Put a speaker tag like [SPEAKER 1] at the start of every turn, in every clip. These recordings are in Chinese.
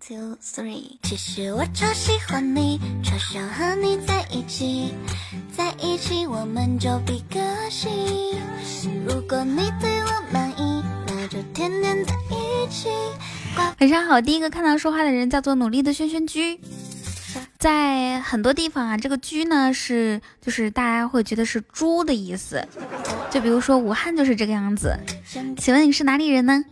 [SPEAKER 1] two three。其实我超喜欢你，超想和你在一起，在一起我们就比个心。如果你对我满意，那就天天在一起。
[SPEAKER 2] 晚上好，第一个看到说话的人叫做努力的轩轩居。在很多地方啊，这个“居”呢是就是大家会觉得是猪的意思，就比如说武汉就是这个样子。请问你是哪里人呢？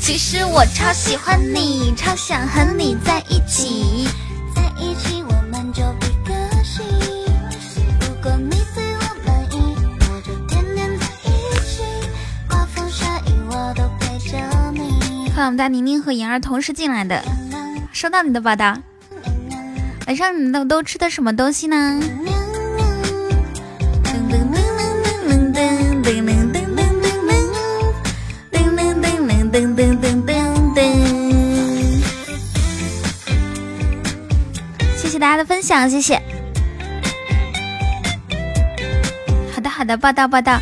[SPEAKER 2] 其实我超喜欢你，超想和你在一起。在一起我们就比个心。如果你对我满意，那就天天在一起。刮风下雨我都陪着你。看我们家宁宁和妍儿同时进来的，收到你的报道。晚上你们都都吃的什么东西呢？噔噔噔噔噔噔噔噔噔。谢谢大家的分享，谢谢。好的好的，报道报道。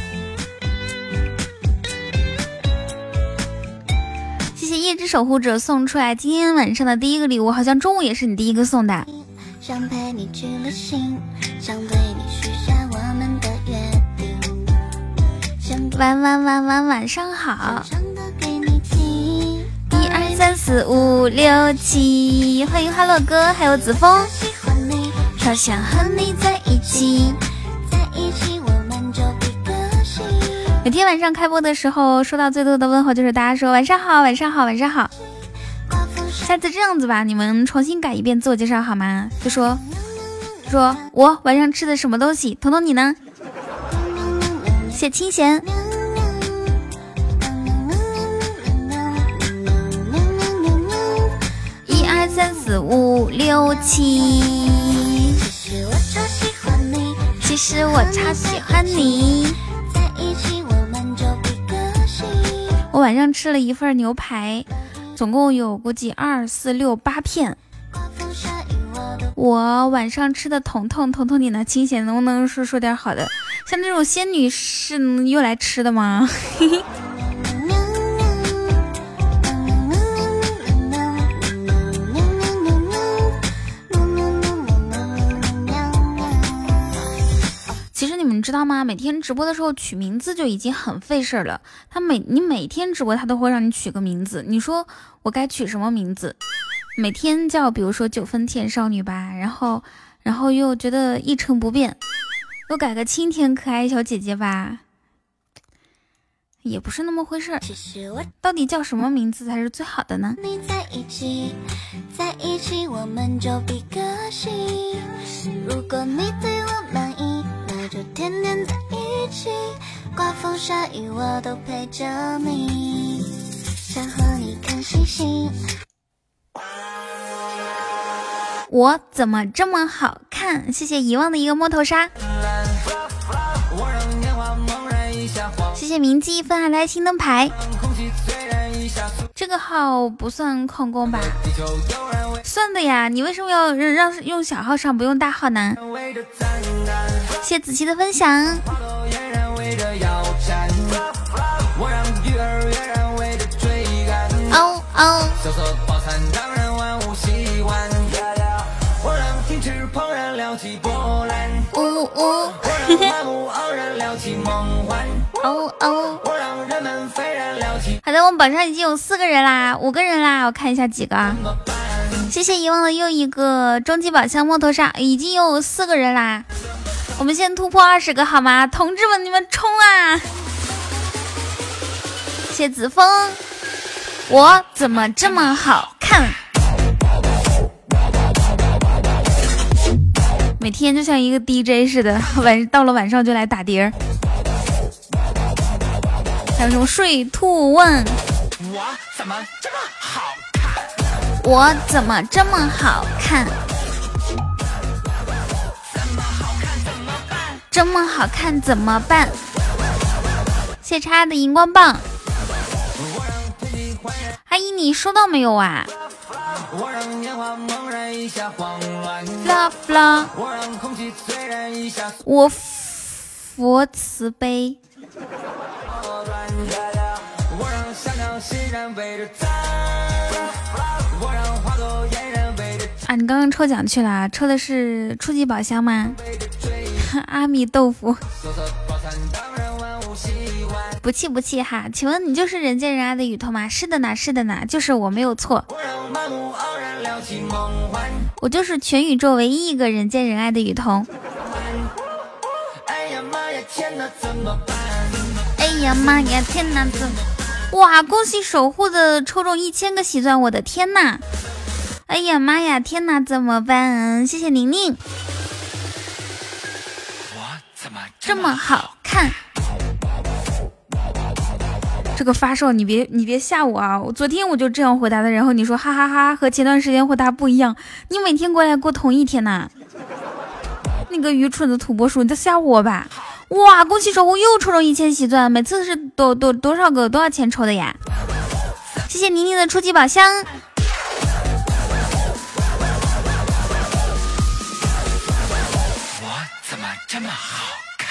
[SPEAKER 2] 谢谢夜之守护者送出来今天晚上的第一个礼物，好像中午也是你第一个送的。晚晚晚晚晚上好，三四五六七，欢迎哈洛哥，还有子枫，超想和你在一起。每天晚上开播的时候，收到最多的问候就是大家说晚上好，晚上好，晚上好。下次这样子吧，你们重新改一遍自我介绍好吗？就说说我晚上吃的什么东西。彤彤你呢？谢清闲。四五六七。其实我超喜欢你。其实我晚上吃了一份牛排，总共有估计二四六八片。我晚上吃的彤彤彤彤，你呢？清闲能不能说说点好的？像这种仙女是又来吃的吗？嘿 嘿知道吗？每天直播的时候取名字就已经很费事儿了。他每你每天直播，他都会让你取个名字。你说我该取什么名字？每天叫，比如说九分甜少女吧，然后，然后又觉得一成不变，又改个清甜可爱小姐姐吧，也不是那么回事。到底叫什么名字才是最好的呢？如果你对我满。就天天在一起，刮风下雨我都陪着你，想和你看星星。我怎么这么好看？谢谢遗忘的一个摸头杀，谢谢铭记分爱来心灯牌。这个号不算旷工吧？算的呀，你为什么要让让用小号上不用大号呢？谢子琪的分享。哦哦。呜呜。哦。好的，我们榜上已经有四个人啦，五个人啦，我看一下几个。谢谢遗忘的又一个终极宝箱木头上，已经有四个人啦。我们先突破二十个好吗？同志们，你们冲啊！谢子枫，我怎么这么好看？每天就像一个 DJ 似的，晚到了晚上就来打碟儿。还有什么睡兔问？我怎么这么好看？我怎么这么好看？这么好看怎么办？谢叉的荧光棒，阿姨你收到没有啊？Love love，我佛慈悲。啊，你刚刚抽奖去了，抽的是初级宝箱吗？阿米豆腐，不气不气哈。请问你就是人见人爱的雨桐吗？是的呢，是的呢，就是我没有错。我就是全宇宙唯一一个人见人爱的雨桐。哎呀妈呀天哪，怎么办？呀妈呀天哪，怎？哇，恭喜守护的抽中一千个喜钻，我的天呐！哎呀妈呀，天哪，怎么办？谢谢宁宁。我怎么这么好看？这个发烧，你别你别吓我啊！我昨天我就这样回答的，然后你说哈哈哈，和前段时间回答不一样。你每天过来过同一天呐？那个愚蠢的土拨鼠，你在吓我吧？哇！恭喜守护又抽中一千喜钻，每次是多多多少个多少钱抽的呀？谢谢宁宁的初级宝箱。我怎么这么好看？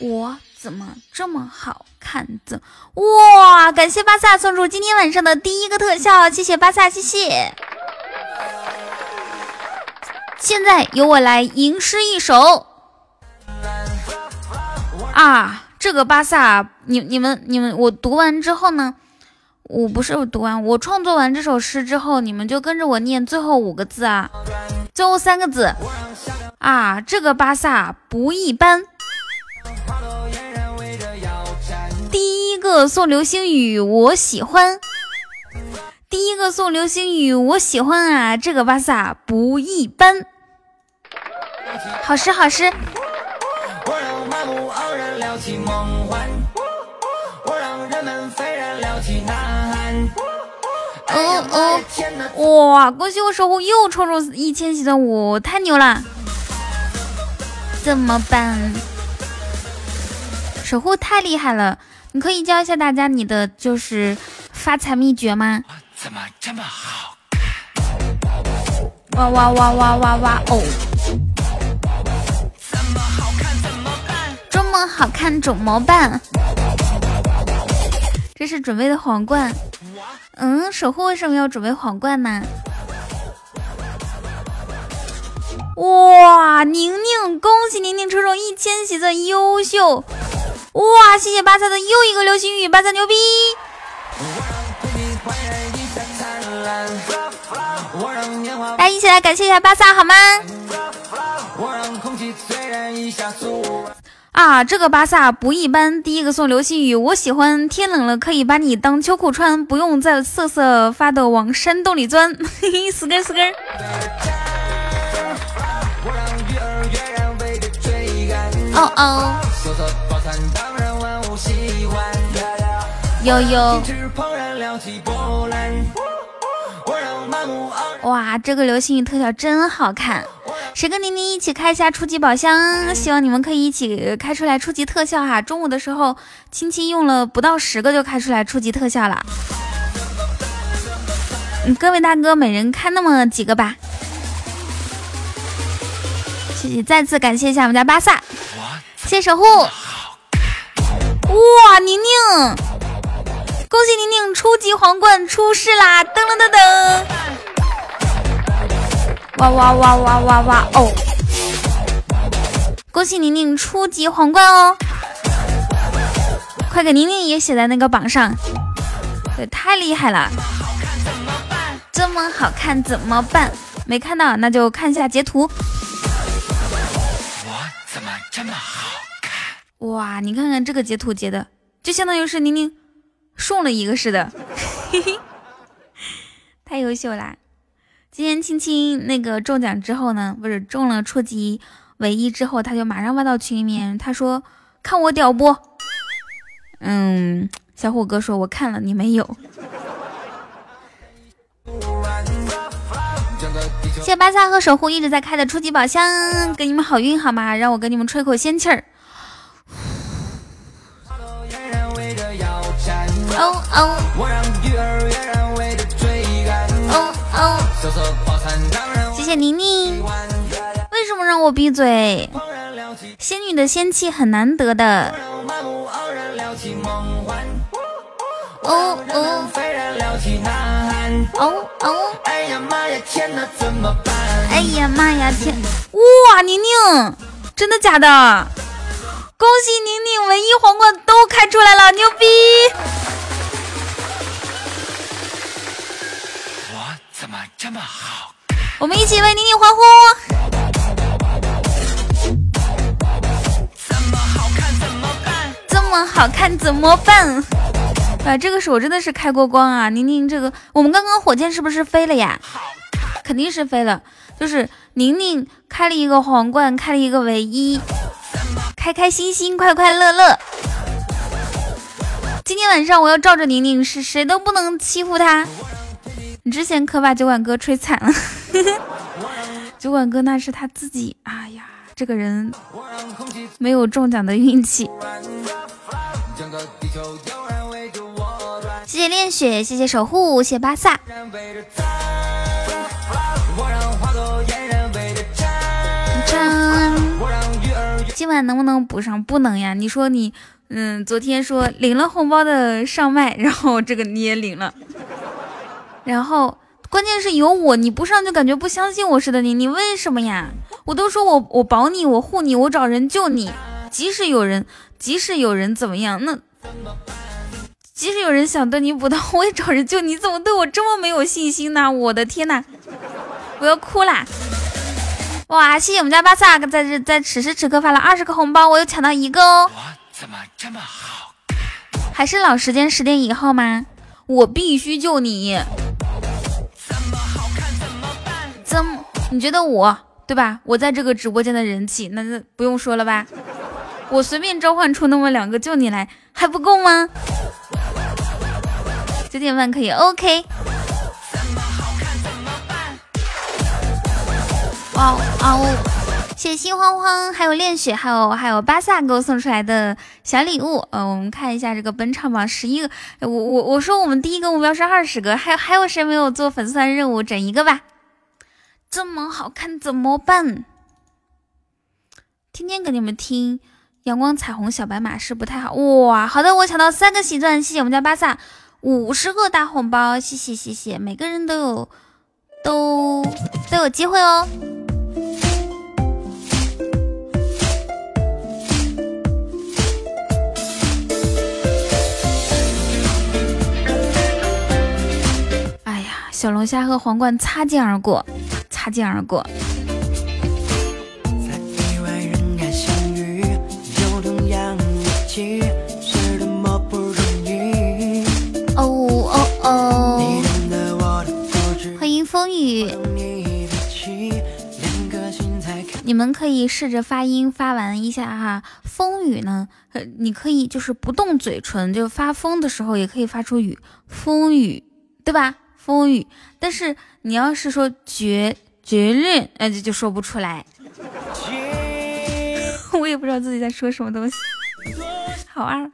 [SPEAKER 2] 我怎么这么好看？怎哇！感谢巴萨送出今天晚上的第一个特效，谢谢巴萨，谢谢。现在由我来吟诗一首。啊，这个巴萨，你你们你们，我读完之后呢？我不是我读完，我创作完这首诗之后，你们就跟着我念最后五个字啊，最后三个字啊，这个巴萨不一般。第一个送流星雨，我喜欢。第一个送流星雨，我喜欢啊，这个巴萨不一般。好诗好诗。哦哦，哇！恭喜我守护又抽中一千级的，我太牛了！怎么办？守护太厉害了，你可以教一下大家你的就是发财秘诀吗？怎么这么好看？哇哇哇哇哇哇哦！么好看怎么办？这是准备的皇冠。嗯，守护为什么要准备皇冠呢？哇，宁宁，恭喜宁宁抽中一千喜钻，优秀！哇，谢谢巴萨的又一个流星雨，巴萨牛逼！大家一起来感谢一下巴萨好吗？啊，这个巴萨不一般！第一个送流星雨，我喜欢。天冷了可以把你当秋裤穿，不用再瑟瑟发抖往山洞里钻。嘿嘿，死根死根。哦哦。悠悠。哇，这个流星雨特效真好看。谁跟宁宁一起开一下初级宝箱？希望你们可以一起开出来初级特效哈！中午的时候，青青用了不到十个就开出来初级特效了。嗯，各位大哥，每人开那么几个吧。谢谢，再次感谢一下我们家巴萨，谢谢守护。哇，宁宁，恭喜宁宁初级皇冠出世啦！噔噔噔噔。哇哇哇哇哇哇哦！恭喜宁宁初级皇冠哦！快给宁宁也写在那个榜上，对，太厉害了！这么好看怎么办？没看到，那就看一下截图。我怎么这么好看？哇，你看看这个截图截的，就相当于是宁宁送了一个似的，嘿嘿，太优秀啦！今天青青那个中奖之后呢，不是中了初级唯一之后，他就马上发到群里面，他说看我屌不？嗯，小虎哥说我看了，你没有。谢谢巴萨和守护一直在开的初级宝箱，给你们好运好吗？让我给你们吹口仙气儿。哦哦。谢谢宁宁，为什么让我闭嘴？仙女的仙气很难得的。哦哦，哦哦，哎呀妈呀天哪怎么办？哎呀妈呀天！哇，宁宁，真的假的？恭喜宁宁，唯一皇冠都开出来了，牛逼！这么好？我们一起为宁宁欢呼！这么好看怎么办？这么好看怎么办？啊，这个手真的是开过光啊！宁宁，这个我们刚刚火箭是不是飞了呀？肯定是飞了，就是宁宁开了一个皇冠，开了一个唯一，开开心心，快快乐乐。今天晚上我要罩着宁宁，是谁都不能欺负她。你之前可把酒馆哥吹惨了，酒馆哥那是他自己。哎呀，这个人没有中奖的运气。谢谢恋雪，谢谢守护，谢谢巴萨。今晚能不能补上？不能呀！你说你，嗯，昨天说领了红包的上麦，然后这个你也领了，然后关键是有我，你不上就感觉不相信我似的。你你为什么呀？我都说我我保你，我护你，我找人救你。即使有人，即使有人怎么样，那。即使有人想对你补刀，我也找人救你。怎么对我这么没有信心呢？我的天呐，我要哭啦！哇，谢谢我们家巴萨在这在此时此刻发了二十个红包，我又抢到一个哦。我怎么这么好？还是老时间十点以后吗？我必须救你。你觉得我对吧？我在这个直播间的人气，那那不用说了吧？我随便召唤出那么两个救你来，还不够吗？九点半可以，OK。哇哦！谢谢心慌慌，还有恋雪，还有还有巴萨给我送出来的小礼物。嗯，我们看一下这个本场榜十一个。我我我说我们第一个目标是二十个，还有还有谁没有做粉丝团任务？整一个吧。这么好看怎么办？天天给你们听阳光彩虹小白马是不太好哇。好的，我抢到三个喜钻，谢谢我们家巴萨。五十个大红包，谢谢谢谢，每个人都有都都有机会哦。哎呀，小龙虾和皇冠擦肩而过，擦肩而过。风雨，你们可以试着发音发完一下哈。风雨呢，呃，你可以就是不动嘴唇，就发疯的时候也可以发出雨。风雨，对吧？风雨。但是你要是说绝绝恋，哎，就就说不出来。我也不知道自己在说什么东西，好二。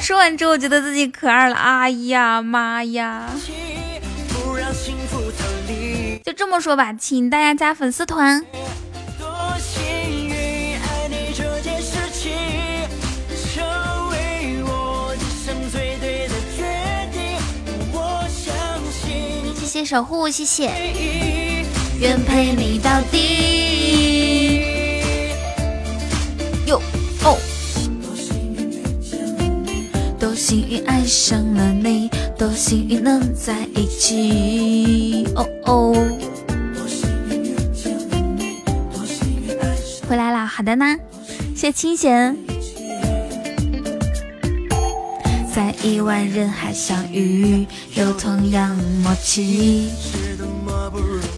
[SPEAKER 2] 说完之后觉得自己可爱了，哎呀妈呀！就这么说吧，请大家加粉丝团。守护，谢谢。愿陪你到底。哟哦。多幸运爱上了你，多幸运能在一起。哦哦，回来啦，好的呢，谢清闲。在亿万人海相遇，有同样默契。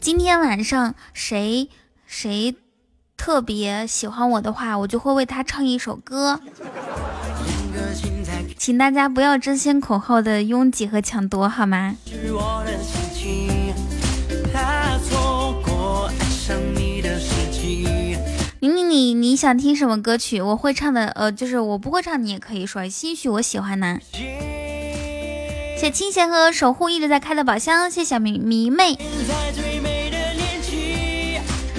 [SPEAKER 2] 今天晚上谁谁特别喜欢我的话，我就会为他唱一首歌。请大家不要争先恐后的拥挤和抢夺，好吗？你你你你想听什么歌曲？我会唱的，呃，就是我不会唱，你也可以说。兴许我喜欢呢。谢清闲和守护一直在开的宝箱，谢小迷迷妹。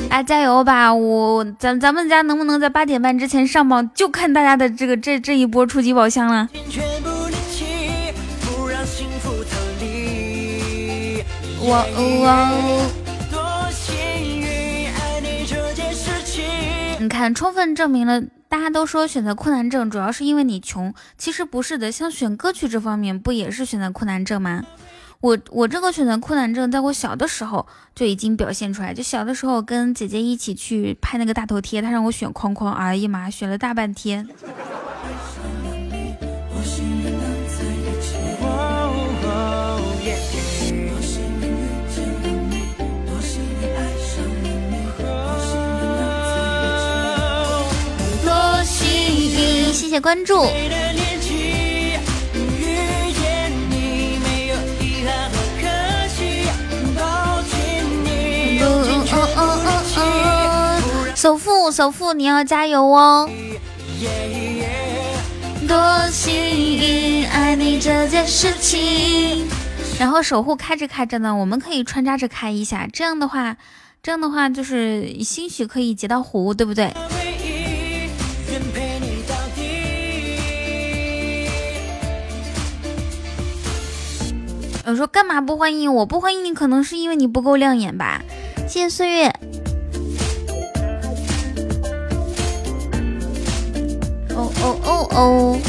[SPEAKER 2] 啊，加油吧！我咱咱们家能不能在八点半之前上榜，就看大家的这个这这一波初级宝箱了。哇哦！你看，充分证明了大家都说选择困难症主要是因为你穷，其实不是的。像选歌曲这方面，不也是选择困难症吗？我我这个选择困难症，在我小的时候就已经表现出来。就小的时候跟姐姐一起去拍那个大头贴，她让我选框框，哎呀妈，选了大半天。谢谢关注。首富，首富，你要加油哦！多幸运，爱你这件事情。然后守护开着开着呢，我们可以穿插着开一下，这样的话，这样的话就是兴许可以截到湖，对不对？我说干嘛不欢迎我？不欢迎你，可能是因为你不够亮眼吧。谢谢岁月。哦哦哦哦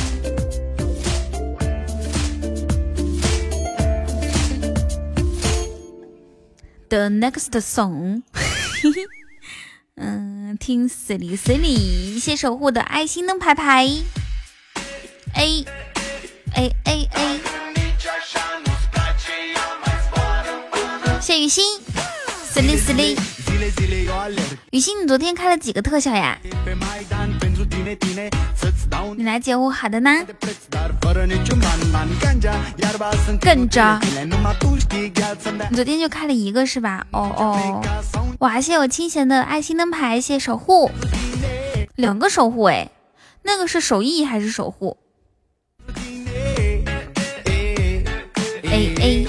[SPEAKER 2] ！The next song，嗯，听 silly silly，谢守护的爱心灯牌牌，A A A A，雨欣，silly silly，雨欣，你昨天开了几个特效呀？你来接我，好的呢。跟着，你昨天就开了一个是吧？哦哦，哇，谢谢我清闲的爱心灯牌，谢守护，两个守护哎，那个是手艺还是守护？A A，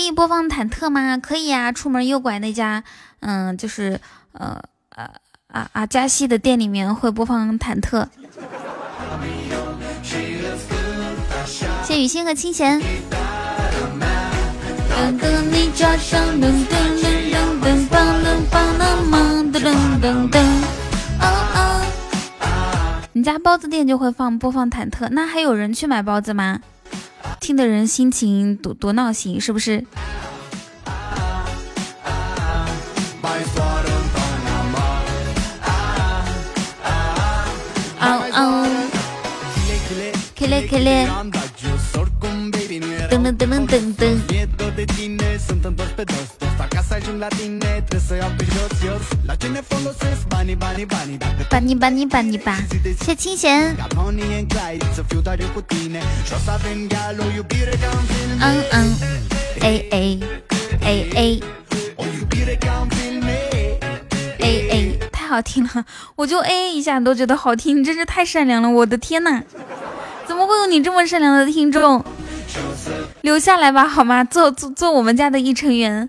[SPEAKER 2] 可以播放忐忑吗？可以呀，出门右拐那家，嗯，就是呃呃。啊啊！加西的店里面会播放忐忑。谢雨欣和清闲。你家包子店就会放播放忐忑，那还有人去买包子吗？听的人心情多多闹心，是不是？开嘞开嘞，噔噔噔噔噔噔。把你把你把你把，谢清闲。嗯嗯，A A A A A A，太好听了，我就 A 一下都觉得好听，你真是太善良了，我的天呐！怎么会有你这么善良的听众？留下来吧，好吗？做做做我们家的一成员。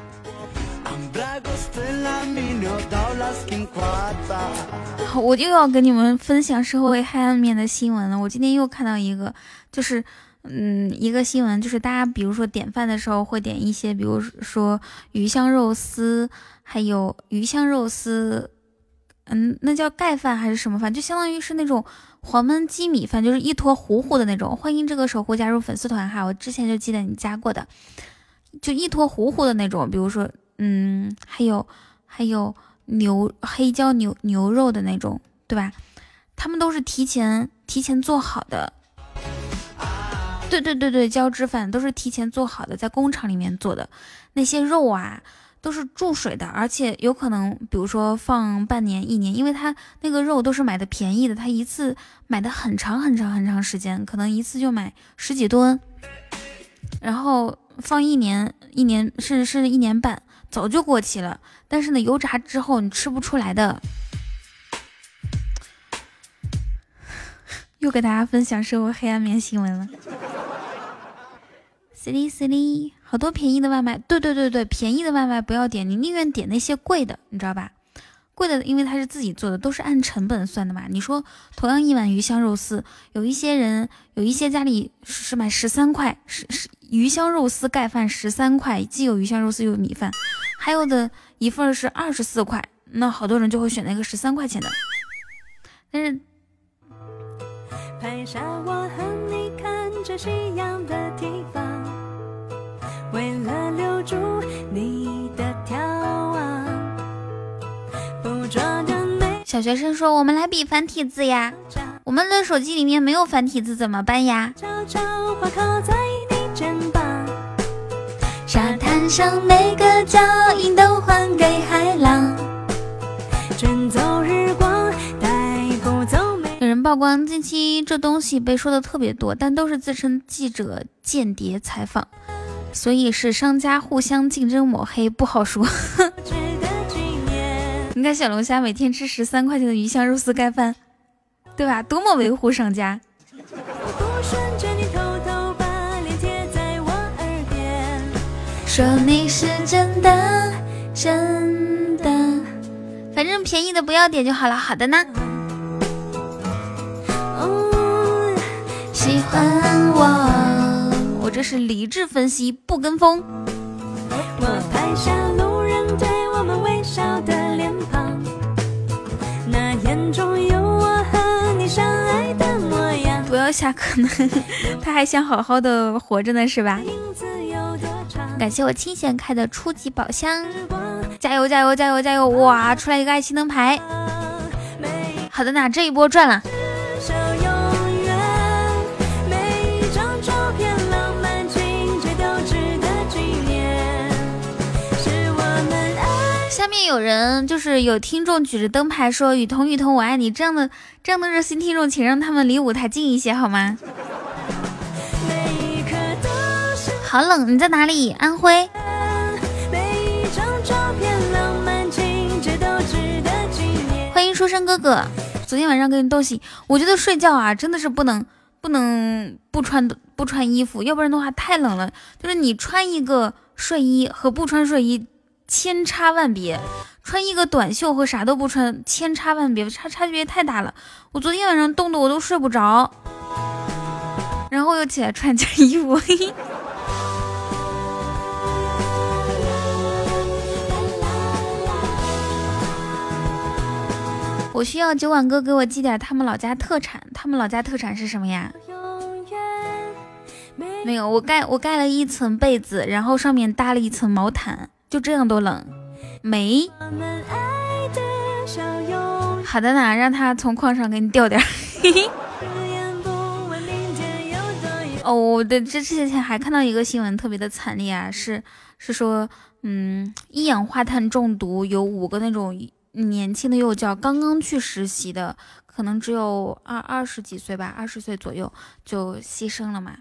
[SPEAKER 2] 我又要跟你们分享社会黑暗面的新闻了。我今天又看到一个，就是嗯，一个新闻，就是大家比如说点饭的时候会点一些，比如说鱼香肉丝。还有鱼香肉丝，嗯，那叫盖饭还是什么饭？就相当于是那种黄焖鸡米饭，就是一坨糊糊的那种。欢迎这个守护加入粉丝团哈，我之前就记得你加过的，就一坨糊糊的那种。比如说，嗯，还有还有牛黑椒牛牛肉的那种，对吧？他们都是提前提前做好的。对对对对，胶质饭都是提前做好的，在工厂里面做的，那些肉啊都是注水的，而且有可能，比如说放半年、一年，因为它那个肉都是买的便宜的，它一次买的很长很长很长时间，可能一次就买十几吨，然后放一年、一年甚至是一年半，早就过期了。但是呢，油炸之后你吃不出来的。又给大家分享生活黑暗面新闻了。silly silly，好多便宜的外卖，对对对对，便宜的外卖不要点，你宁愿点那些贵的，你知道吧？贵的，因为它是自己做的，都是按成本算的嘛。你说同样一碗鱼香肉丝，有一些人，有一些家里是买十三块，是是鱼香肉丝盖饭十三块，既有鱼香肉丝又有米饭，还有的一份是二十四块，那好多人就会选那个十三块钱的，但是。拍下我和你看着夕阳的地方，为了留住你的眺望。捕捉。小学生说：“我们来比繁体字呀，我们的手机里面没有繁体字怎么办呀？”沙滩上每个脚印都还给海浪，卷走日光。带不走美有人曝光近期这东西被说的特别多，但都是自称记者间谍采访，所以是商家互相竞争抹黑，不好说。你看小龙虾每天吃十三块钱的鱼香肉丝盖饭，对吧？多么维护商家。说你是真的真的，反正便宜的不要点就好了。好的呢。喜欢我，我这是理智分析，不跟风。
[SPEAKER 3] 我拍下路人对我们微笑的脸庞，那眼中有我和你相爱的模样
[SPEAKER 2] 不要下课呢，他还想好好的活着呢，是吧？感谢我清闲开的初级宝箱，加油加油加油加油！哇，出来一个爱心灯牌。好的，那这一波赚了。下面有人就是有听众举着灯牌说：“雨桐雨桐我爱你。”这样的这样的热心听众，请让他们离舞台近一些好吗？好冷，你在哪里？安徽。欢迎书生哥哥。昨天晚上给你斗戏，我觉得睡觉啊真的是不能不能不穿不穿衣服，要不然的话太冷了。就是你穿一个睡衣和不穿睡衣。千差万别，穿一个短袖和啥都不穿，千差万别，差差别太大了。我昨天晚上冻得我都睡不着，然后又起来穿件衣服。我需要酒馆哥给我寄点他们老家特产，他们老家特产是什么呀？没有，我盖我盖了一层被子，然后上面搭了一层毛毯。就这样都冷，没。好的呢，让他从矿上给你调点。哦，我的这这些天还看到一个新闻，特别的惨烈啊，是是说，嗯，一氧化碳中毒，有五个那种年轻的幼教刚刚去实习的，可能只有二二十几岁吧，二十岁左右就牺牲了嘛。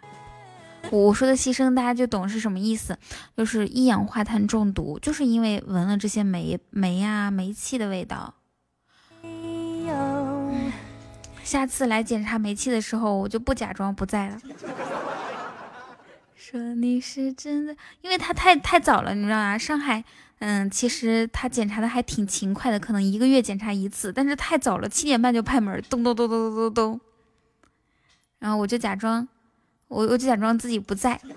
[SPEAKER 2] 我说的牺牲，大家就懂是什么意思，就是一氧化碳中毒，就是因为闻了这些煤煤啊煤气的味道。下次来检查煤气的时候，我就不假装不在了。说你是真的，因为他太太早了，你知道吗？上海，嗯，其实他检查的还挺勤快的，可能一个月检查一次，但是太早了，七点半就拍门，咚咚咚咚咚咚咚，然后我就假装。我我就假装自己不在，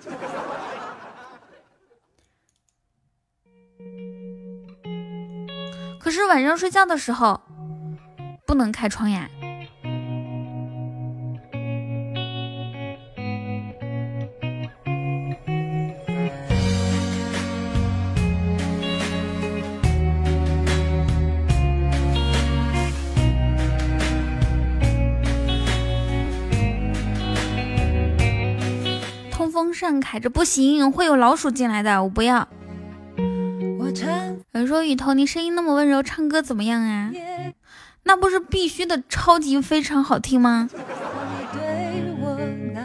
[SPEAKER 2] 可是晚上睡觉的时候不能开窗呀。扇开着不行，会有老鼠进来的，我不要。有人说雨桐，你声音那么温柔，唱歌怎么样啊？那不是必须的，超级非常好听吗？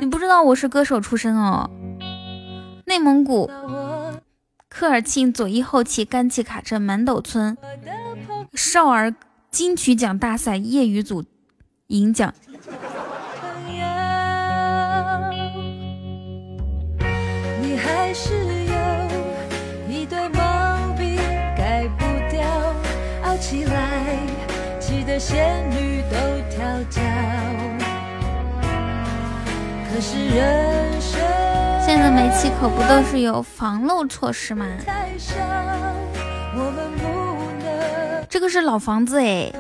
[SPEAKER 2] 你不知道我是歌手出身哦，内蒙古科尔沁左翼后旗甘旗卡镇满斗村少儿金曲奖大赛业余组银奖。起来，气得仙女都跳脚。可是人生，现在煤气可不都是有防漏措施吗？这个是老房子哎，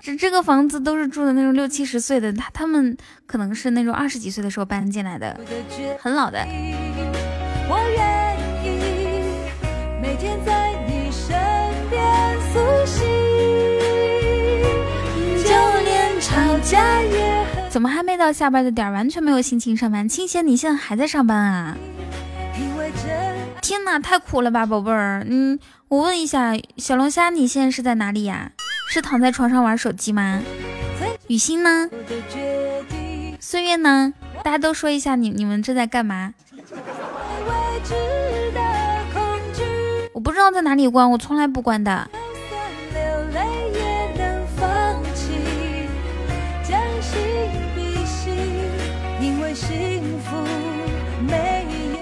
[SPEAKER 2] 这这个房子都是住的那种六七十岁的，他他们可能是那种二十几岁的时候搬进来的，很老的。我愿意每天在你身边苏醒，就连吵架也很。怎么还没到下班的点儿？完全没有心情上班。清闲，你现在还在上班啊？天哪，太苦了吧，宝贝儿。嗯，我问一下，小龙虾，你现在是在哪里呀？是躺在床上玩手机吗？雨欣呢？岁月呢？大家都说一下，你你们正在干嘛？我不知道在哪里关，我从来不关的。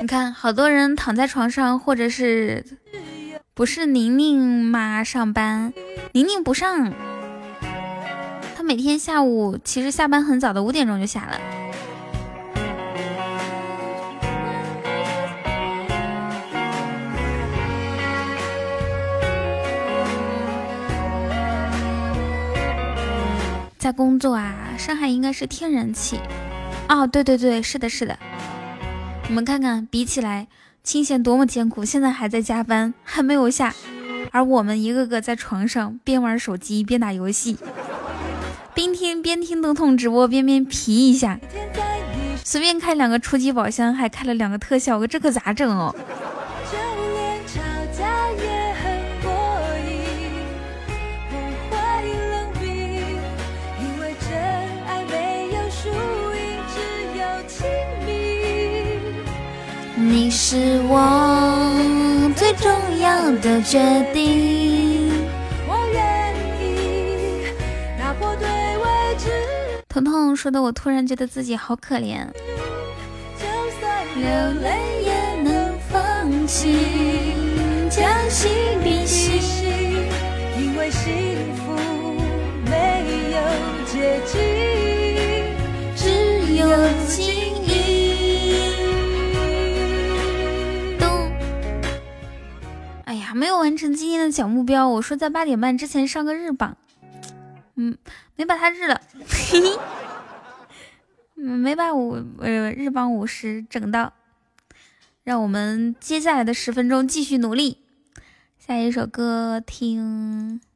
[SPEAKER 2] 你看，好多人躺在床上，或者是不是宁宁妈上班？宁宁不上，她每天下午其实下班很早的，五点钟就下了。在工作啊，上海应该是天然气。哦，对对对，是的，是的。你们看看，比起来，清闲多么艰苦，现在还在加班，还没有下，而我们一个个在床上边玩手机边打游戏，边听边听东痛直播边边皮一下，随便开两个初级宝箱，还开了两个特效，我这可咋整哦？你是我最重要的决定。我愿意打破对未知。彤彤说的，我突然觉得自己好可怜。就算流泪也能放弃，将心比心，没有完成今天的小目标。我说在八点半之前上个日榜，嗯，没把它日了，嘿 嘿，没把五呃日榜五十整到。让我们接下来的十分钟继续努力。下一首歌听《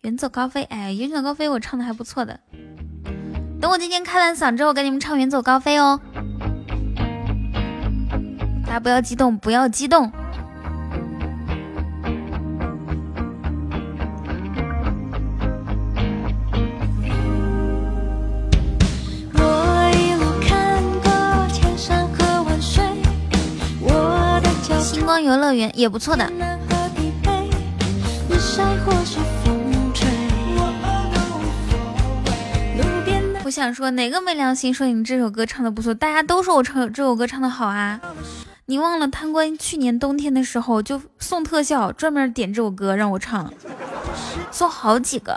[SPEAKER 2] 远走高飞》。哎，《远走高飞》我唱的还不错的。等我今天开完嗓之后，给你们唱《远走高飞》哦。大家不要激动，不要激动。光游乐园也不错的。我想说，哪个没良心说你这首歌唱的不错？大家都说我唱这首歌唱的好啊！你忘了贪官去年冬天的时候就送特效，专门点这首歌让我唱，送好几个。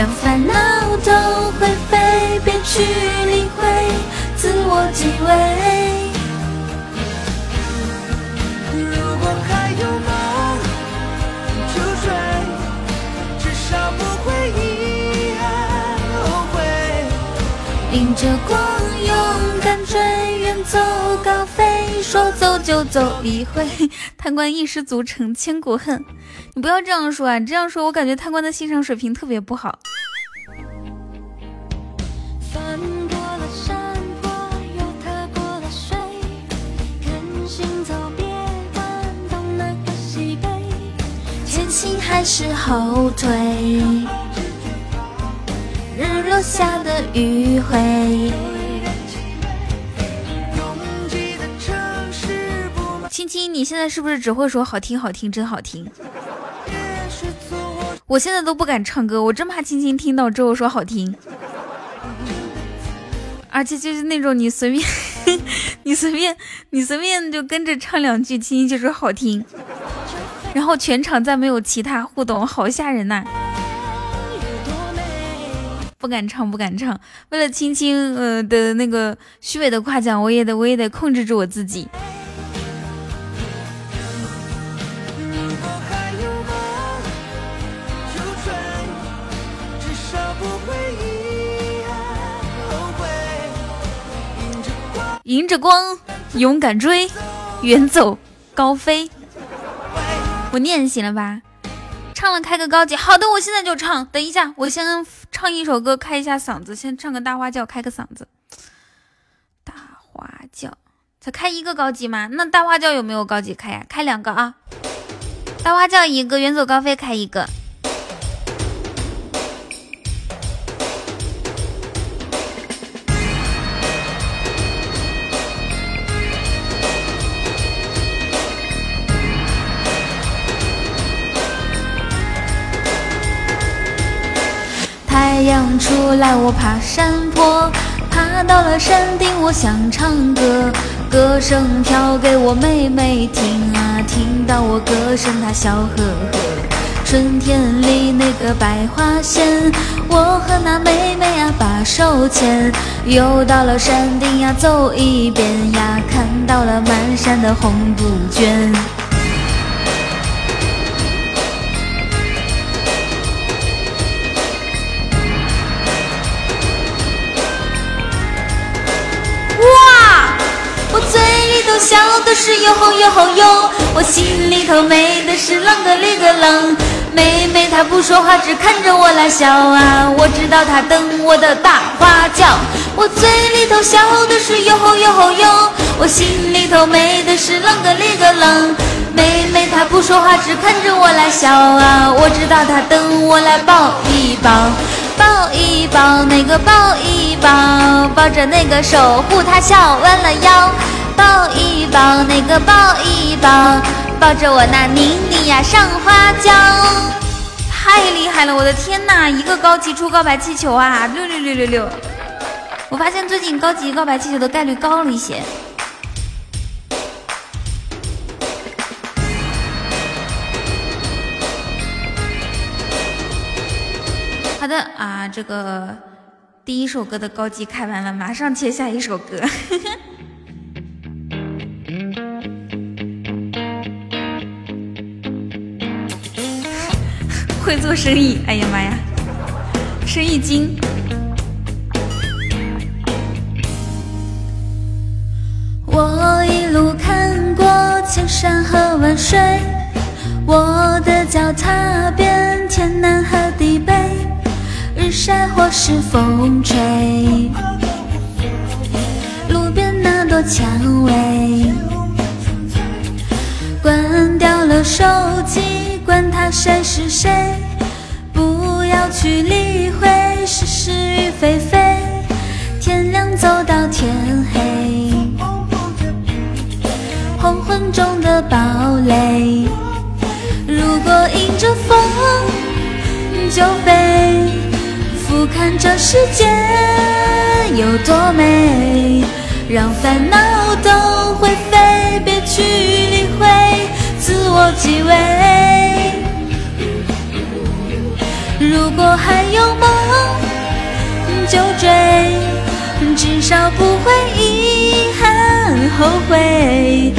[SPEAKER 2] 让烦恼都灰飞，别去理会自我敬畏。如果还有梦，就追，至少不会遗憾后悔。迎着光，勇敢追，说走就走一回。贪官一失足成千古恨。你不要这样说啊！你这样说我感觉贪官的欣赏水平特别不好。前行还是后退？日落下的余晖。青青，你现在是不是只会说好听好听真好听？我现在都不敢唱歌，我真怕青青听到之后说好听。而且就是那种你随便，你随便，你随便就跟着唱两句，青青就说好听，然后全场再没有其他互动，好吓人呐！不敢唱，不敢唱。为了青青呃的那个虚伪的夸奖，我也得，我也得控制住我自己。迎着光，勇敢追，远走高飞。我念行了吧？唱了开个高级，好的，我现在就唱。等一下，我先唱一首歌，开一下嗓子，先唱个大花轿，开个嗓子。大花轿才开一个高级吗？那大花轿有没有高级开呀？开两个啊！大花轿一个，远走高飞开一个。出来，我爬山坡，爬到了山顶，我想唱歌，歌声飘给我妹妹听啊，听到我歌声她笑呵呵。春天里那个百花鲜，我和那妹妹啊把手牵，又到了山顶呀走一遍呀，看到了满山的红杜鹃。笑的是哟吼哟吼哟，我心里头美的是啷个哩个啷。妹妹她不说话，只看着我来笑啊，我知道她等我的大花轿。我嘴里头笑的是哟吼哟吼哟，我心里头美的是啷个哩个啷。妹妹她不说话，只看着我来笑啊，我知道她等我来抱一抱，抱一抱那个抱一抱，抱着那个守护她笑弯了腰。抱一抱，那个抱一抱，抱着我那妮妮呀上花轿，太厉害了！我的天呐，一个高级出告白气球啊，六六六六六！我发现最近高级告白气球的概率高了一些。好的啊，这个第一首歌的高级开完了，马上切下一首歌。会做生意，哎呀妈呀，生意经。我一路看过千山和万水，我的脚踏遍天南和地北，日晒或是风吹，路边那朵蔷薇，关掉了手机。管他谁是谁，不要去理会是是与非非。天亮走到天黑，黄昏中的堡垒。如果迎着风就飞，俯瞰这世界有多美，让烦恼都灰飞，别去理我几位。如果还有梦，就追，至少不会遗憾后悔。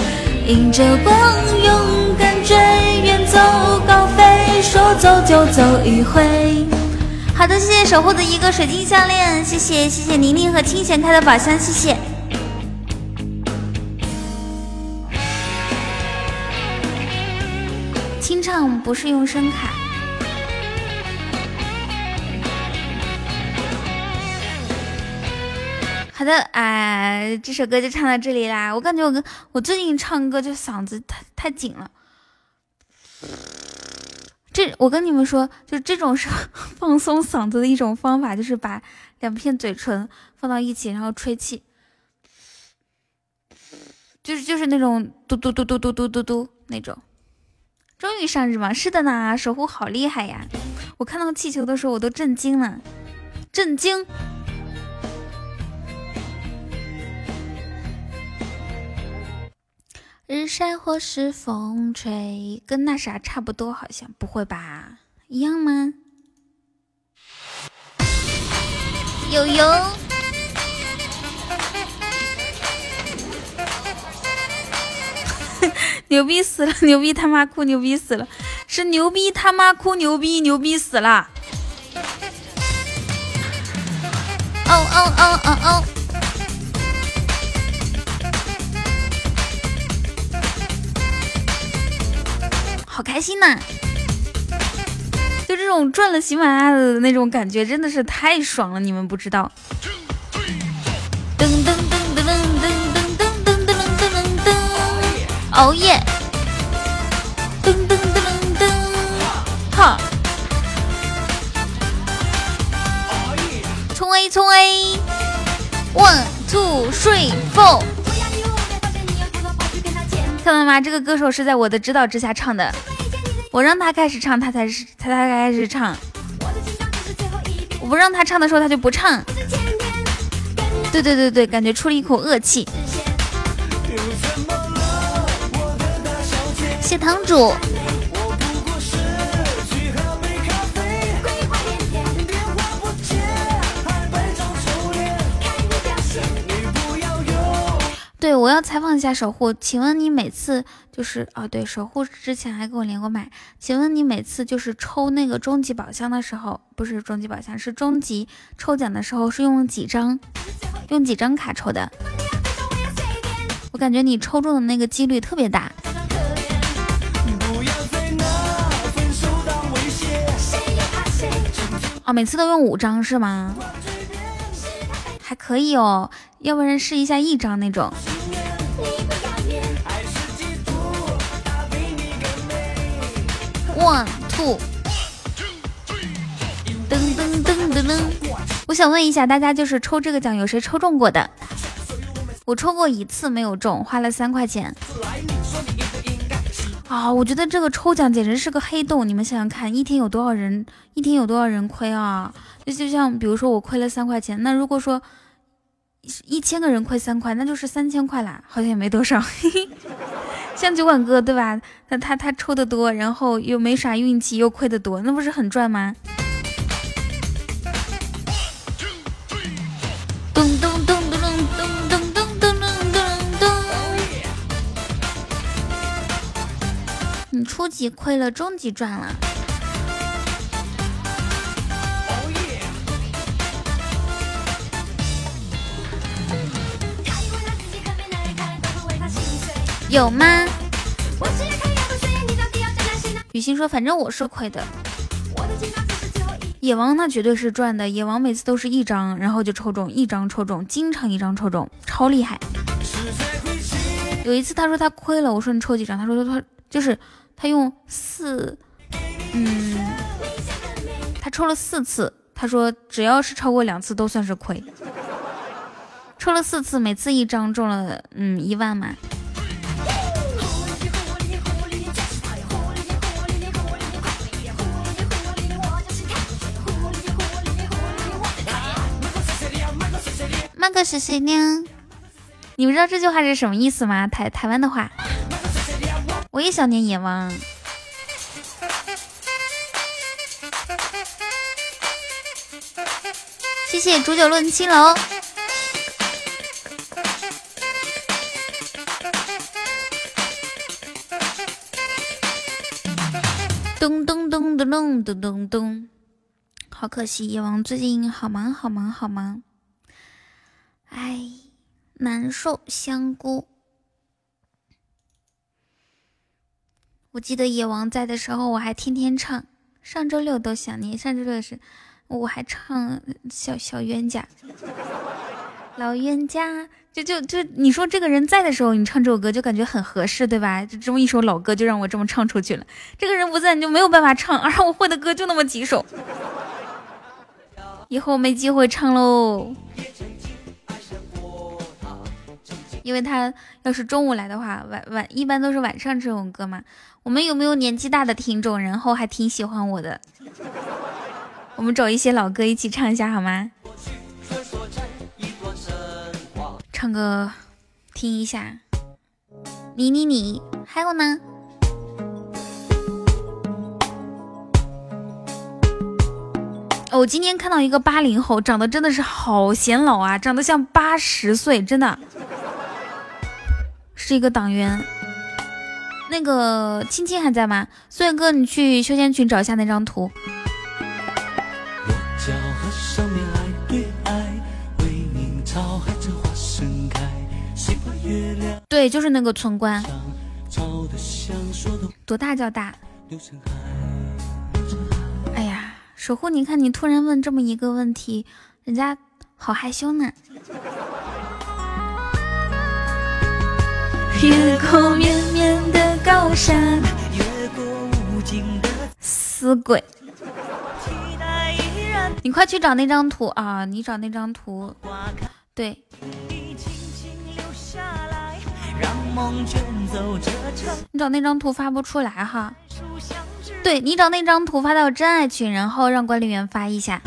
[SPEAKER 2] 迎着光，勇敢追，远走高飞，说走就走一回。好，的，谢谢守护的一个水晶项链，谢谢谢谢宁宁和清闲开的宝箱，谢谢。清唱不是用声卡。好的，哎，这首歌就唱到这里啦。我感觉我跟我最近唱歌就嗓子太太紧了。这我跟你们说，就这种是 放松嗓子的一种方法，就是把两片嘴唇放到一起，然后吹气，就是就是那种嘟嘟嘟嘟嘟嘟嘟嘟那种。终于上日吗？是的呢，守护好厉害呀！我看到气球的时候我都震惊了，震惊。日晒或是风吹，跟那啥差不多，好像不会吧？一样吗？悠悠，牛逼死了！牛逼他妈哭！牛逼死了！是牛逼他妈哭！牛逼牛逼死了！哦哦哦哦哦！好开心呐！就这种赚了喜马拉雅的那种感觉，真的是太爽了，你们不知道。熬夜。噔噔噔噔噔，哈！冲 A 冲 A，one two three four。看到吗？这个歌手是在我的指导之下唱的，我让他开始唱，他才是他才开始唱。我不让他唱的时候，他就不唱。对对对对，感觉出了一口恶气。堂主。对，我要采访一下守护，请问你每次就是哦，对，守护之前还跟我连过麦，请问你每次就是抽那个终极宝箱的时候，不是终极宝箱，是终极抽奖的时候，是用几张，用几张卡抽的？我感觉你抽中的那个几率特别大。每次都用五张是吗？还可以哦，要不然试一下一张那种。One two，噔噔噔噔噔。我想问一下大家，就是抽这个奖有谁抽中过的？我抽过一次没有中，花了三块钱。啊，我觉得这个抽奖简直是个黑洞。你们想想看，一天有多少人？一天有多少人亏啊？就就像比如说我亏了三块钱，那如果说一千个人亏三块，那就是三千块啦，好像也没多少。像酒馆哥对吧？他他他抽的多，然后又没啥运气，又亏的多，那不是很赚吗？初级亏了，中级赚了。有吗？雨欣说：“反正我是亏的。”野王那绝对是赚的，野王每次都是一张，然后就抽中一张，抽中，经常一张抽中，超厉害。有一次他说他亏了，我说你抽几张？他说他就是他用四，嗯，他抽了四次，他说只要是超过两次都算是亏。抽了四次，每次一张中了，嗯，一万嘛。那个是谁呢？你们知道这句话是什么意思吗？台台湾的话。我也想念野王。谢谢煮酒论青楼。咚咚咚咚咚咚咚咚。好可惜，野王最近好忙好忙好忙，哎，难受。香菇，我记得野王在的时候，我还天天唱。上周六都想你，上周六是，我还唱小小冤家，老冤家。就就就你说这个人在的时候，你唱这首歌就感觉很合适，对吧？就这么一首老歌，就让我这么唱出去了。这个人不在，你就没有办法唱。而我会的歌就那么几首，以后没机会唱喽。因为他要是中午来的话，晚晚一般都是晚上这种歌嘛。我们有没有年纪大的听众，然后还挺喜欢我的？我们找一些老歌一起唱一下好吗？唱歌，听一下。你你你，还有呢？我今天看到一个八零后，长得真的是好显老啊，长得像八十岁，真的，是一个党员。那个青青还在吗？苏远哥，你去修仙群找一下那张图。对，就是那个村官。多大叫大？哎呀，守护，你看你突然问这么一个问题，人家好害羞呢。越过绵绵的高山，死鬼！你快去找那张图啊！你找那张图，对。你找那张图发不出来哈，对你找那张图发到真爱群，然后让管理员发一下。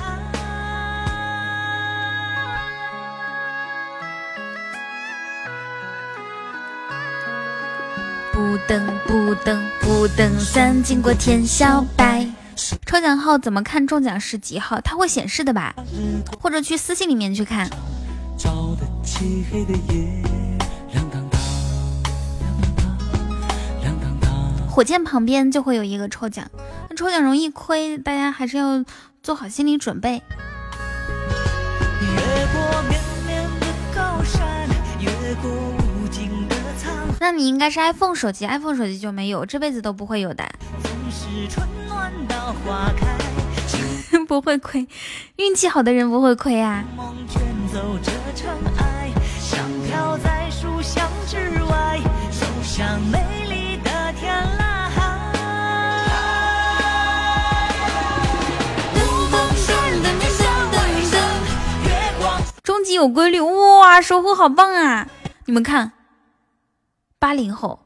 [SPEAKER 2] 不等不等不等三，经过天晓白。抽奖号怎么看中奖是几号？它会显示的吧？或者去私信里面去看。火箭旁边就会有一个抽奖，那抽奖容易亏，大家还是要做好心理准备。那你应该是 iPhone 手机，iPhone 手机就没有，这辈子都不会有的。不会亏，运气好的人不会亏啊。终极有规律，哇，守护好棒啊！你们看，八零后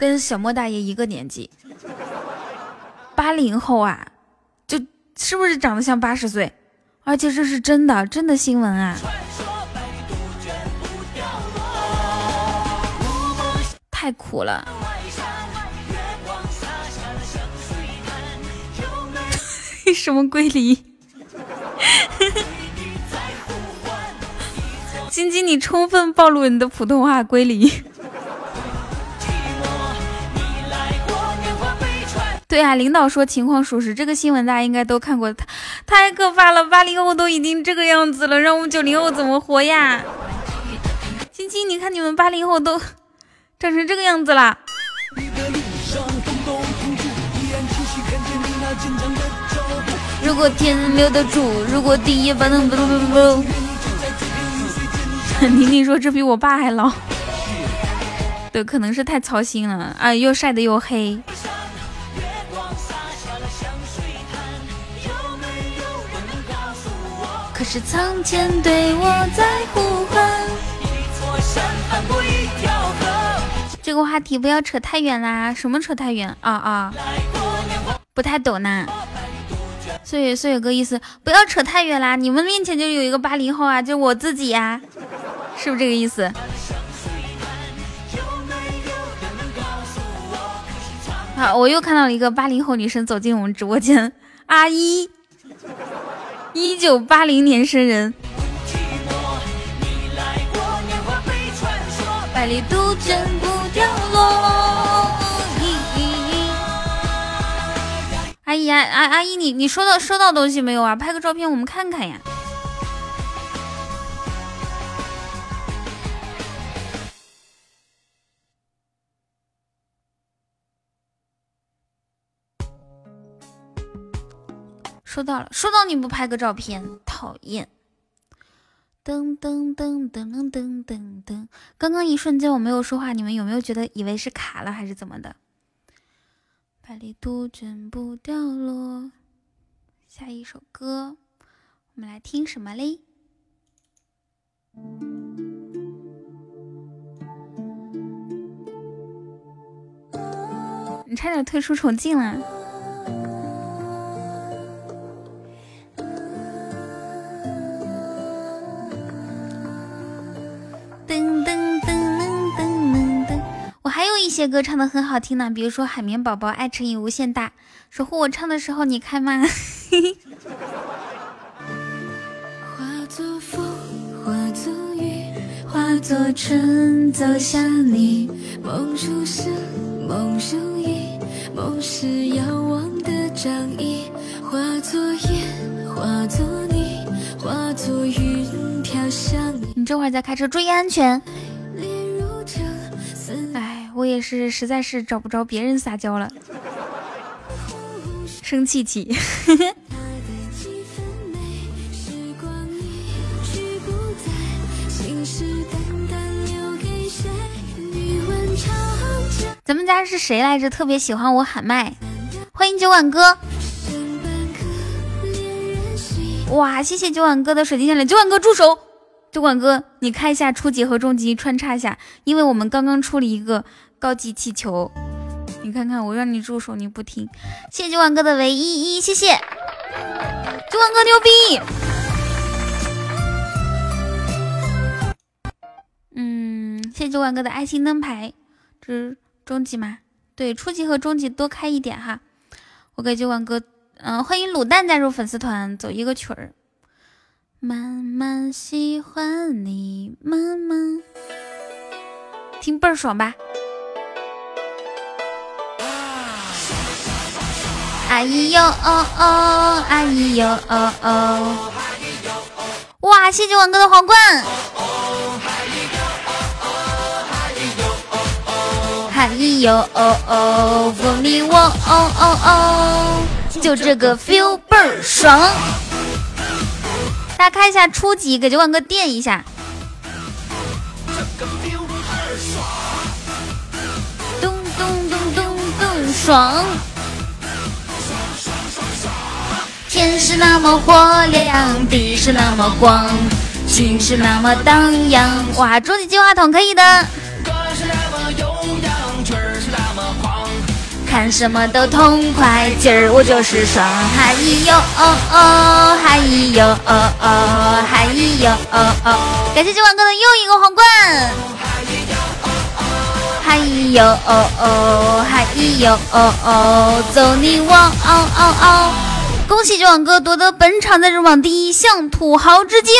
[SPEAKER 2] 跟小莫大爷一个年纪，八零后啊，就是不是长得像八十岁？而且这是真的，真的新闻啊！太苦了，什么归离？晶晶，你充分暴露你的普通话归离。对啊，领导说情况属实，这个新闻大家应该都看过，太太可怕了！八零后都已经这个样子了，让我们九零后怎么活呀？晶晶，你看你们八零后都长成这个样子了。如果天留得住，如果地也不能不不不不。宁宁说：“这比我爸还老。”对，可能是太操心了啊，又晒得又黑。是苍天对我在呼唤。这个话题不要扯太远啦，什么扯太远啊啊？不太懂呢。岁月岁月哥意思不要扯太远啦，你们面前就有一个八零后啊，就我自己呀，是不是这个意思？好，我又看到了一个八零后女生走进我们直播间，阿姨，一九八零年生人，百里杜鹃不凋落。阿姨啊，阿阿姨，你你收到收到东西没有啊？拍个照片我们看看呀。收到了，收到你不拍个照片，讨厌。噔噔噔噔噔噔噔噔，刚刚一瞬间我没有说话，你们有没有觉得以为是卡了还是怎么的？百里杜鹃不掉落。下一首歌，我们来听什么嘞？你差点退出重进了。噔噔噔噔噔噔噔。我还有一些歌唱的很好听呢，比如说海绵宝宝爱乘以无限大，守护我唱的时候你开吗？化作风，化作雨，化作春，走向你。梦如声，梦如影，梦是遥望的掌印。化作烟，化作泥，化作云你。你这会儿在开车，注意安全。哎我也是，实在是找不着别人撒娇了，生气气。咱们家是谁来着？特别喜欢我喊麦，欢迎九碗哥。哇，谢谢九碗哥的水晶项链，九碗哥住手！九碗哥，你开一下初级和中级穿插一下，因为我们刚刚出了一个。高级气球，你看看我让你住手你不听，谢谢九万哥的唯一一，谢谢九万哥牛逼。嗯，谢谢九万哥的爱心灯牌，这是中级吗？对，初级和中级多开一点哈。我给九万哥，嗯，欢迎卤蛋加入粉丝团，走一个曲儿。慢慢喜欢你，慢慢听倍儿爽吧。哎呦哦哦，哎呦哦哦，哇！谢谢王哥的皇冠。哎呦哦哦，不理我哦哦哦，就这个 feel 倍儿爽。大家看一下初级，给九万哥垫一下。咚咚咚咚咚，爽。天是那么火亮，地是那么广，心是那么荡漾。哇，终极进化筒可以的。看什么都痛快，今儿我就是爽。嗨哟哦哦，嗨哟哦哦，嗨哟哦哦。感谢今晚哥的又一个皇冠。嗨哟哦哦，嗨哟哦哦，走你我哦哦哦。恭喜九网哥夺得本场在日榜第一，向土豪致敬！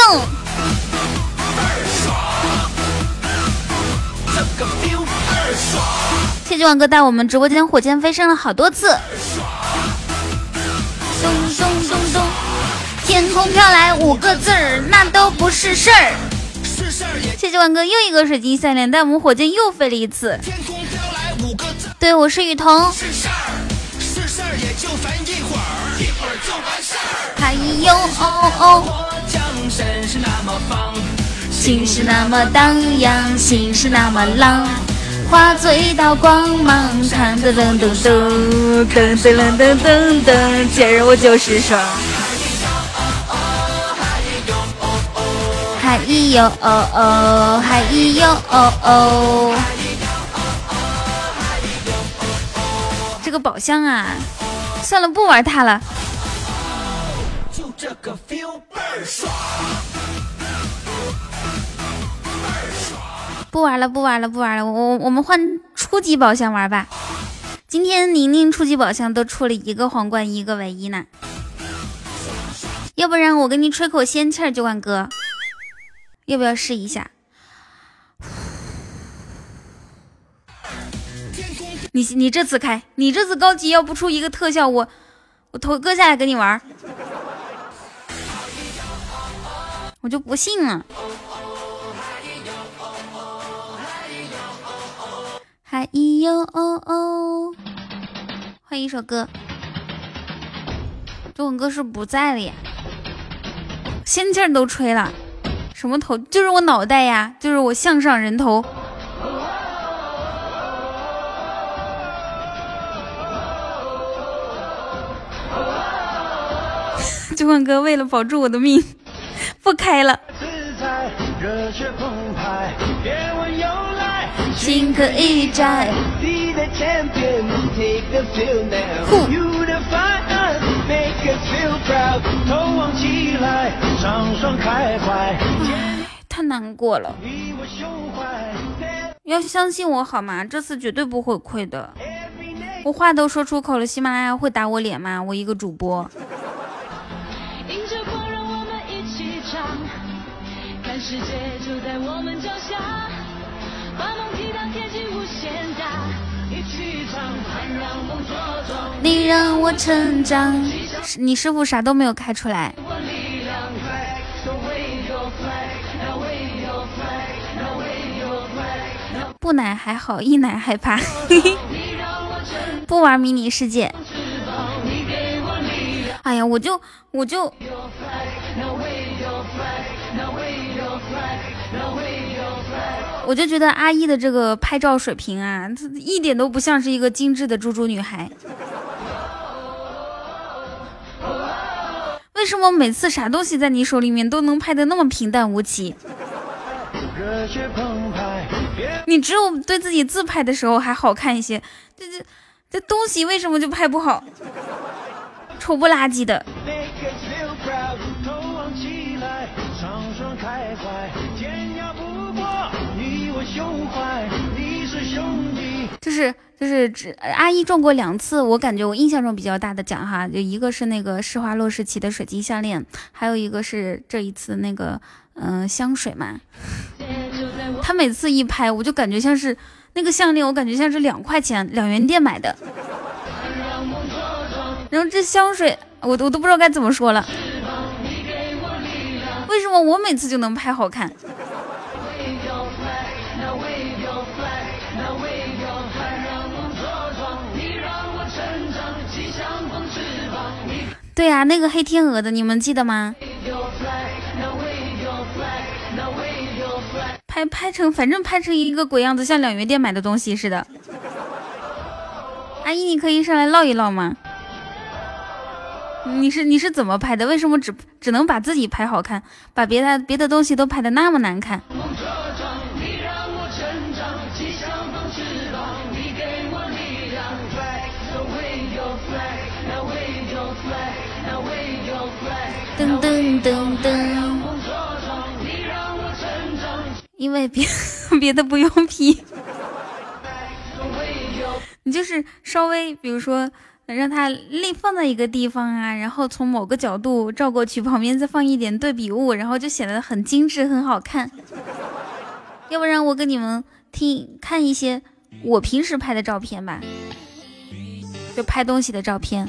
[SPEAKER 2] 谢谢九网哥带我们直播间火箭飞升了好多次。咚咚咚咚，天空飘来五个字儿，那都不是事儿。谢谢九网哥又一个水晶项链，带我们火箭又飞了一次。对，我是雨桐。嗨哟哦哦，心是那么荡漾，心是那么浪，化作一道光芒。噔噔噔噔噔噔噔噔噔噔，今儿我就是爽。嗨哟哦哦，嗨哟哦哦，这个宝箱啊，算了，不玩它了。这个 feel 倍儿爽，不玩了，不玩了，不玩了，我我们换初级宝箱玩吧。今天宁宁初级宝箱都出了一个皇冠，一个唯一呢。要不然我给你吹口仙气儿，九管哥，要不要试一下？你你这次开，你这次高级要不出一个特效，我我头割下来跟你玩，我就不信了。还有哦哦，换一首歌。中文哥是不在了呀，仙气儿都吹了，什么头？就是我脑袋呀，就是我向上人头。中文哥为了保住我的命，不开了。心可以摘。太难过了，要相信我好吗？这次绝对不会亏的。我话都说出口了，喜马拉雅会打我脸吗？我一个主播。你让我成长。你师傅啥都没有开出来。不奶还好，一奶害怕。不玩迷你世界。哎呀，我就我就。我就觉得阿姨的这个拍照水平啊，一点都不像是一个精致的猪猪女孩。为什么每次啥东西在你手里面都能拍的那么平淡无奇？你只有对自己自拍的时候还好看一些，这这这东西为什么就拍不好？丑不拉几的。就是就是只阿姨中过两次，我感觉我印象中比较大的奖哈，就一个是那个施华洛世奇的水晶项链，还有一个是这一次那个嗯香水嘛。他每次一拍，我就感觉像是那个项链，我感觉像是两块钱两元店买的。然后这香水，我都我都不知道该怎么说了。为什么我每次就能拍好看？对呀，那个黑天鹅的，你们记得吗？拍拍成，反正拍成一个鬼样子，像两元店买的东西似的。阿姨，你可以上来唠一唠吗？你是你是怎么拍的？为什么只只能把自己拍好看，把别的别的东西都拍的那么难看？噔噔噔噔，因为别别的不用 P，你就是稍微比如说让它立放在一个地方啊，然后从某个角度照过去，旁边再放一点对比物，然后就显得很精致很好看。要不然我给你们听看一些我平时拍的照片吧，就拍东西的照片。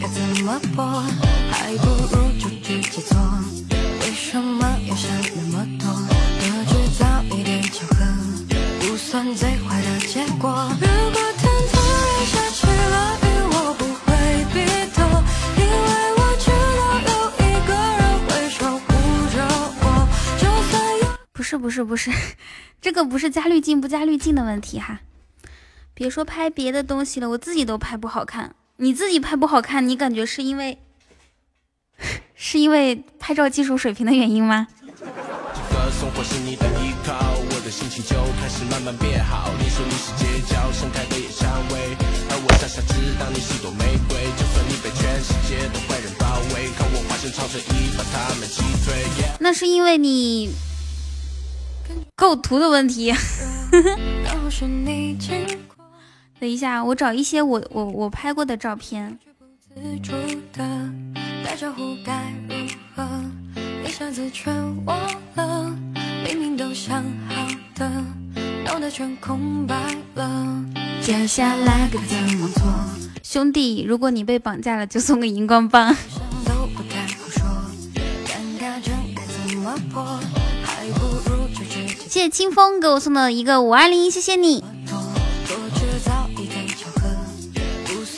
[SPEAKER 2] 该怎么破？还不如就直接做。为什么要想那么多？得制造一点巧合，不算最坏的结果。如果天突然下起了雨，我不会避躲，因为我知道有一个人会守护着我。就算有……不是不是不是，这个不是加滤镜不加滤镜的问题哈。别说拍别的东西了，我自己都拍不好看。你自己拍不好看，你感觉是因为 是因为拍照技术水平的原因吗？
[SPEAKER 4] 的心情就开始慢慢变好。你说你是街角盛开的野蔷薇，而我傻傻知道你是朵玫瑰。就算你被全世界的坏人包围，看我化身超人一把他们击退。
[SPEAKER 2] 那是因为你构图的问题。等一下，我找一些我我我拍过的照片。接下来该怎么做？兄弟，如果你被绑架了，就送个荧光棒。谢谢清风给我送的一个五二零，谢谢你。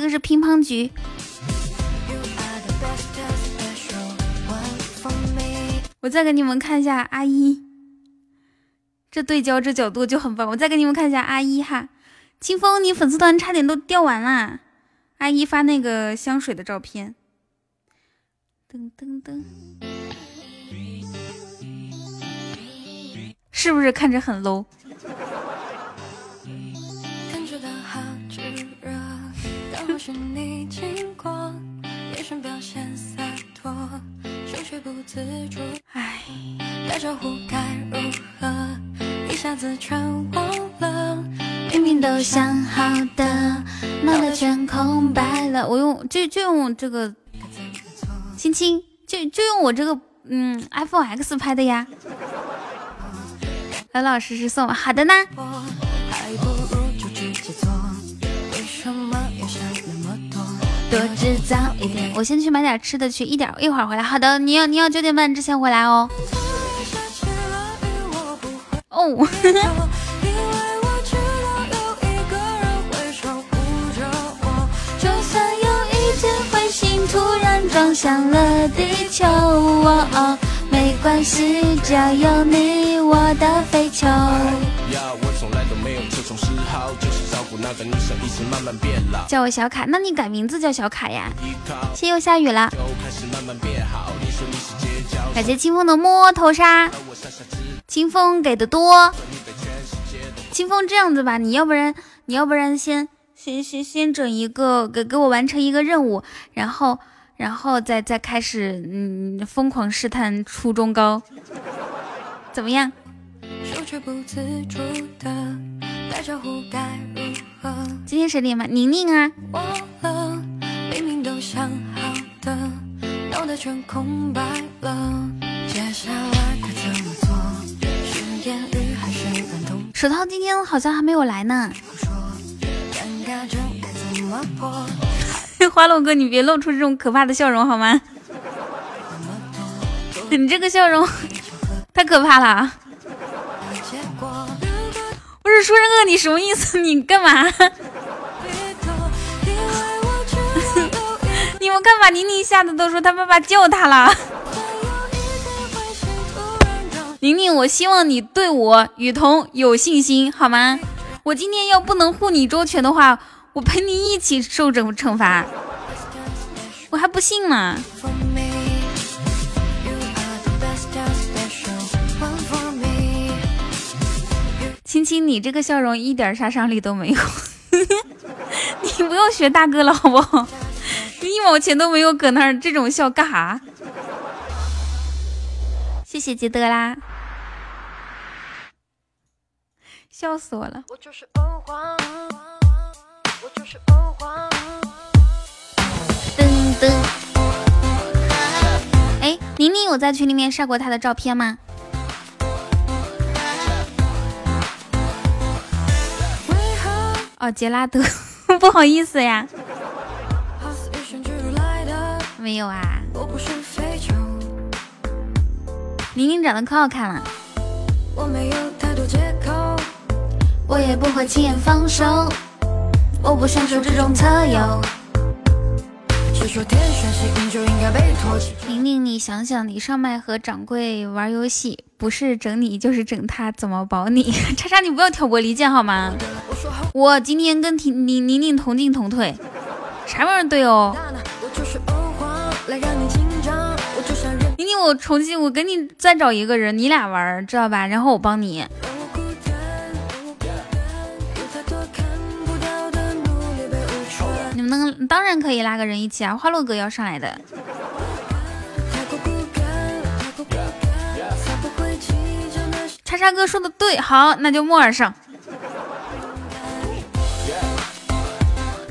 [SPEAKER 2] 这个是乒乓局。我再给你们看一下阿一，这对焦这角度就很棒。我再给你们看一下阿一哈。清风，你粉丝团差点都掉完啦！阿姨发那个香水的照片，噔噔噔，是不是看着很 low？唉，打招呼该如何？一下子全忘了。明明都想好的，脑袋全空白了。我用就就用这个，亲亲，就就用我这个嗯 iPhone X 拍的呀。老老实实送，好的呢。多制造一点，我先去买点吃的去，一点一会儿回来。好的，你要你要九点半之前回来哦。哦。撞向了地球，没关系，只要有你，我的飞球。叫我小卡，那你改名字叫小卡呀？天又下雨了，感谢清风的摸头杀，清风给的多。清风这样子吧，你要不然你要不然先先先先整一个，给给我完成一个任务，然后。然后再再开始，嗯，疯狂试探初中高，怎么样？今天谁连麦？宁宁啊。手套今天好像还没有来呢。花落哥，你别露出这种可怕的笑容好吗？你这个笑容太可怕了！不是书生哥，你什么意思？你干嘛？你们干嘛？宁宁吓得都说他爸爸救他了。宁宁，我希望你对我雨桐有信心好吗？我今天要不能护你周全的话。我陪你一起受惩惩罚，我还不信呢。亲亲，你这个笑容一点杀伤力都没有，你不用学大哥了好不好？你一毛钱都没有，搁那儿这种笑干哈？谢谢杰德啦，笑死我了。噔噔，哎，宁宁有在群里面晒过他的照片吗？哦，杰拉德，不好意思呀，没有啊。宁宁长得可好看了。我也不会轻言放手。我不享受这种特有。宁宁，你想想，你上麦和掌柜玩游戏，不是整你就是整他，怎么保你？叉叉，你不要挑拨离间好吗？我今天跟婷宁宁宁同进同退，啥玩意儿队哦？宁宁，我重新，我给你再找一个人，你俩玩，知道吧？然后我帮你。能当然可以拉个人一起啊！花落哥要上来的。叉叉哥说的对，好，那就木耳上。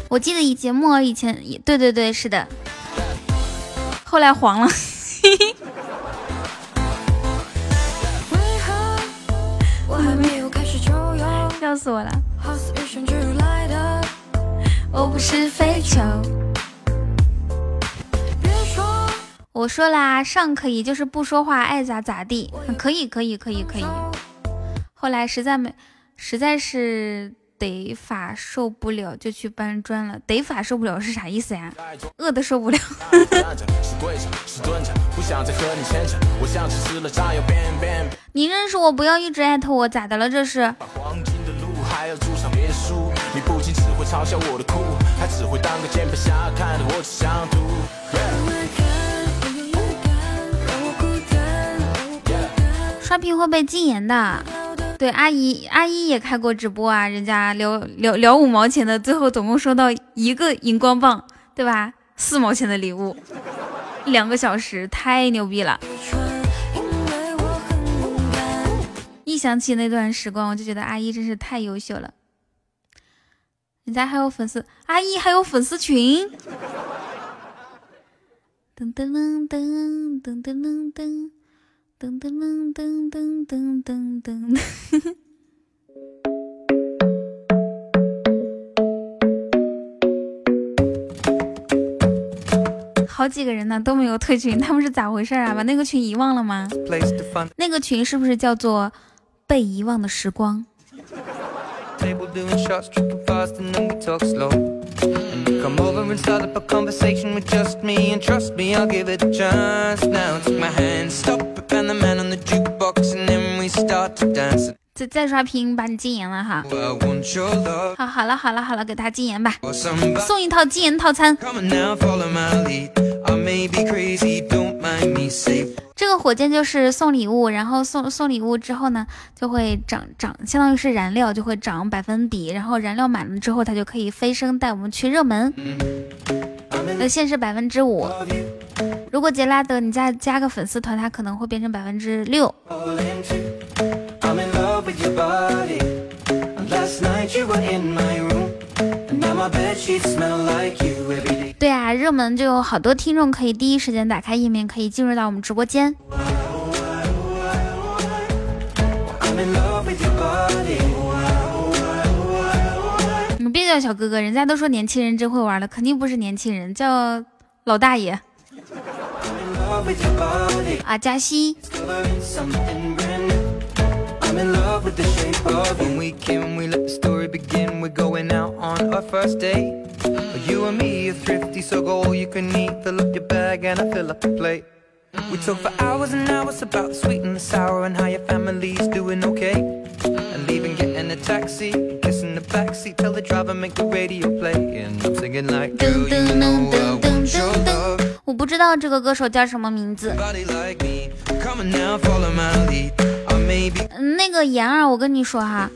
[SPEAKER 2] 我记得以前木耳以前也对对对是的，后来黄了。笑死我了。我不是非球。我说啦，上可以，就是不说话，爱咋咋地，可以，可以，可以，可以。后来实在没，实在是得法受不了，就去搬砖了。得法受不了是啥意思呀？饿的受不了。你认识我，不要一直艾特我，咋的了？这是。你不仅只会嘲笑我的酷，还只会当个键盘侠，看得我只想吐。刷屏会被禁言的。对，阿姨，阿姨也开过直播啊，人家聊聊聊五毛钱的，最后总共收到一个荧光棒，对吧？四毛钱的礼物，两个小时，太牛逼了。想起那段时光，我就觉得阿姨真是太优秀了。人家还有粉丝，阿姨还有粉丝群。噔噔噔噔噔噔噔噔噔噔噔噔噔噔噔。好几个人呢都没有退群，他们是咋回事啊？把那个群遗忘了吗？那个群是不是叫做被遗忘的时光。再再刷屏把你禁言了哈。好好了好了好了给他禁言吧。送一套禁言套餐。这个火箭就是送礼物然后送送礼物之后呢就会涨涨相当于是燃料就会涨百分比然后燃料满了之后它就可以飞升带我们去热门。那现是百分之五。如果杰拉德你再加个粉丝团它可能会变成百分之六。对啊，热门就有好多听众可以第一时间打开页面，可以进入到我们直播间。你们别叫小哥哥，人家都说年轻人真会玩了，肯定不是年轻人，叫老大爷。啊，加西。in love with the shape of When we can, we let the story begin We're going out on our first date You and me are thrifty, so go all you can eat Fill up your bag and I fill up the plate We talk for hours and hours about the sweet and the sour And how your family's doing okay And even getting a taxi, kissing the backseat Tell the driver make the radio play And I'm singing like Girl, you know I want your love 我不知道这个歌手叫什么名字。 那个妍儿，我跟你说哈，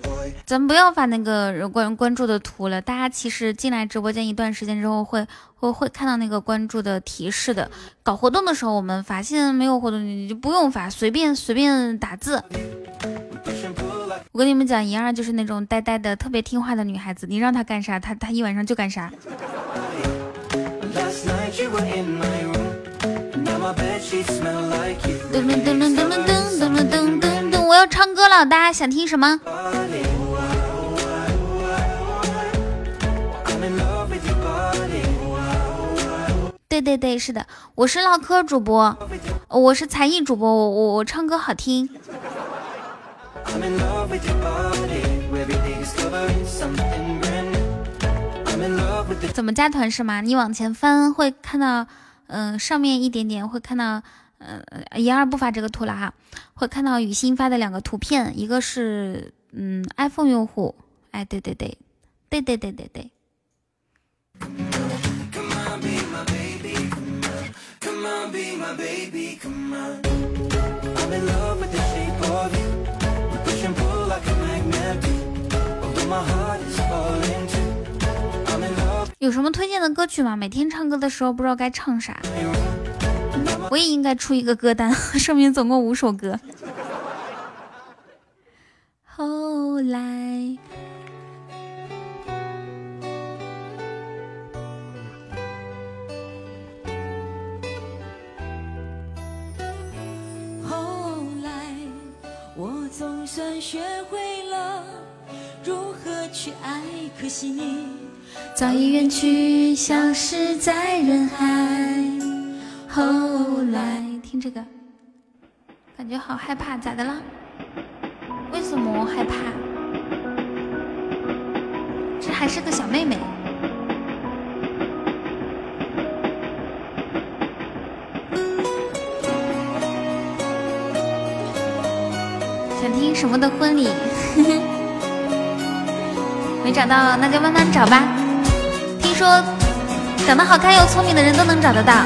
[SPEAKER 2] 咱不要发那个关关注的图了。大家其实进来直播间一段时间之后，会会会看到那个关注的提示的。搞活动的时候我们发，现在没有活动你就不用发，随便随便打字。我跟你们讲，妍儿就是那种呆呆的、特别听话的女孩子，你让她干啥，她她一晚上就干啥。噔噔噔噔噔噔噔噔噔噔！我要唱歌了，大家想听什么？对对对，是的，我是唠嗑主播，我是才艺主播，我我我唱歌好听。怎么加团是吗？你往前翻会看到，嗯，上面一点点会看到，嗯，言儿不发这个图了哈，会看到雨欣发的两个图片，一个是嗯 iPhone 用户，哎，对对对，对对对对对。有什么推荐的歌曲吗？每天唱歌的时候不知道该唱啥，我也应该出一个歌单，说明总共五首歌。后来，
[SPEAKER 3] 后来，我总算学会了如何去爱，可惜你。
[SPEAKER 2] 早已远去，消失在人海。后来听这个，感觉好害怕，咋的了？为什么害怕？这还是个小妹妹。想听什么的婚礼？没找到，那就慢慢找吧。听说长得好看又聪明的人都能找得到。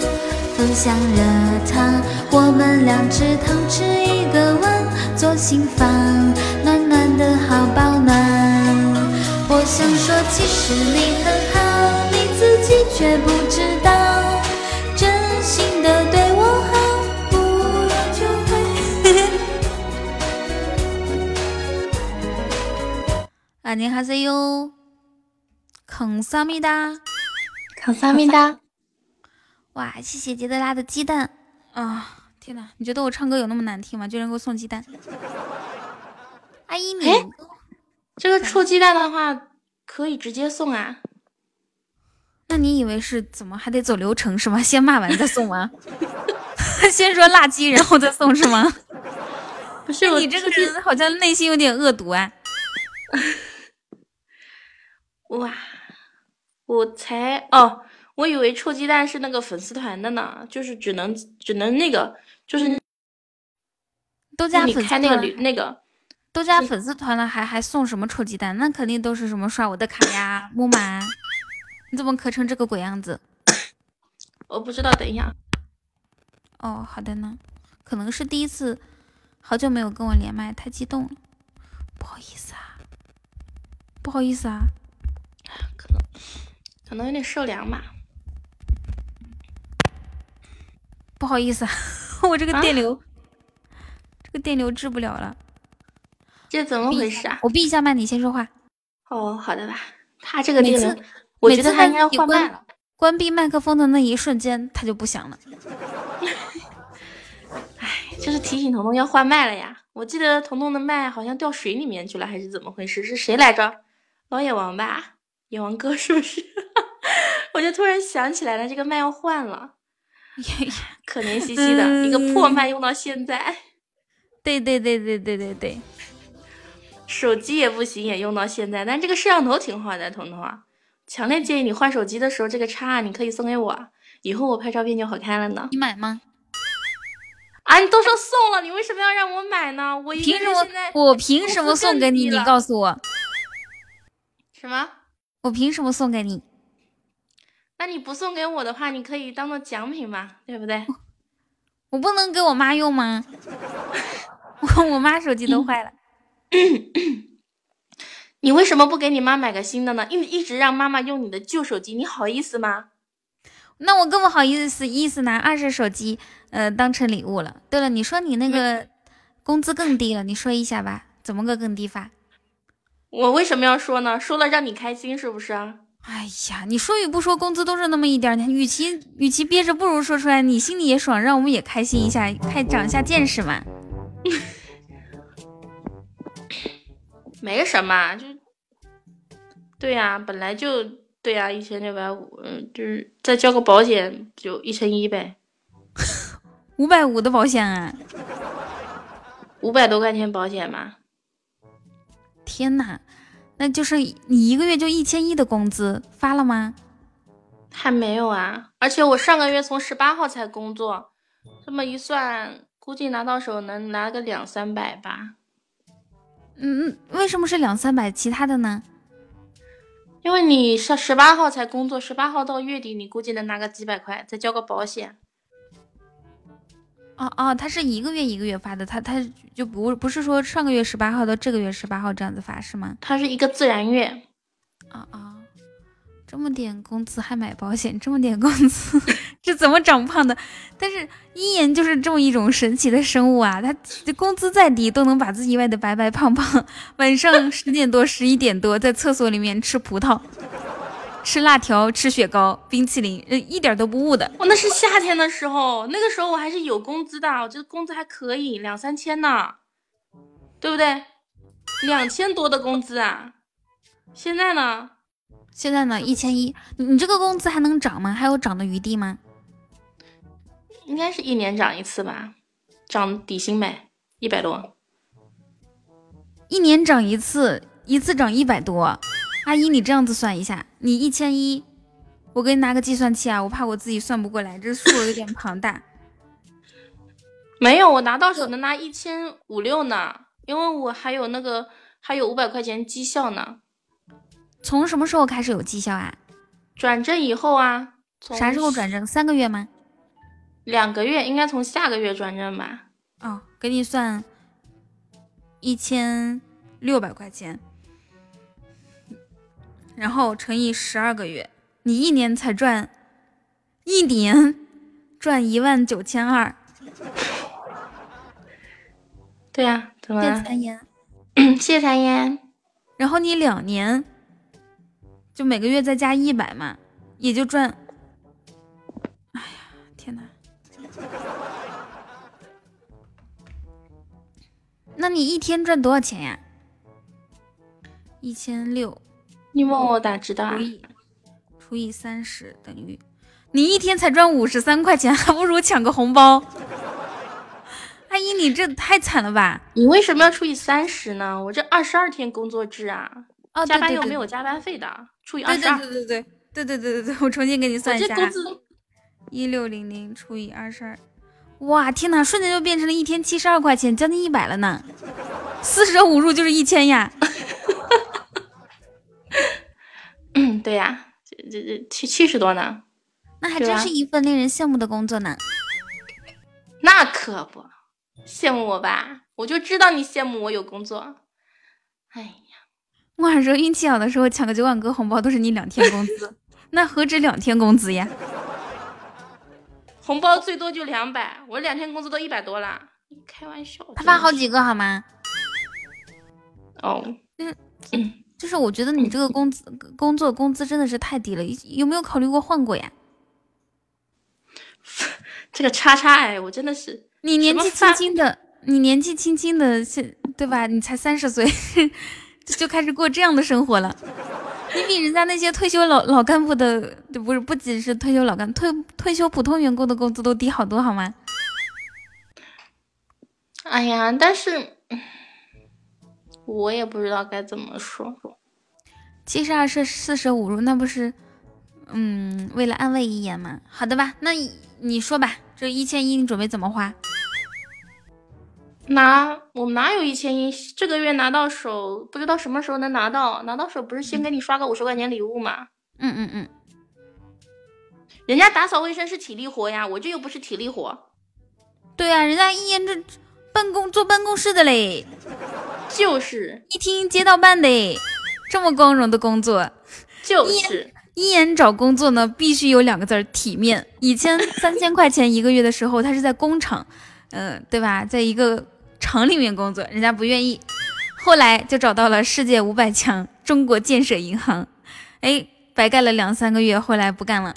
[SPEAKER 2] 分享热汤，我们两只头吃一个碗，做心房，暖暖的好保暖。我想说，其实你很好，你自己却不知道，真心的对我好，不要就退。啊，你好，是哟，康萨米达，
[SPEAKER 5] 康萨米达，
[SPEAKER 2] 哇，谢谢杰德拉的鸡蛋啊！天哪，你觉得我唱歌有那么难听吗？居然给我送鸡蛋！阿姨，你
[SPEAKER 5] 这个臭鸡蛋的话可以直接送啊？
[SPEAKER 2] 那你以为是怎么还得走流程是吗？先骂完再送吗？先说辣鸡，然后再送是吗？
[SPEAKER 5] 不是，
[SPEAKER 2] 你这个人好像内心有点恶毒啊！
[SPEAKER 5] 哇，我才哦，我以为臭鸡蛋是那个粉丝团的呢，就是只能只能那个，就是
[SPEAKER 2] 都加粉丝
[SPEAKER 5] 团那个那个
[SPEAKER 2] 都加粉丝团了，还还送什么臭鸡蛋？那肯定都是什么刷我的卡呀，木马，你怎么咳成这个鬼样子？
[SPEAKER 5] 我不知道，等一下。
[SPEAKER 2] 哦，好的呢，可能是第一次，好久没有跟我连麦，太激动了，不好意思啊，不好意思啊。
[SPEAKER 5] 可能可能有点受凉吧，
[SPEAKER 2] 不好意思，我这个电流，这个电流治不了了，
[SPEAKER 5] 这怎么回事啊？
[SPEAKER 2] 我闭一下麦，你先说话。
[SPEAKER 5] 哦，好的吧。他这个电流，我觉得他应该换麦了。
[SPEAKER 2] 关闭麦克风的那一瞬间，他就不响了。
[SPEAKER 5] 哎，就是提醒彤彤要换麦了呀。我记得彤彤的麦好像掉水里面去了，还是怎么回事？是谁来着？老野王吧？野王哥是不是？我就突然想起来了，这个麦要换了，可怜兮兮的一个破麦用到现在。
[SPEAKER 2] 对对对对对对对，
[SPEAKER 5] 手机也不行，也用到现在。但这个摄像头挺好的，彤彤啊，强烈建议你换手机的时候，这个叉你可以送给我，以后我拍照片就好看了呢。
[SPEAKER 2] 你买吗？
[SPEAKER 5] 啊，你都说送了，你为什么要让我买呢？我
[SPEAKER 2] 凭什么？我凭什么送给你？你告诉我。
[SPEAKER 5] 什么？
[SPEAKER 2] 我凭什么送给你？
[SPEAKER 5] 那你不送给我的话，你可以当做奖品嘛，对不对？
[SPEAKER 2] 我不能给我妈用吗？我我妈手机都坏了。
[SPEAKER 5] 你为什么不给你妈买个新的呢？一一直让妈妈用你的旧手机，你好意思吗？
[SPEAKER 2] 那我更不好意思意思拿二手手机呃当成礼物了。对了，你说你那个工资更低了，你说一下吧，怎么个更低法？
[SPEAKER 5] 我为什么要说呢？说了让你开心是不是？
[SPEAKER 2] 哎呀，你说与不说，工资都是那么一点点，与其与其憋着，不如说出来，你心里也爽，让我们也开心一下，开长一下见识嘛。
[SPEAKER 5] 没什么，就对呀，本来就对呀，一千六百五，嗯，就是再交个保险就一千一呗。
[SPEAKER 2] 五百五的保险啊？
[SPEAKER 5] 五百多块钱保险嘛？
[SPEAKER 2] 天呐！那就是你一个月就一千一的工资发了吗？
[SPEAKER 5] 还没有啊，而且我上个月从十八号才工作，这么一算，估计拿到手能拿个两三百吧。
[SPEAKER 2] 嗯嗯，为什么是两三百？其他的呢？
[SPEAKER 5] 因为你上十八号才工作，十八号到月底，你估计能拿个几百块，再交个保险。
[SPEAKER 2] 哦哦，他是一个月一个月发的，他他就不不是说上个月十八号到这个月十八号这样子发是吗？
[SPEAKER 5] 他是一个自然月。
[SPEAKER 2] 啊啊，这么点工资还买保险，这么点工资 这怎么长胖的？但是一言就是这么一种神奇的生物啊，他工资再低都能把自己喂得白白胖胖，晚上十点多十一点多在厕所里面吃葡萄。吃辣条，吃雪糕，冰淇淋，呃，一点都不误的。
[SPEAKER 5] 我那是夏天的时候，那个时候我还是有工资的，我觉得工资还可以，两三千呢，对不对？两千多的工资啊！现在呢？
[SPEAKER 2] 现在呢？一千一。你这个工资还能涨吗？还有涨的余地吗？
[SPEAKER 5] 应该是一年涨一次吧，涨底薪呗，一百多。
[SPEAKER 2] 一年涨一次，一次涨一百多。阿姨，你这样子算一下，你一千一，我给你拿个计算器啊，我怕我自己算不过来，这数有点庞大。
[SPEAKER 5] 没有，我拿到手能拿一千五六呢，因为我还有那个还有五百块钱绩效呢。
[SPEAKER 2] 从什么时候开始有绩效啊？
[SPEAKER 5] 转正以后啊。
[SPEAKER 2] 啥时候转正？三个月吗？
[SPEAKER 5] 两个月，应该从下个月转正吧。
[SPEAKER 2] 哦，给你算一千六百块钱。然后乘以十二个月，你一年才赚，一年赚一万九千二。
[SPEAKER 5] 对呀，怎么？
[SPEAKER 2] 谢谢残言，
[SPEAKER 5] 谢谢残言。
[SPEAKER 2] 然后你两年，就每个月再加一百嘛，也就赚。哎呀，天哪！那你一天赚多少钱呀？一千六。
[SPEAKER 5] 你问我咋知道啊？
[SPEAKER 2] 除以除以三十等于，你一天才赚五十三块钱，还不如抢个红包。阿姨，你这太惨了吧？
[SPEAKER 5] 你为什么要除以三十呢？我这二十二天工作制啊，
[SPEAKER 2] 哦，
[SPEAKER 5] 加班又没有加班费的，除以二十二。
[SPEAKER 2] 对对对对对对对对对对，我重新给你算一下。
[SPEAKER 5] 工资
[SPEAKER 2] 一六零零除以二十二，哇，天哪，瞬间就变成了一天七十二块钱，将近一百了呢。四舍五入就是一千呀。
[SPEAKER 5] 嗯，对呀，这这这七七十多呢，
[SPEAKER 2] 那还真是一份令人羡慕的工作呢。
[SPEAKER 5] 那可不，羡慕我吧？我就知道你羡慕我有工作。哎呀，
[SPEAKER 2] 我还说运气好的时候抢个九万哥红包都是你两天工资，那何止两天工资呀？
[SPEAKER 5] 红包最多就两百，我两天工资都一百多了，开玩笑。
[SPEAKER 2] 他发好几个好吗？
[SPEAKER 5] 哦，
[SPEAKER 2] 嗯。就是我觉得你这个工资工作工资真的是太低了，有没有考虑过换过呀？
[SPEAKER 5] 这个叉叉哎，我真的是
[SPEAKER 2] 你年纪轻轻的，你年纪轻轻的，现对吧？你才三十岁，就开始过这样的生活了。你比人家那些退休老老干部的，不是不仅是退休老干退退休普通员工的工资都低好多，好吗？
[SPEAKER 5] 哎呀，但是。我也不知道该怎么说。
[SPEAKER 2] 七十二是四舍五入，那不是，嗯，为了安慰一言吗。好的吧，那你说吧，这一千一你准备怎么花？
[SPEAKER 5] 拿我哪有一千一？这个月拿到手，不知道什么时候能拿到。拿到手不是先给你刷个五十块钱礼物吗？
[SPEAKER 2] 嗯嗯嗯。
[SPEAKER 5] 人家打扫卫生是体力活呀，我这又不是体力活。
[SPEAKER 2] 对呀，人家一言这办公坐办公室的嘞。
[SPEAKER 5] 就是
[SPEAKER 2] 一听街道办的，这么光荣的工作，
[SPEAKER 5] 就是
[SPEAKER 2] 一言找工作呢，必须有两个字儿体面。以前 三千块钱一个月的时候，他是在工厂，嗯，对吧？在一个厂里面工作，人家不愿意。后来就找到了世界五百强中国建设银行，哎，白干了两三个月，后来不干了。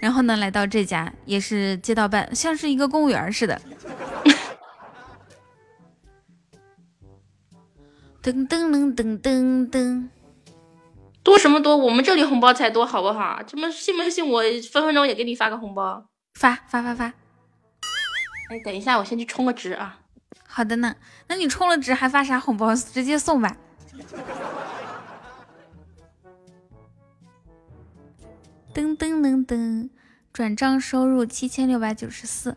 [SPEAKER 2] 然后呢，来到这家也是街道办，像是一个公务员似的。噔噔噔噔噔噔，
[SPEAKER 5] 多什么多？我们这里红包才多，好不好？这么信不信我分分钟也给你发个红包？
[SPEAKER 2] 发发发发！
[SPEAKER 5] 哎，等一下，我先去充个值啊。
[SPEAKER 2] 好的呢，那你充了值还发啥红包？直接送吧。噔噔噔噔，转账收入七千六百九十四。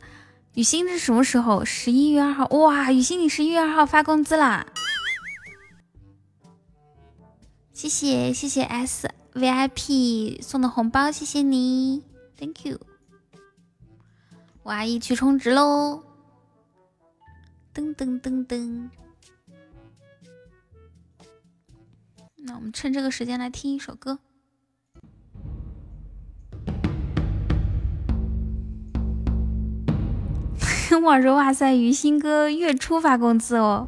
[SPEAKER 2] 雨欣是什么时候？十一月二号。哇，雨欣你十一月二号发工资啦！谢谢谢谢 S VIP 送的红包，谢谢你，Thank you。我阿姨去充值喽。噔噔噔噔，那我们趁这个时间来听一首歌。我说哇塞，于心哥月初发工资哦！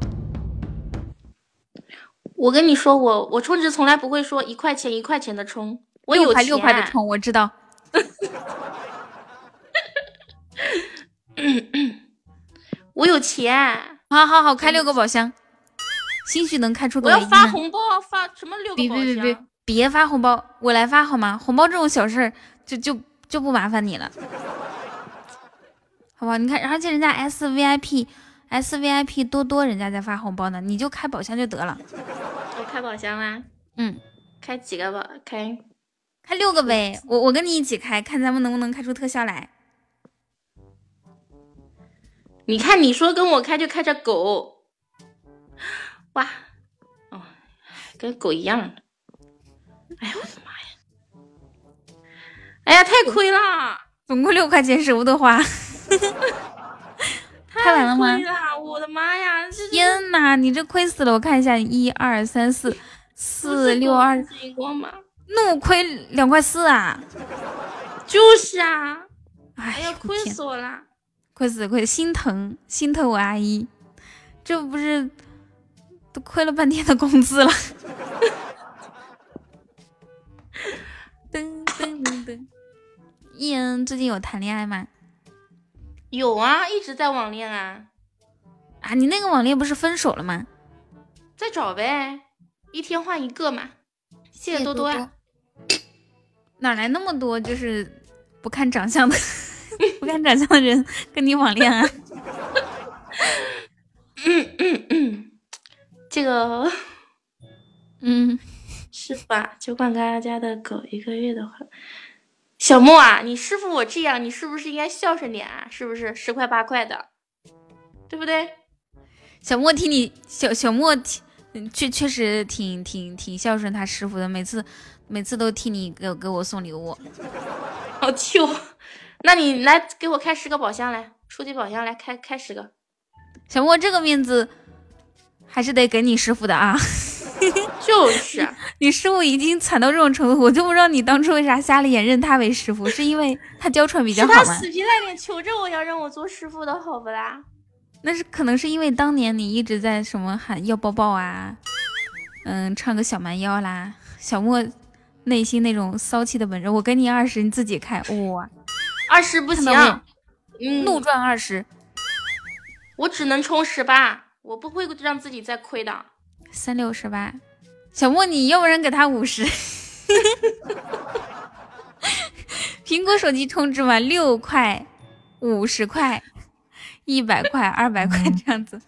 [SPEAKER 5] 我跟你说，我我充值从来不会说一块钱一块钱的充，我
[SPEAKER 2] 六块六块的充，我知道。
[SPEAKER 5] 我有钱，
[SPEAKER 2] 好好好，开六个宝箱，兴许能开出个。
[SPEAKER 5] 我要发红包，发什么六个宝箱？
[SPEAKER 2] 别别别别，别发红包，我来发好吗？红包这种小事儿，就就就不麻烦你了，好吧？你看，而且人家 S V I P S V I P 多多人家在发红包呢，你就开宝箱就得了。
[SPEAKER 5] 我开宝箱啦，
[SPEAKER 2] 嗯，
[SPEAKER 5] 开几个吧？开
[SPEAKER 2] 开六个呗，我我跟你一起开，看咱们能不能开出特效来。
[SPEAKER 5] 你看，你说跟我开就开着狗，哇，哦，跟狗一样的。哎呀，我的妈呀！哎呀，太亏了，
[SPEAKER 2] 总共六块钱舍不得花。
[SPEAKER 5] 太
[SPEAKER 2] 完了吗？
[SPEAKER 5] 我的妈呀！
[SPEAKER 2] 天哪，你这亏死了！我看一下，一二三四四六二，怒亏两块四啊！
[SPEAKER 5] 就是啊！
[SPEAKER 2] 哎
[SPEAKER 5] 呀，亏死我了！
[SPEAKER 2] 亏死亏，心疼心疼我阿姨，这不是都亏了半天的工资了。噔噔噔噔，伊恩最近有谈恋爱吗？
[SPEAKER 5] 有啊，一直在网恋啊。
[SPEAKER 2] 啊，你那个网恋不是分手了吗？
[SPEAKER 5] 再找呗，一天换一个嘛。谢谢多多呀。
[SPEAKER 2] 哪来那么多就是不看长相的？不看长相的人跟你网恋啊？
[SPEAKER 5] 嗯嗯嗯，这个，
[SPEAKER 2] 嗯，
[SPEAKER 5] 是吧？就灌嘎家的狗一个月的话，小莫啊，你师傅我这样，你是不是应该孝顺点啊？是不是十块八块的，对不对？
[SPEAKER 2] 小莫替你，小小莫替，确确实挺挺挺孝顺他师傅的，每次每次都替你给给我送礼物，
[SPEAKER 5] 好气我。那你来给我开十个宝箱来，初级宝箱来开开十个。
[SPEAKER 2] 小莫这个面子还是得给你师傅的啊。
[SPEAKER 5] 就是，
[SPEAKER 2] 你师傅已经惨到这种程度，我就不知道你当初为啥瞎了眼认他为师傅，是因为他娇喘比较好吗？
[SPEAKER 5] 他死皮赖脸求着我要让我做师傅的好不啦？
[SPEAKER 2] 那是可能是因为当年你一直在什么喊要抱抱啊，嗯，唱个小蛮腰啦。小莫内心那种骚气的本质，我给你二十，你自己开哇。
[SPEAKER 5] 二十不行，
[SPEAKER 2] 怒赚二十，
[SPEAKER 5] 我只能充十八，我不会让自己再亏的。
[SPEAKER 2] 三六十八，小莫，你要不然给他五十。苹果手机充值嘛，六块、五十块、一百块、二百块这样子。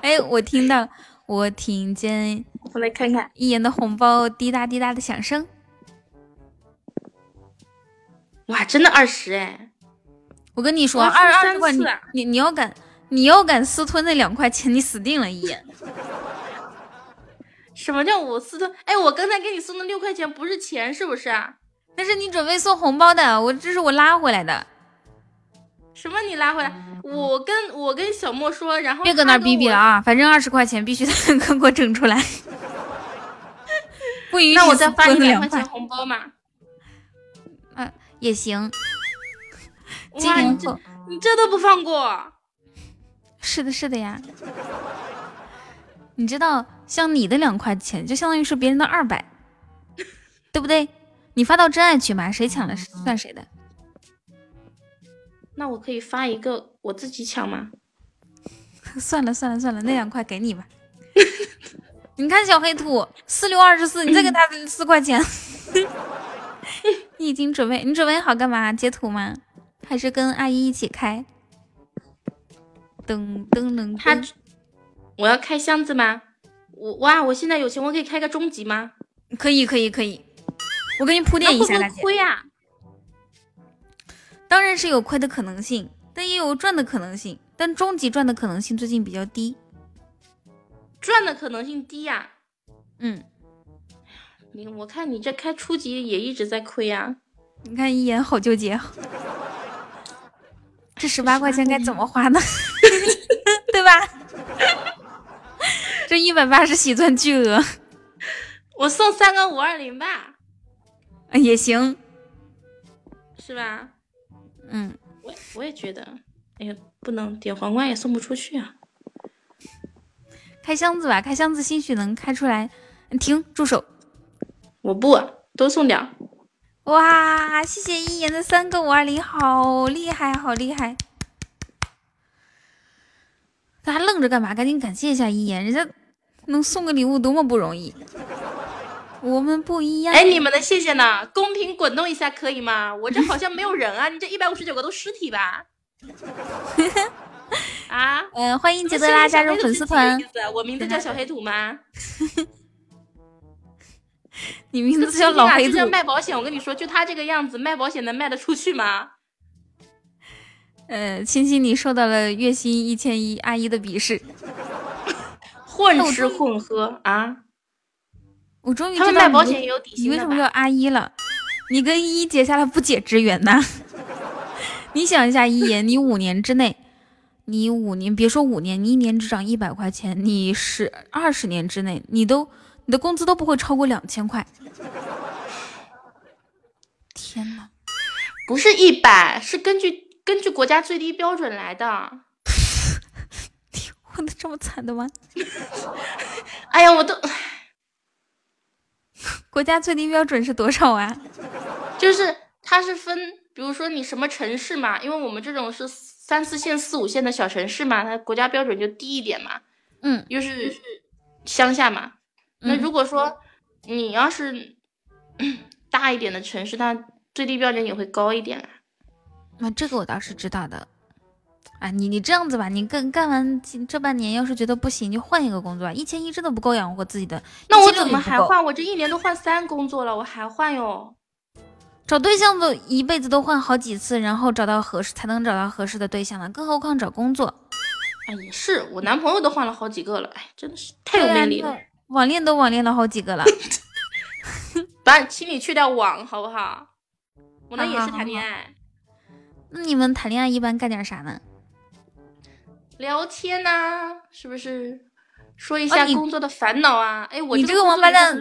[SPEAKER 2] 哎，我听到，我听见，
[SPEAKER 5] 我来看看
[SPEAKER 2] 一言的红包滴答滴答的响声。
[SPEAKER 5] 哇，真的二十哎！
[SPEAKER 2] 我跟你说，二二十块，你你你要敢，你要敢私吞那两块钱，你死定了！一眼。
[SPEAKER 5] 什么叫我私吞？哎，我刚才给你送的六块钱不是钱，是不是啊？
[SPEAKER 2] 那是你准备送红包的，我这是我拉回来的。
[SPEAKER 5] 什么？你拉回来？我跟我跟小莫说，然后
[SPEAKER 2] 别搁那逼逼了啊！反正二十块钱必须得给我整出来。不允许
[SPEAKER 5] 那我再发你两块钱红包嘛？
[SPEAKER 2] 嗯。也行，
[SPEAKER 5] 哇，你这你这都不放过，
[SPEAKER 2] 是的，是的呀。你知道，像你的两块钱，就相当于是别人的二百，对不对？你发到真爱群吧，谁抢了算谁的。
[SPEAKER 5] 那我可以发一个我自己抢吗？
[SPEAKER 2] 算了算了算了，那两块给你吧。你看小黑兔四六二十四，你再给他 四块钱。你已经准备，你准备好干嘛？截图吗？还是跟阿姨一起开？噔噔噔，
[SPEAKER 5] 他我要开箱子吗？我哇，我现在有钱，我可以开个终极吗？
[SPEAKER 2] 可以可以可以，我给你铺垫一下，大姐。
[SPEAKER 5] 亏啊！
[SPEAKER 2] 当然是有亏的可能性，但也有赚的可能性。但终极赚的可能性最近比较低，
[SPEAKER 5] 赚的可能性低呀。
[SPEAKER 2] 嗯，
[SPEAKER 5] 你我看你这开初级也一直在亏呀。
[SPEAKER 2] 你看一眼好纠结，这十八块钱该怎么花呢？对吧？这一百八十喜钻巨额，
[SPEAKER 5] 我送三个五二零吧，
[SPEAKER 2] 也行，
[SPEAKER 5] 是吧？
[SPEAKER 2] 嗯，
[SPEAKER 5] 我我也觉得，哎呀，不能点皇冠也送不出去啊！
[SPEAKER 2] 开箱子吧，开箱子兴许能开出来。停，住手！
[SPEAKER 5] 我不都送掉。
[SPEAKER 2] 哇，谢谢一言的三个五二零，好厉害，好厉害！大家愣着干嘛？赶紧感谢一下一言，人家能送个礼物多么不容易。我们不一样。
[SPEAKER 5] 哎，你们的谢谢呢？公屏滚动一下可以吗？我这好像没有人啊！你这一百五十九个都尸体吧？啊？
[SPEAKER 2] 嗯，欢迎杰德拉加入粉丝团。
[SPEAKER 5] 我名字叫小黑土吗？
[SPEAKER 2] 你名字叫老黑土。
[SPEAKER 5] 卖保险，我跟你说，就他这个样子，卖保险能卖得出去吗？
[SPEAKER 2] 呃，亲亲，你受到了月薪一千一阿姨的鄙视。
[SPEAKER 5] 混吃混喝啊！
[SPEAKER 2] 我终于
[SPEAKER 5] 他们卖保险也有底薪
[SPEAKER 2] 你为什么叫阿姨了？你跟依依结下了不解之缘呐！你想一下，一言，你五年之内，你五年别说五年，你一年只涨一百块钱，你是二十年之内，你都你的工资都不会超过两千块。天哪，
[SPEAKER 5] 不是一百，是根据根据国家最低标准来的。
[SPEAKER 2] 你 混的这么惨的吗？
[SPEAKER 5] 哎呀，我都。
[SPEAKER 2] 国家最低标准是多少啊？
[SPEAKER 5] 就是它是分，比如说你什么城市嘛，因为我们这种是三四线、四五线的小城市嘛，它国家标准就低一点嘛。
[SPEAKER 2] 嗯，
[SPEAKER 5] 又是乡下嘛。那如果说你要是 大一点的城市，它最低标准也会高一点啊。
[SPEAKER 2] 那这个我倒是知道的。啊，你你这样子吧，你干干完这半年，要是觉得不行，就换一个工作。一千一真的不够养活自己的。
[SPEAKER 5] 那我怎么还换？我这一年都换三工作了，我还换哟。
[SPEAKER 2] 找对象都一辈子都换好几次，然后找到合适才能找到合适的对象呢，更何况找工作。
[SPEAKER 5] 哎，也是，我男朋友都换了好几个了，哎，真的是太有魅力了。
[SPEAKER 2] 网恋都网恋了好几个了。
[SPEAKER 5] 把，请你去掉网好不好？我那也是谈恋爱。
[SPEAKER 2] 那你们谈恋爱一般干点啥呢？
[SPEAKER 5] 聊天呐，是不是？说一下工作的烦恼啊！哎，我
[SPEAKER 2] 你这个王八蛋，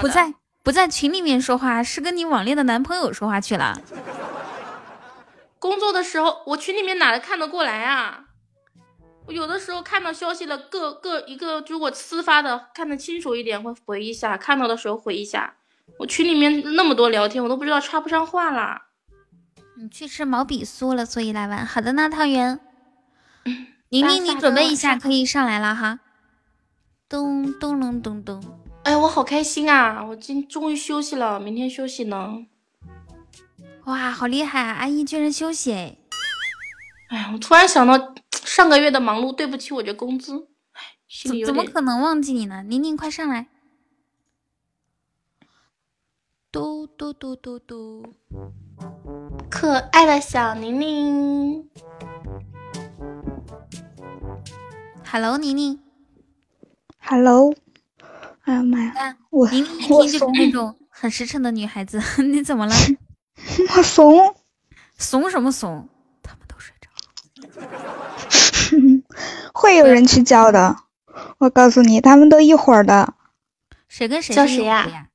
[SPEAKER 5] 不
[SPEAKER 2] 在不在群里面说话，是跟你网恋的男朋友说话去了。
[SPEAKER 5] 工作的时候，我群里面哪看得过来啊？我有的时候看到消息了，各各一个，如果私发的看得清楚一点，会回一下；看到的时候回一下。我群里面那么多聊天，我都不知道插不上话啦。
[SPEAKER 2] 你去吃毛笔酥了，所以来玩。好的呢，汤圆。宁宁，你准备一下，可以上来了哈。咚咚隆咚咚。
[SPEAKER 5] 哎，我好开心啊！我今终于休息了，明天休息呢。
[SPEAKER 2] 哇，好厉害啊！阿姨居然休息哎。
[SPEAKER 5] 哎呀，我突然想到上个月的忙碌，对不起我这工资。
[SPEAKER 2] 怎么可能忘记你呢？宁宁，快上来。嘟嘟嘟嘟嘟。
[SPEAKER 5] 可爱的小宁宁。
[SPEAKER 2] Hello，宁宁。
[SPEAKER 6] Hello，哎呀妈呀！我
[SPEAKER 2] 宁宁一听就是那种很实诚的女孩子，你怎么了？
[SPEAKER 6] 我怂，
[SPEAKER 2] 怂什么怂？他们都睡着了。
[SPEAKER 6] 会有人去叫的，我告诉你，他们都一伙的。
[SPEAKER 2] 谁跟谁
[SPEAKER 5] 叫谁呀？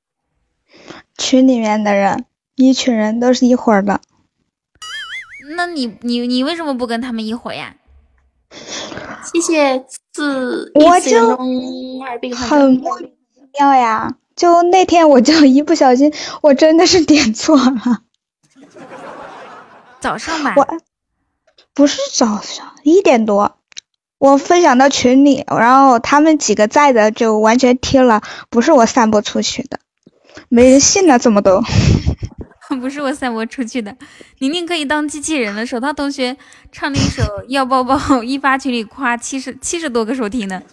[SPEAKER 6] 群里面的人，一群人都是一伙的。
[SPEAKER 2] 那你你你为什么不跟他们一伙呀？
[SPEAKER 5] 谢谢自
[SPEAKER 6] 我就很莫名其妙呀。就那天我就一不小心，我真的是点错了。
[SPEAKER 2] 早上吧，
[SPEAKER 6] 我不是早上一点多，我分享到群里，然后他们几个在的就完全听了，不是我散播出去的，没人信了，怎么都。
[SPEAKER 2] 不是我散播出去的，宁宁可以当机器人了。手套同学唱那首《要抱抱》，一发群里夸七十七十多个收听呢。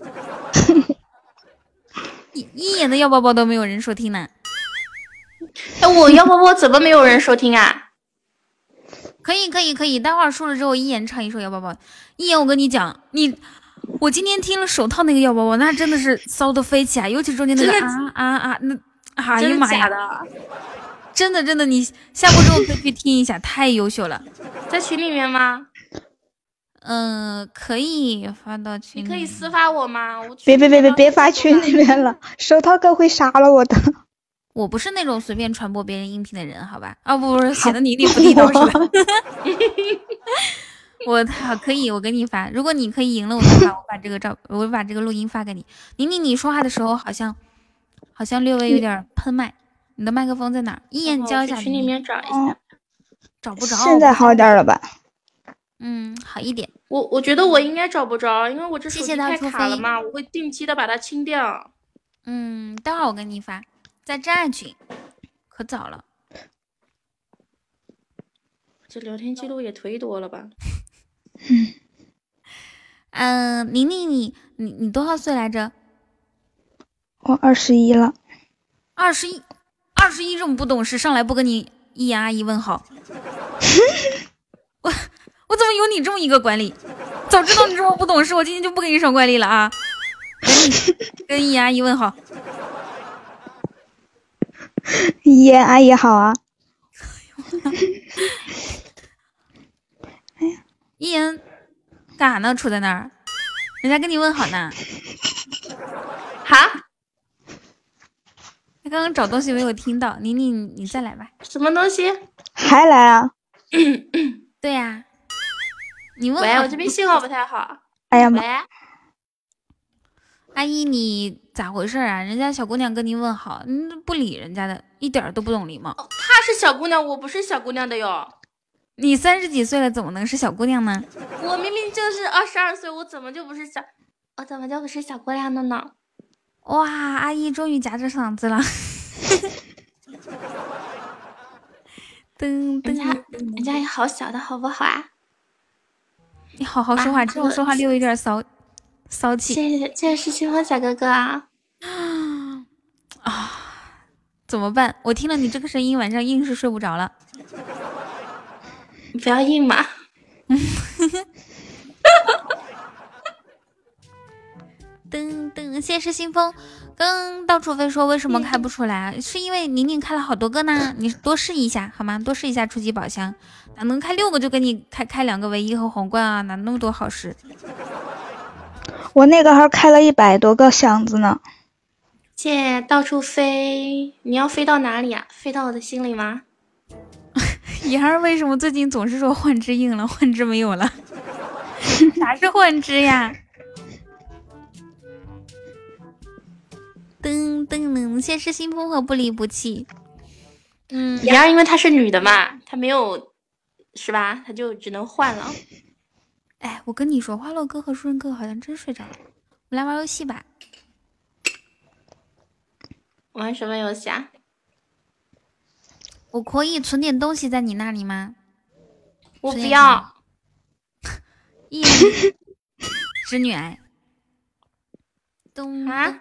[SPEAKER 2] 一一眼的要抱抱都没有人收听呢。
[SPEAKER 5] 哎，我要抱抱怎么没有人收听啊？
[SPEAKER 2] 可以可以可以，待会儿输了之后一眼唱一首要抱抱。一眼，我跟你讲，你我今天听了手套那个要抱抱，那真的是骚的飞起来，尤其中间那个啊啊啊，那哎呀妈呀！真的真的，你下播之后可以去听一下，太优秀了。
[SPEAKER 5] 在群里面吗？
[SPEAKER 2] 嗯，可以发到群。
[SPEAKER 5] 你可以私发我吗？
[SPEAKER 6] 别别别别别发群里面了，手套哥会杀了我的。
[SPEAKER 2] 我不是那种随便传播别人音频的人，好吧？啊不不是，显得你你不地道是吧？我 好可以，我给你发。如果你可以赢了我的话，我把这个照，我把这个录音发给你。宁宁，你说话的时候好像好像略微有点喷麦。你的麦克风在哪？一眼教一下。
[SPEAKER 5] 群里面找一下，
[SPEAKER 2] 找不着。
[SPEAKER 6] 现在好点了吧？
[SPEAKER 2] 嗯，好一点。
[SPEAKER 5] 我我觉得我应该找不着，因为我这手机太卡了
[SPEAKER 2] 嘛，
[SPEAKER 5] 我会定期的把它清掉。
[SPEAKER 2] 嗯，待会儿我给你发，在真爱群，可早了。
[SPEAKER 5] 这聊天记录也忒多了吧？
[SPEAKER 2] 嗯，嗯，宁宁，你你你多少岁来着？
[SPEAKER 6] 我二十一了。
[SPEAKER 2] 二十一。二十一这么不懂事，上来不跟你一言阿姨问好，我我怎么有你这么一个管理？早知道你这么不懂事，我今天就不给你上管理了啊！跟一言阿姨问好，
[SPEAKER 6] 一言阿姨好啊！
[SPEAKER 2] 哎呀，一言干啥呢？杵在那儿，人家跟你问好呢。
[SPEAKER 5] 好。
[SPEAKER 2] 他刚刚找东西没有听到，宁宁，你再来吧。
[SPEAKER 5] 什么东西？
[SPEAKER 6] 还来啊？
[SPEAKER 2] 对呀。你问。
[SPEAKER 5] 喂，我这边信号不太好。
[SPEAKER 6] 哎呀
[SPEAKER 5] 妈！
[SPEAKER 2] 阿姨，你咋回事啊？人家小姑娘跟你问好，你不理人家的，一点都不懂礼貌。
[SPEAKER 5] 她是小姑娘，我不是小姑娘的哟。
[SPEAKER 2] 你三十几岁了，怎么能是小姑娘呢？
[SPEAKER 5] 我明明就是二十二岁，我怎么就不是小？我怎么就不是小姑娘的呢？
[SPEAKER 2] 哇，阿姨终于夹着嗓子了，噔 噔，
[SPEAKER 5] 人家人家也好小的好不好啊？
[SPEAKER 2] 你好好说话，这种说话略有点骚骚气。
[SPEAKER 5] 谢谢，这是星风小哥哥啊！
[SPEAKER 2] 啊，怎么办？我听了你这个声音，晚上硬是睡不着了。
[SPEAKER 5] 你不要硬嘛。
[SPEAKER 2] 噔噔，谢谢新风。刚到处飞说为什么开不出来？是因为宁宁开了好多个呢。你多试一下好吗？多试一下初级宝箱，哪能开六个就给你开开两个唯一和皇冠啊？哪那么多好事？
[SPEAKER 6] 我那个号开了一百多个箱子呢。
[SPEAKER 5] 谢到处飞，你要飞到哪里啊？飞到我的心里吗？
[SPEAKER 2] 妍儿为什么最近总是说幻之硬了，幻之没有了？啥是幻之呀？噔噔噔，先是新风和不离不弃。嗯，
[SPEAKER 5] 妍儿因为她是女的嘛，她没有，是吧？她就只能换了。
[SPEAKER 2] 哎，我跟你说，花落哥和书人哥好像真睡着了。我们来玩游戏吧。
[SPEAKER 5] 玩什么游戏啊？
[SPEAKER 2] 我可以存点东西在你那里吗？
[SPEAKER 5] 我不要。
[SPEAKER 2] 一织女癌。咚
[SPEAKER 5] 啊！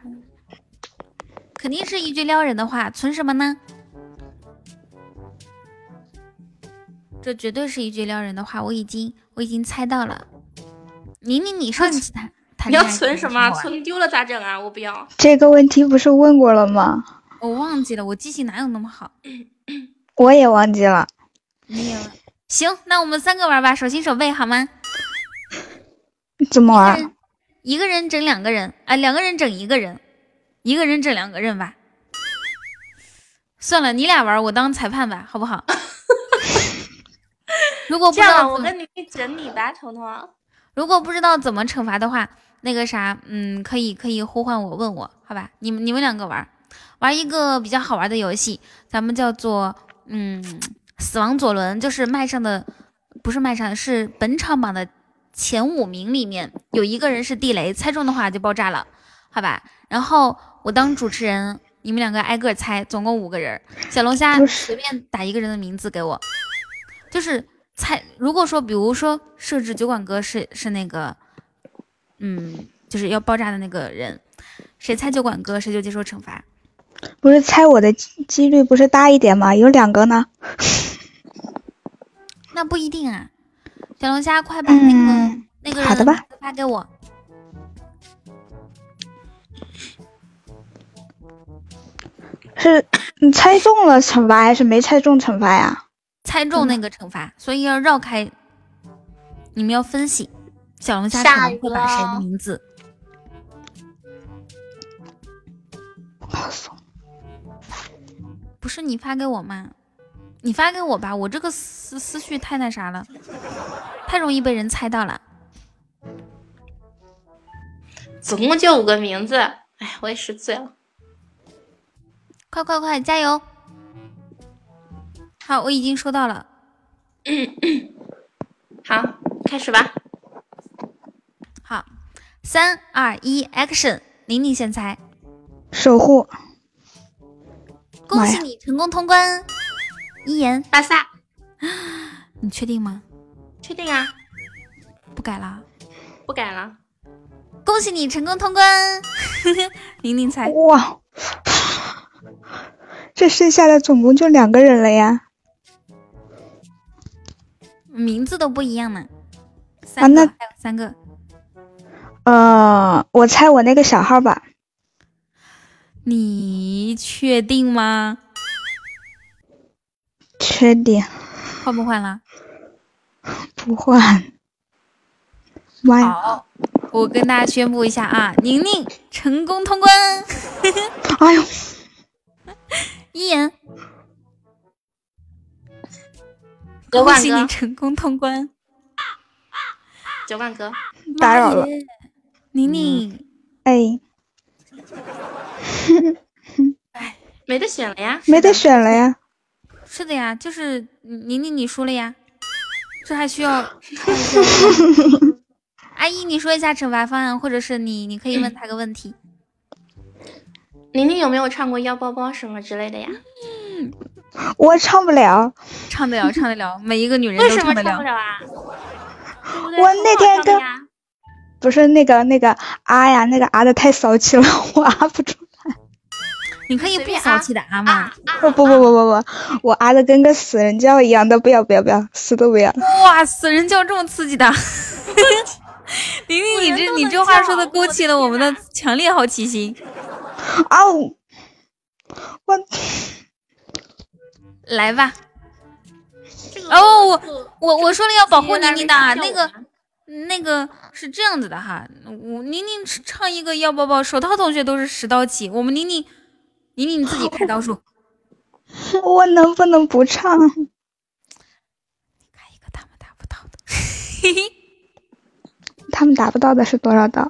[SPEAKER 2] 肯定是一句撩人的话，存什么呢？这绝对是一句撩人的话，我已经我已经猜到了。宁宁，你上次谈谈
[SPEAKER 5] 你要存什么？存丢了咋整啊？我不要。
[SPEAKER 6] 这个问题不是问过了吗？
[SPEAKER 2] 我忘记了，我记性哪有那么好？
[SPEAKER 6] 我也忘记了。
[SPEAKER 2] 没有行，那我们三个玩吧，手心手背好吗？
[SPEAKER 6] 怎么玩？
[SPEAKER 2] 一个人整两个人，啊，两个人整一个人。一个人整两个人吧，算了，你俩玩，我当裁判吧，好不好？如果不
[SPEAKER 5] 这样，我跟你整你吧，彤彤。
[SPEAKER 2] 如果不知道怎么惩罚的话，那个啥，嗯，可以可以呼唤我问我，好吧？你们你们两个玩玩一个比较好玩的游戏，咱们叫做嗯死亡左轮，就是麦上的不是麦上，是本场榜的前五名里面有一个人是地雷，猜中的话就爆炸了，好吧？然后我当主持人，你们两个挨个猜，总共五个人。小龙虾随便打一个人的名字给我，就是猜。如果说，比如说设置酒馆哥是是那个，嗯，就是要爆炸的那个人，谁猜酒馆哥谁就接受惩罚。
[SPEAKER 6] 不是猜我的几率不是大一点吗？有两个呢。
[SPEAKER 2] 那不一定啊。小龙虾，快把那个那个人发给我。
[SPEAKER 6] 是你猜中了惩罚还是没猜中惩罚呀？
[SPEAKER 2] 猜中那个惩罚，所以要绕开。你们要分析小龙虾可能会把谁的名字？不是你发给我吗？你发给我吧，我这个思思绪太那啥了，太容易被人猜到了。
[SPEAKER 5] 总共就五个名字，哎，我也是醉了。
[SPEAKER 2] 快快快，加油！好，我已经收到了。
[SPEAKER 5] 好，开始吧。
[SPEAKER 2] 好，三二一，Action！玲玲先猜。
[SPEAKER 6] 守护。
[SPEAKER 2] 恭喜你成功通关。一言，
[SPEAKER 5] 巴萨。
[SPEAKER 2] 你确定吗？
[SPEAKER 5] 确定啊。
[SPEAKER 2] 不改了。
[SPEAKER 5] 不改了。
[SPEAKER 2] 恭喜你成功通关。宁宁猜。
[SPEAKER 6] 哇。这剩下的总共就两个人了呀，
[SPEAKER 2] 名字都不一样呢。啊，那还有三个。
[SPEAKER 6] 呃，我猜我那个小号吧。
[SPEAKER 2] 你确定吗？
[SPEAKER 6] 确定。
[SPEAKER 2] 换不换了？
[SPEAKER 6] 不换。
[SPEAKER 2] 好，我跟大家宣布一下啊，宁宁成功通关。
[SPEAKER 6] 哎呦！
[SPEAKER 2] 一言，恭喜你成功通关。
[SPEAKER 5] 九万哥，
[SPEAKER 6] 打扰了，
[SPEAKER 2] 宁宁。
[SPEAKER 6] 哎，
[SPEAKER 5] 哎，没得选了呀，
[SPEAKER 6] 没得选了呀。
[SPEAKER 2] 是的呀，就是宁宁你输了呀。这还需要？阿姨，你说一下惩罚方案，或者是你，你可以问他个问题。
[SPEAKER 5] 宁宁有没有唱过腰包包什么之类的呀？
[SPEAKER 6] 我唱不了，
[SPEAKER 2] 唱得了，唱得了，每一个女人都
[SPEAKER 5] 唱
[SPEAKER 2] 得了。
[SPEAKER 5] 为什么唱不了啊？
[SPEAKER 6] 我那天跟不是那个那个啊呀，那个啊的太骚气了，我啊不出来。
[SPEAKER 2] 你可以不骚气的啊吗？
[SPEAKER 6] 不不不不不不，我啊的跟个死人叫一样的，不要不要不要，死都不要。
[SPEAKER 2] 哇，死人叫这么刺激的！玲玲，你这你这话说的勾起了我们的强烈好奇心。
[SPEAKER 6] 哦，我
[SPEAKER 2] 来吧。哦，我我我说了要保护宁宁的啊，那个那个是这样子的哈。我宁宁唱一个要抱抱，手套同学都是十刀起，我们宁宁宁宁你自己开刀数。
[SPEAKER 6] 我能不能不唱？开
[SPEAKER 2] 一个他们达不到的。嘿嘿。
[SPEAKER 6] 他们达不到的是多少刀？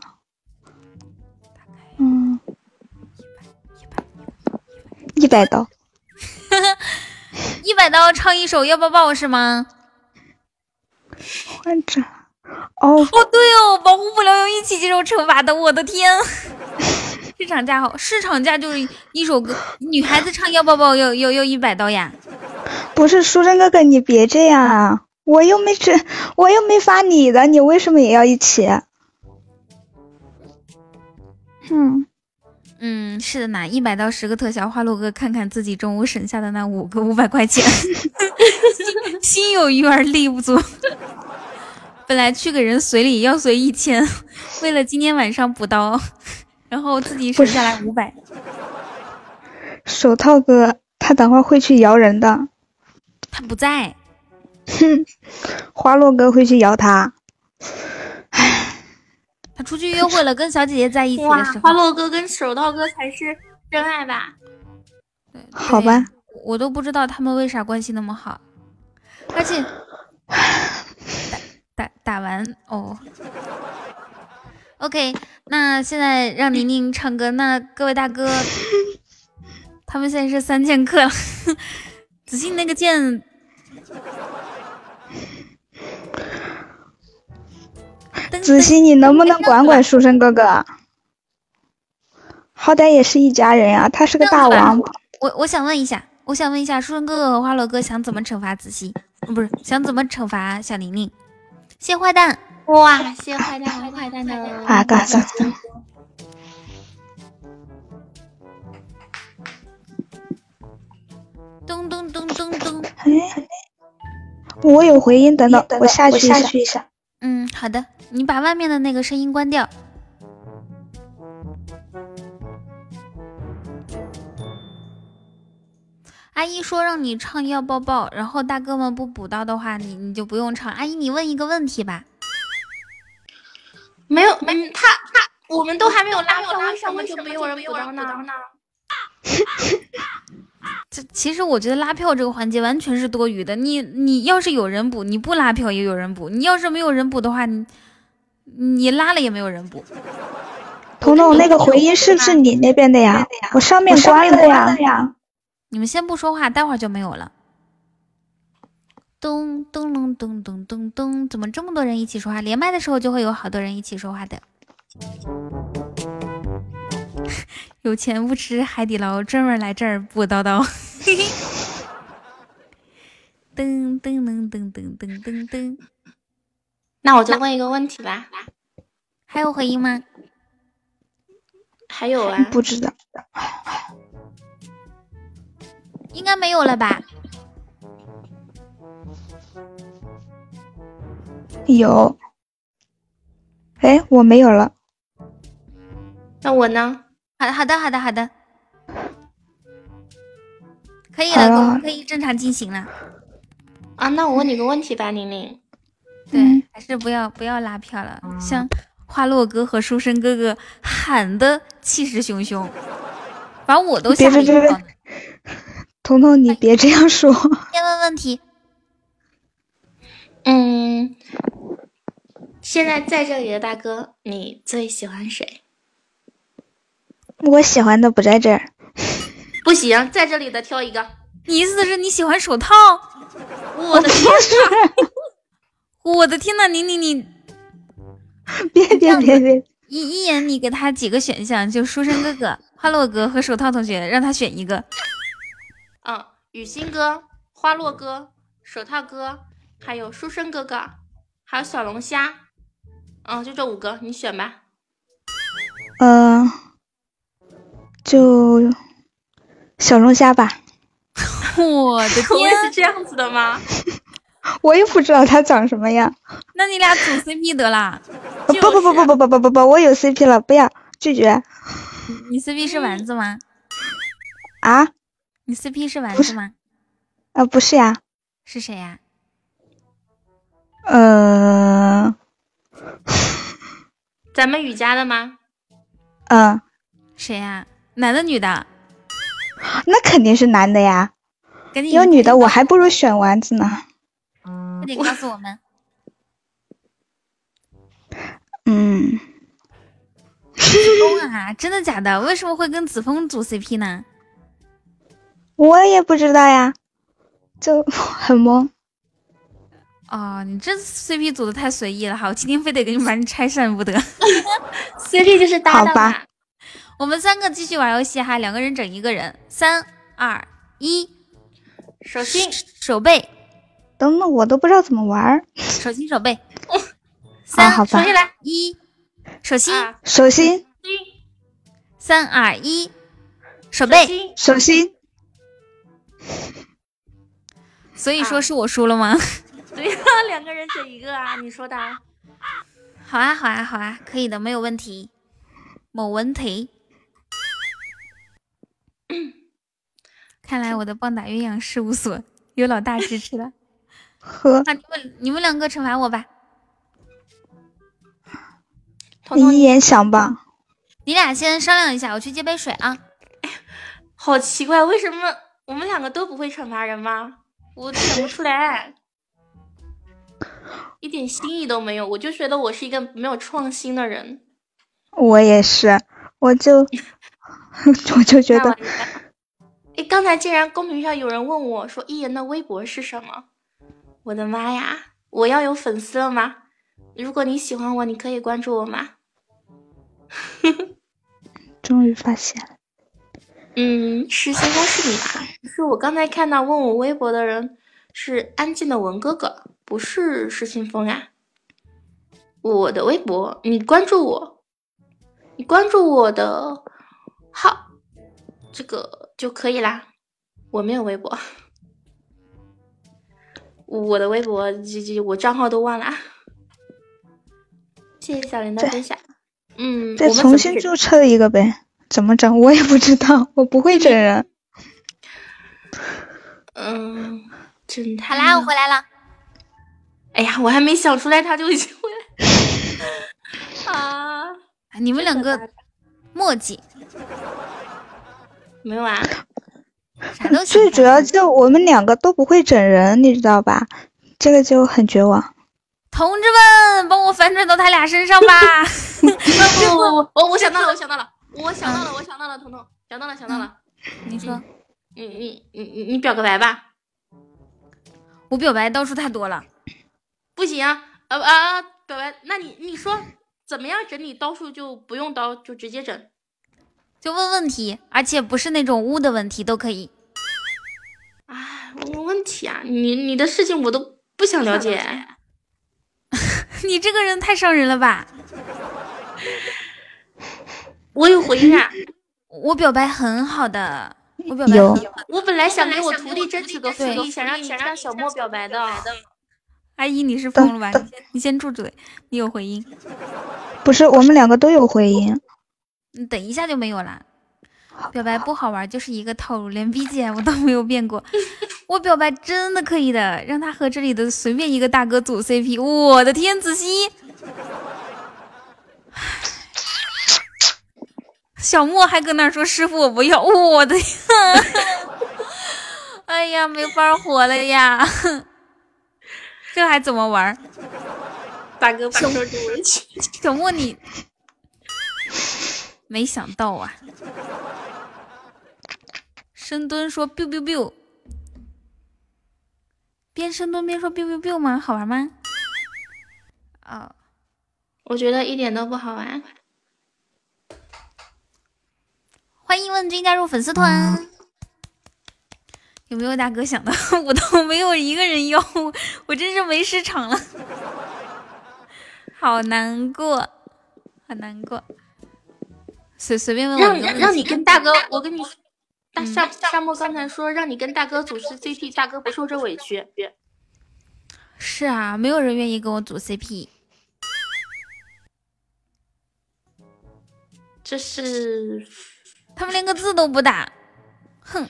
[SPEAKER 6] 嗯。一百刀，
[SPEAKER 2] 一百刀 唱一首要抱抱是吗？
[SPEAKER 6] 换着哦
[SPEAKER 2] 哦对哦，保护不了要一起接受惩罚的，我的天！市场价好，市场价就是一首歌，女孩子唱要抱抱要要要一百刀呀？
[SPEAKER 6] 不是，书生哥哥你别这样啊！我又没这，我又没发你的，你为什么也要一起？嗯。
[SPEAKER 2] 嗯，是的呢，一百到十个特效，花落哥看看自己中午省下的那五个五百块钱，心有余而力不足。本来去给人随礼要随一千，为了今天晚上补刀，然后自己省下来五百。
[SPEAKER 6] 手套哥，他等会会去摇人的，
[SPEAKER 2] 他不在。
[SPEAKER 6] 哼，花落哥会去摇他。
[SPEAKER 2] 他出去约会了，跟小姐姐在一起的时候，
[SPEAKER 5] 花落哥跟手套哥才是真爱吧？
[SPEAKER 6] 好吧，
[SPEAKER 2] 我都不知道他们为啥关系那么好，而且 打打打完哦。OK，那现在让宁宁唱歌。那各位大哥，他们现在是三剑客了。子欣那个剑，
[SPEAKER 7] 子熙，你能不能管管书生哥哥？好歹也是一家人呀，他是个大王。
[SPEAKER 2] 我我想问一下，我想问一下，书生哥哥和花落哥想怎么惩罚子熙？不是，想怎么惩罚小玲玲？谢坏蛋！
[SPEAKER 5] 哇，谢坏蛋和坏蛋的
[SPEAKER 7] 啊，嘎嘎。
[SPEAKER 2] 咚咚咚咚咚！
[SPEAKER 7] 哎，我有回音，等等，我下去一下。
[SPEAKER 2] 嗯，好的，你把外面的那个声音关掉。阿姨说让你唱要抱抱，然后大哥们不补刀的话，你你就不用唱。阿姨，你问一个问题吧。
[SPEAKER 5] 没有，没他他，我们都还没有拉票，为什么就没有人补刀呢？
[SPEAKER 2] 这其实我觉得拉票这个环节完全是多余的。你你要是有人补，你不拉票也有人补；你要是没有人补的话，你你拉了也没有人补。
[SPEAKER 7] 彤彤，那个回音是不是你那边的呀？我上面关了呀。
[SPEAKER 2] 你们先不说话，待会儿就没有了。咚咚隆咚咚咚咚，怎么这么多人一起说话？连麦的时候就会有好多人一起说话的。有钱不吃海底捞，专门来这儿补叨叨。噔噔噔噔噔噔噔噔。
[SPEAKER 5] 那我就问一个问题吧，
[SPEAKER 2] 还有回音吗？
[SPEAKER 5] 还有啊？
[SPEAKER 7] 不知道。
[SPEAKER 2] 应该没有了吧？
[SPEAKER 7] 有。哎，我没有了。
[SPEAKER 5] 那我呢？
[SPEAKER 2] 好的，好的，好的，好的。可以了，我们可以正常进行了。
[SPEAKER 5] 啊，那我问你个问题吧，玲玲。
[SPEAKER 2] 对，还是不要不要拉票了。像花落哥和书生哥哥喊的气势汹汹，把我都吓一跳。
[SPEAKER 7] 彤彤，你别这样说。
[SPEAKER 2] 先问问题。
[SPEAKER 5] 嗯，现在在这里的大哥，你最喜欢谁？
[SPEAKER 7] 我喜欢的不在这儿。
[SPEAKER 5] 不行，在这里的挑一个。
[SPEAKER 2] 你意思是你喜欢手套？
[SPEAKER 5] 我的天
[SPEAKER 2] 呐！我的天呐！你你你，
[SPEAKER 7] 别别别别！
[SPEAKER 2] 一一眼，你给他几个选项，就书生哥哥、花落哥和手套同学，让他选一个。
[SPEAKER 5] 嗯，雨欣哥、花落哥、手套哥，还有书生哥哥，还有小龙虾，嗯，就这五个，你选吧。
[SPEAKER 7] 嗯，就小龙虾吧。
[SPEAKER 2] 我的
[SPEAKER 5] 天，是这样子的吗？
[SPEAKER 7] 我也不知道他长什么样。
[SPEAKER 2] 那你俩组 CP 得了。
[SPEAKER 7] 不不不不不不不不不，我有 CP 了，不要拒绝。
[SPEAKER 2] 你 CP 是丸子吗？
[SPEAKER 7] 啊？
[SPEAKER 2] 你 CP 是丸子吗？
[SPEAKER 7] 啊，不是呀。
[SPEAKER 2] 是谁呀？
[SPEAKER 7] 嗯，
[SPEAKER 5] 咱们雨家的吗？
[SPEAKER 7] 嗯。
[SPEAKER 2] 谁呀？男的女的？
[SPEAKER 7] 那肯定是男的呀。有女的，我还不如选丸子呢。
[SPEAKER 2] 快点告诉我们。
[SPEAKER 7] 嗯。
[SPEAKER 2] 子枫啊？真的假的？为什么会跟子枫组 CP 呢？
[SPEAKER 7] 我也不知道呀，就 很懵。
[SPEAKER 2] 哦，你这 CP 组的太随意了，好，今天非得给你把你拆散不得。
[SPEAKER 5] CP 就是搭
[SPEAKER 7] 档吧。
[SPEAKER 2] 我们三个继续玩游戏哈，两个人整一个人。三二一，
[SPEAKER 5] 手心
[SPEAKER 2] 手背。
[SPEAKER 7] 等等，我都不知道怎么玩。
[SPEAKER 2] 手心手背。
[SPEAKER 7] 三，好吧。
[SPEAKER 5] 手心来
[SPEAKER 2] 一，手心
[SPEAKER 7] 手心。
[SPEAKER 2] 三二一，手背
[SPEAKER 7] 手心。
[SPEAKER 2] 所以说是我输了吗？
[SPEAKER 5] 对呀，两个人整一个啊！你说的。
[SPEAKER 2] 好啊，好啊，好啊，可以的，没有问题，没问题。看来我的棒打鸳鸯事务所 有老大支持了。
[SPEAKER 7] 呵，
[SPEAKER 2] 那你们你们两个惩罚我吧。
[SPEAKER 7] 你一言想吧。
[SPEAKER 2] 你俩先商量一下，我去接杯水啊。
[SPEAKER 5] 好奇怪，为什么我们两个都不会惩罚人吗？我想不出来。一点新意都没有。我就觉得我是一个没有创新的人。
[SPEAKER 6] 我也是，我就 我就觉得，
[SPEAKER 5] 哎，刚才竟然公屏上有人问我说：“一言的微博是什么？”我的妈呀！我要有粉丝了吗？如果你喜欢我，你可以关注我吗？
[SPEAKER 6] 终于发现了。
[SPEAKER 5] 嗯，是星光是你吧？是我刚才看到问我微博的人是安静的文哥哥，不是失心疯啊。我的微博，你关注我，你关注我的号，这个就可以啦。我没有微博，我的微博，这这我账号都忘了。谢谢小林的分享。嗯，
[SPEAKER 6] 再重新注册一个呗。怎么整？我也不知道，我不会整人。
[SPEAKER 5] 嗯，真
[SPEAKER 1] 好啦，我回来了。
[SPEAKER 5] 哎呀，我还没想出来，他就已经回来。啊！
[SPEAKER 2] 你们两个墨迹，
[SPEAKER 5] 没有啊？
[SPEAKER 2] 啥都
[SPEAKER 6] 最主要就我们两个都不会整人，你知道吧？这个就很绝望。
[SPEAKER 2] 同志们，帮我反转到他俩身上吧！
[SPEAKER 5] 不不不，我我想到了，我想到了。我想到了，我想到了，彤彤想到了，想到了。
[SPEAKER 2] 你说，
[SPEAKER 5] 你你你你你表个白吧。
[SPEAKER 2] 我表白刀数太多了，
[SPEAKER 5] 不行啊啊啊！表白，那你你说怎么样整理刀数就不用刀，就直接整，
[SPEAKER 2] 就问问题，而且不是那种污的问题都可以。
[SPEAKER 5] 哎，问问题啊！你你的事情我都不想了解。
[SPEAKER 2] 你这个人太伤人了吧！
[SPEAKER 5] 我有回应啊！
[SPEAKER 2] 我表白很好的，我表白
[SPEAKER 6] 有。
[SPEAKER 5] 我本来想给我徒弟争取个福利，想让你向小莫表白的。
[SPEAKER 2] 阿姨，你是疯了吧？你先你先住嘴！你有回音？
[SPEAKER 6] 不是，我们两个都有回音。
[SPEAKER 2] 你等一下就没有了。表白不好玩，就是一个套路，连 BGM 都没有变过。我表白真的可以的，让他和这里的随便一个大哥组 CP。我的天，子熙！小莫还搁那说：“师傅，我不要！”我的天，哎呀，没法活了呀！这还怎么玩？
[SPEAKER 5] 大哥，小莫，
[SPEAKER 2] 小莫你没想到啊！深蹲说：“biu biu biu。”边深蹲边说 “biu biu biu” 吗？好玩吗？啊，
[SPEAKER 5] 我觉得一点都不好玩。
[SPEAKER 2] 欢迎问君加入粉丝团，有没有大哥想的 我都没有一个人要，我真是没市场了，好难过，好难过。随随便问
[SPEAKER 5] 让让你跟大哥，我跟你大夏夏沫刚才说让你跟大哥组 CP，大哥不受这委屈。
[SPEAKER 2] 是啊，没有人愿意跟我组 CP。
[SPEAKER 5] 这是。
[SPEAKER 2] 他们连个字都不打，哼！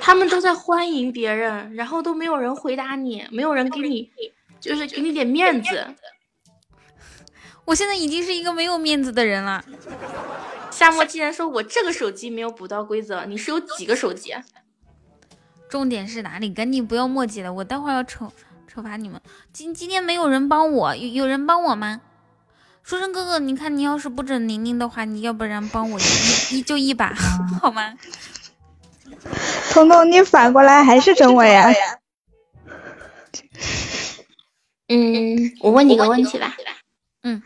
[SPEAKER 5] 他们都在欢迎别人，然后都没有人回答你，没有人给你，就是给你点面子。
[SPEAKER 2] 我现在已经是一个没有面子的人了。
[SPEAKER 5] 夏沫竟然说我这个手机没有补到规则，你是有几个手机？
[SPEAKER 2] 重点是哪里？赶紧不要墨迹了，我待会儿要惩惩罚你们。今今天没有人帮我，有有人帮我吗？书生哥哥，你看你要是不整宁宁的话，你要不然帮我一一就一把好吗？
[SPEAKER 6] 彤彤，你反过来还是整我呀？
[SPEAKER 5] 嗯，我问你个问题吧。嗯，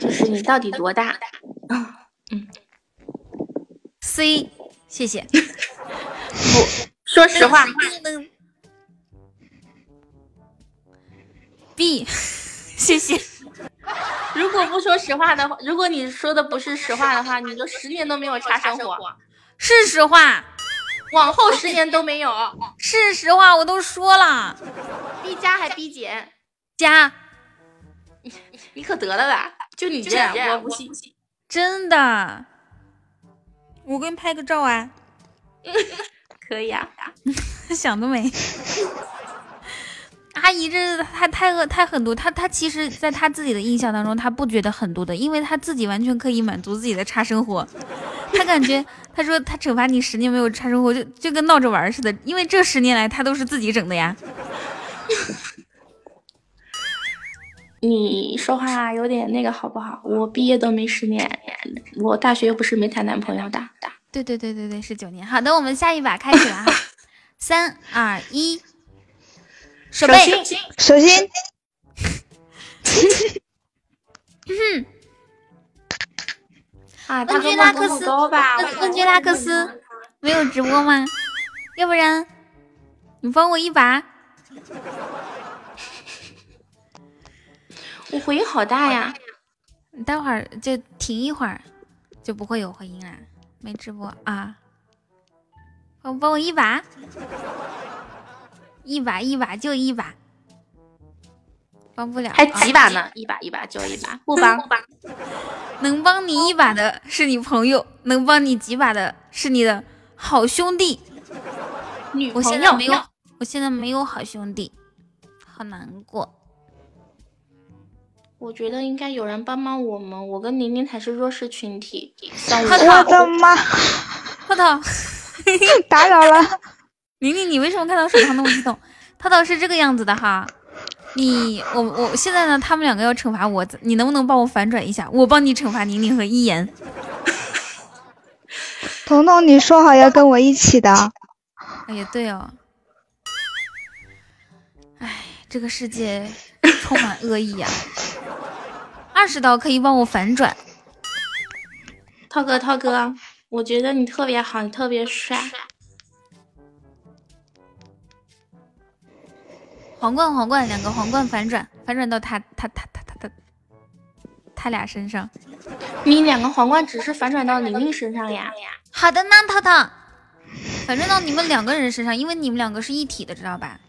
[SPEAKER 5] 就是你到底多大？嗯
[SPEAKER 2] ，C，谢谢。
[SPEAKER 5] 不，说实话。
[SPEAKER 2] B，谢谢。
[SPEAKER 5] 如果不说实话的话，如果你说的不是实话的话，你就十年都没有差生活。
[SPEAKER 2] 是实话，
[SPEAKER 5] 往后十年都没有。
[SPEAKER 2] 是实话，我都说了。
[SPEAKER 5] 逼加还逼减？
[SPEAKER 2] 加。
[SPEAKER 5] 你你可得了吧？就你这样，我不信。
[SPEAKER 2] 真的。我给你拍个照啊。
[SPEAKER 5] 可以啊。
[SPEAKER 2] 想得美。阿姨，这她太恶太狠毒，她她其实，在她自己的印象当中，她不觉得狠毒的，因为她自己完全可以满足自己的差生活。他感觉，他说他惩罚你十年没有差生活，就就跟闹着玩似的，因为这十年来他都是自己整的呀。
[SPEAKER 5] 你说话有点那个好不好？我毕业都没十年，我大学又不是没谈男朋友的。
[SPEAKER 2] 对对对对对，是九年。好的，我们下一把开始了哈，三二一，
[SPEAKER 5] 手
[SPEAKER 2] 背，
[SPEAKER 6] 手心。
[SPEAKER 2] 嗯。
[SPEAKER 5] 啊，
[SPEAKER 2] 问君拉克斯，问问君拉克斯，没有直播吗？要不然你帮我一把。
[SPEAKER 5] 我回音好大呀！
[SPEAKER 2] 你待会儿就停一会儿，就不会有回音了。没直播啊？帮帮我一把，一把一把就一把，帮不了。
[SPEAKER 5] 还几把呢？一把一把就一把，不帮不帮。
[SPEAKER 2] 能帮你一把的是你朋友，能帮你几把的是你的好兄弟。
[SPEAKER 5] 女
[SPEAKER 2] 朋友没有，我现在没有好兄弟，好难过。
[SPEAKER 5] 我觉得应该有人帮帮我们，我跟宁宁才是弱势群体。
[SPEAKER 6] 我的妈！
[SPEAKER 2] 涛涛，
[SPEAKER 6] 打扰了。
[SPEAKER 2] 宁宁，你为什么看到手上那么激动？涛涛是这个样子的哈，你我我现在呢，他们两个要惩罚我，你能不能帮我反转一下？我帮你惩罚宁宁和一言。
[SPEAKER 6] 彤彤，你说好要跟我一起的。
[SPEAKER 2] 哎呀，对哦。哎，这个世界充满恶意啊。二十刀可以帮我反转，
[SPEAKER 5] 涛哥，涛哥，我觉得你特别好，你特别帅。
[SPEAKER 2] 皇冠，皇冠，两个皇冠反转，反转到他，他，他，他，他，他，他俩身上。
[SPEAKER 5] 你两个皇冠只是反转到玲玲身上呀？
[SPEAKER 2] 好的呢，涛涛，反转到你们两个人身上，因为你们两个是一体的，知道吧？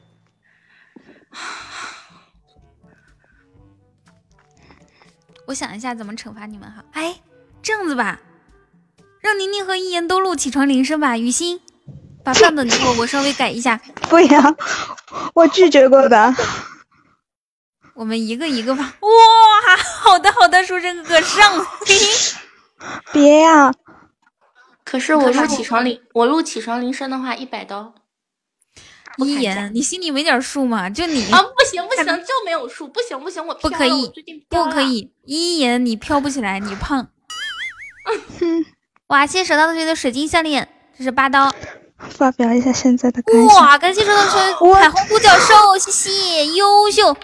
[SPEAKER 2] 我想一下怎么惩罚你们哈，哎，这样子吧，让宁宁和一言都录起床铃声吧。雨欣，把范本给我，我稍微改一下。
[SPEAKER 6] 不要，我拒绝过的。
[SPEAKER 2] 我们一个一个吧。哇，好的好的，书生哥哥上。
[SPEAKER 6] 别呀！
[SPEAKER 5] 可是我录起床铃，我录起床铃声的话，一百刀。
[SPEAKER 2] 一言，你心里没点数吗？就你
[SPEAKER 5] 啊，不行不行，就没有数，不行不行，我
[SPEAKER 2] 不可以，不可以。一言，你飘不起来，你胖。哇，谢谢手刀同学的水晶项链，这是八刀。
[SPEAKER 6] 发表一下现在的感
[SPEAKER 2] 受。哇，感谢手刀同学彩虹独角兽，谢谢，优秀。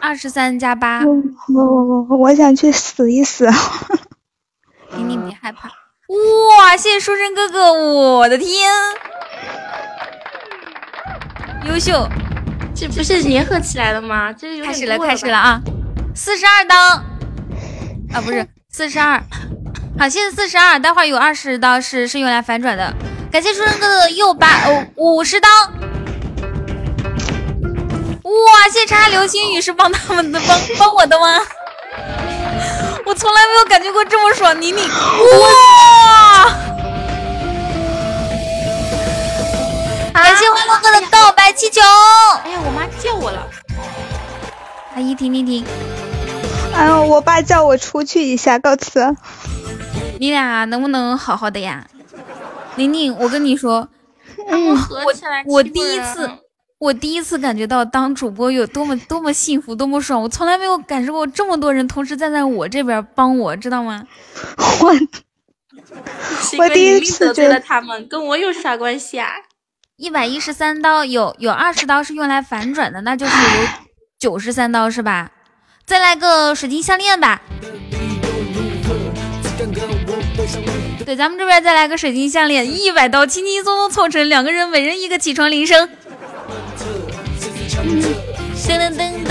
[SPEAKER 2] 二十三加八。
[SPEAKER 6] 我我我我我想去死一死。
[SPEAKER 2] 你你别害怕。哇！谢谢书生哥哥，我的天，优秀！
[SPEAKER 5] 这不是联合起来了吗？这
[SPEAKER 2] 开始了，开始了啊！四十二刀啊，不是四十二，好，现在四十二，待会儿有二十刀是是用来反转的。感谢书生哥的又八哦五十刀！哇！谢谢叉流星雨是帮他们的，帮 帮我的吗？我从来没有感觉过这么爽，妮妮！哇！感谢欢乐哥的告白气球。
[SPEAKER 5] 哎呀，我妈叫我了。
[SPEAKER 2] 阿姨，停停停！
[SPEAKER 6] 哎呦，我爸叫我出去一下，告辞。
[SPEAKER 2] 你俩能不能好好的呀？宁宁，我跟你说，我我第一次。我第一次感觉到当主播有多么多么幸福，多么爽！我从来没有感受过这么多人同时站在我这边帮我，知道吗？
[SPEAKER 6] 我我第一次
[SPEAKER 5] 觉得他们跟我有啥关系啊？
[SPEAKER 2] 一百一十三刀，有有二十刀是用来反转的，那就是有 九十三刀是吧？再来个水晶项链吧。对，咱们这边再来个水晶项链，一百刀轻轻松松凑成两个人，每人一个起床铃声。噔噔噔噔！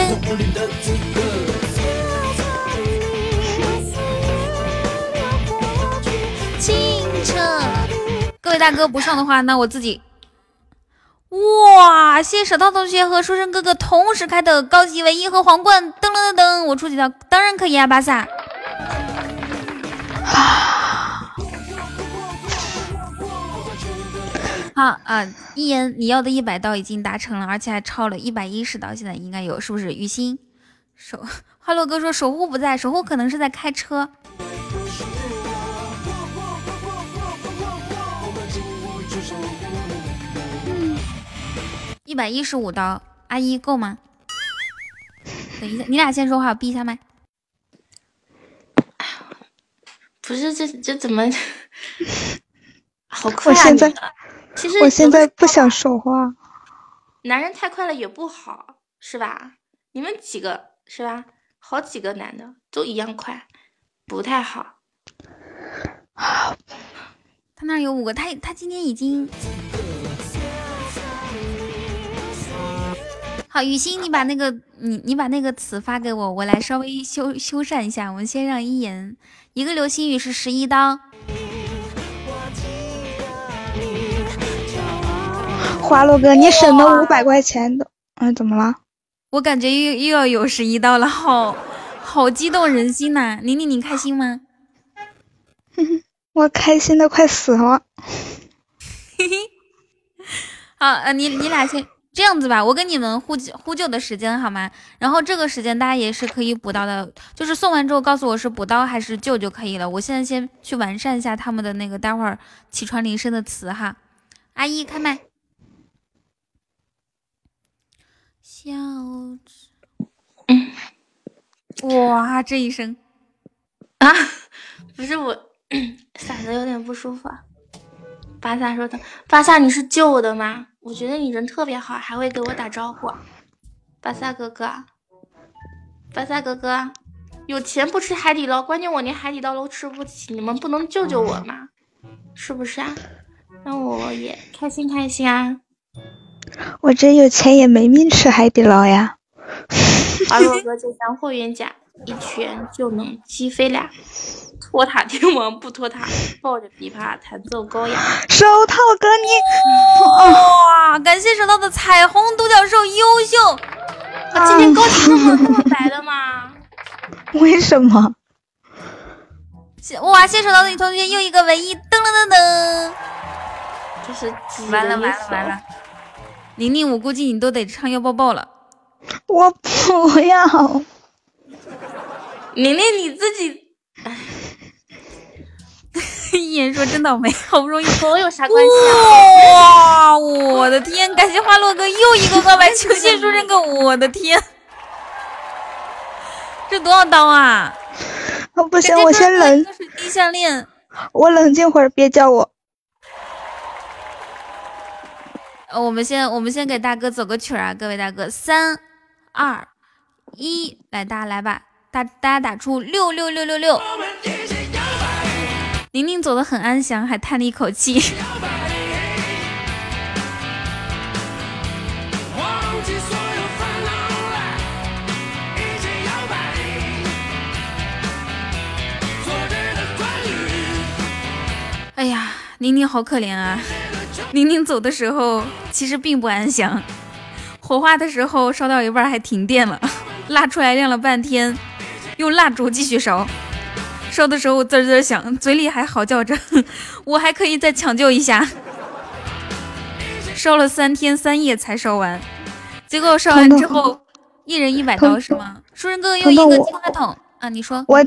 [SPEAKER 2] 清澈。各位大哥不上的话，那我自己。哇！谢谢手套同学和书生哥哥同时开的高级唯一和皇冠，噔噔噔噔！我出几条当然可以啊，巴萨。好啊，一言你要的一百刀已经达成了，而且还超了一百一十刀，现在应该有，是不是？雨欣守哈喽哥说守护不在，守护可能是在开车。一百一十五刀，阿姨够吗？等一下，你俩先说话，我闭一下麦。
[SPEAKER 5] 不是这这怎么？好快啊！
[SPEAKER 6] 我现在
[SPEAKER 5] 其实
[SPEAKER 6] 我现在不想说话。
[SPEAKER 5] 男人太快了也不好，是吧？你们几个是吧？好几个男的都一样快，不太好。
[SPEAKER 2] 他那有五个，他他今天已经 好。雨欣，你把那个你你把那个词发给我，我来稍微修修缮一下。我们先让一言一个流星雨是十一刀。
[SPEAKER 6] 花落哥，你省了五百块钱的，嗯，怎么了？
[SPEAKER 2] 我感觉又又要有十一刀了，好好激动人心呐！宁宁，你开心吗？
[SPEAKER 6] 我开心的快死了。
[SPEAKER 2] 嘿嘿，好，呃，你你俩先这样子吧，我给你们呼救呼救的时间好吗？然后这个时间大家也是可以补刀的，就是送完之后告诉我是补刀还是救就可以了。我现在先去完善一下他们的那个待会儿起床铃声的词哈。阿姨开麦。笑着，哇，这一声
[SPEAKER 5] 啊，不是我 嗓子有点不舒服。巴萨说的，巴萨你是救我的吗？我觉得你人特别好，还会给我打招呼。巴萨哥哥，巴萨哥哥，有钱不吃海底捞，关键我连海底捞都吃不起，你们不能救救我吗？是不是啊？让我也开心开心啊！
[SPEAKER 6] 我这有钱也没命吃海底捞呀！
[SPEAKER 5] 花落哥就像霍元甲，一拳就能击飞俩。托塔天王不托塔，抱着琵琶弹奏高雅。
[SPEAKER 6] 手套哥
[SPEAKER 2] 你，哇！感谢手套的彩虹独角兽优秀。
[SPEAKER 5] 啊今天高级这么白的吗？
[SPEAKER 6] 为什么？
[SPEAKER 2] 哇！谢手套的女同学又一个文艺，噔噔噔噔。
[SPEAKER 5] 这是
[SPEAKER 2] 完了完了完了。宁宁，我估计你都得唱要抱抱了。
[SPEAKER 6] 我不要。
[SPEAKER 5] 玲玲，你自己。
[SPEAKER 2] 一言说真倒霉，好不容易
[SPEAKER 5] 和我有啥关系
[SPEAKER 2] 啊？哇，我的天！感谢花落哥又一个告白，求谢书生哥，我的天，这多少刀啊？
[SPEAKER 6] 哦，不行，我先冷。
[SPEAKER 2] 水滴项链，
[SPEAKER 6] 我冷静会儿，别叫我。
[SPEAKER 2] 呃，我们先，我们先给大哥走个曲儿啊，各位大哥，三二一，来，大家来吧，大大家打出六六六六六。宁宁走的很安详，还叹了一口气。哎呀，宁宁好可怜啊！宁宁走的时候其实并不安详，火化的时候烧到一半还停电了，拉出来晾了半天，用蜡烛继续烧。烧的时候滋滋响，嘴里还嚎叫着：“ 我还可以再抢救一下。”烧了三天三夜才烧完，结果烧完之后一人一百刀是吗？书人哥哥用一个金话筒啊，你说
[SPEAKER 6] 我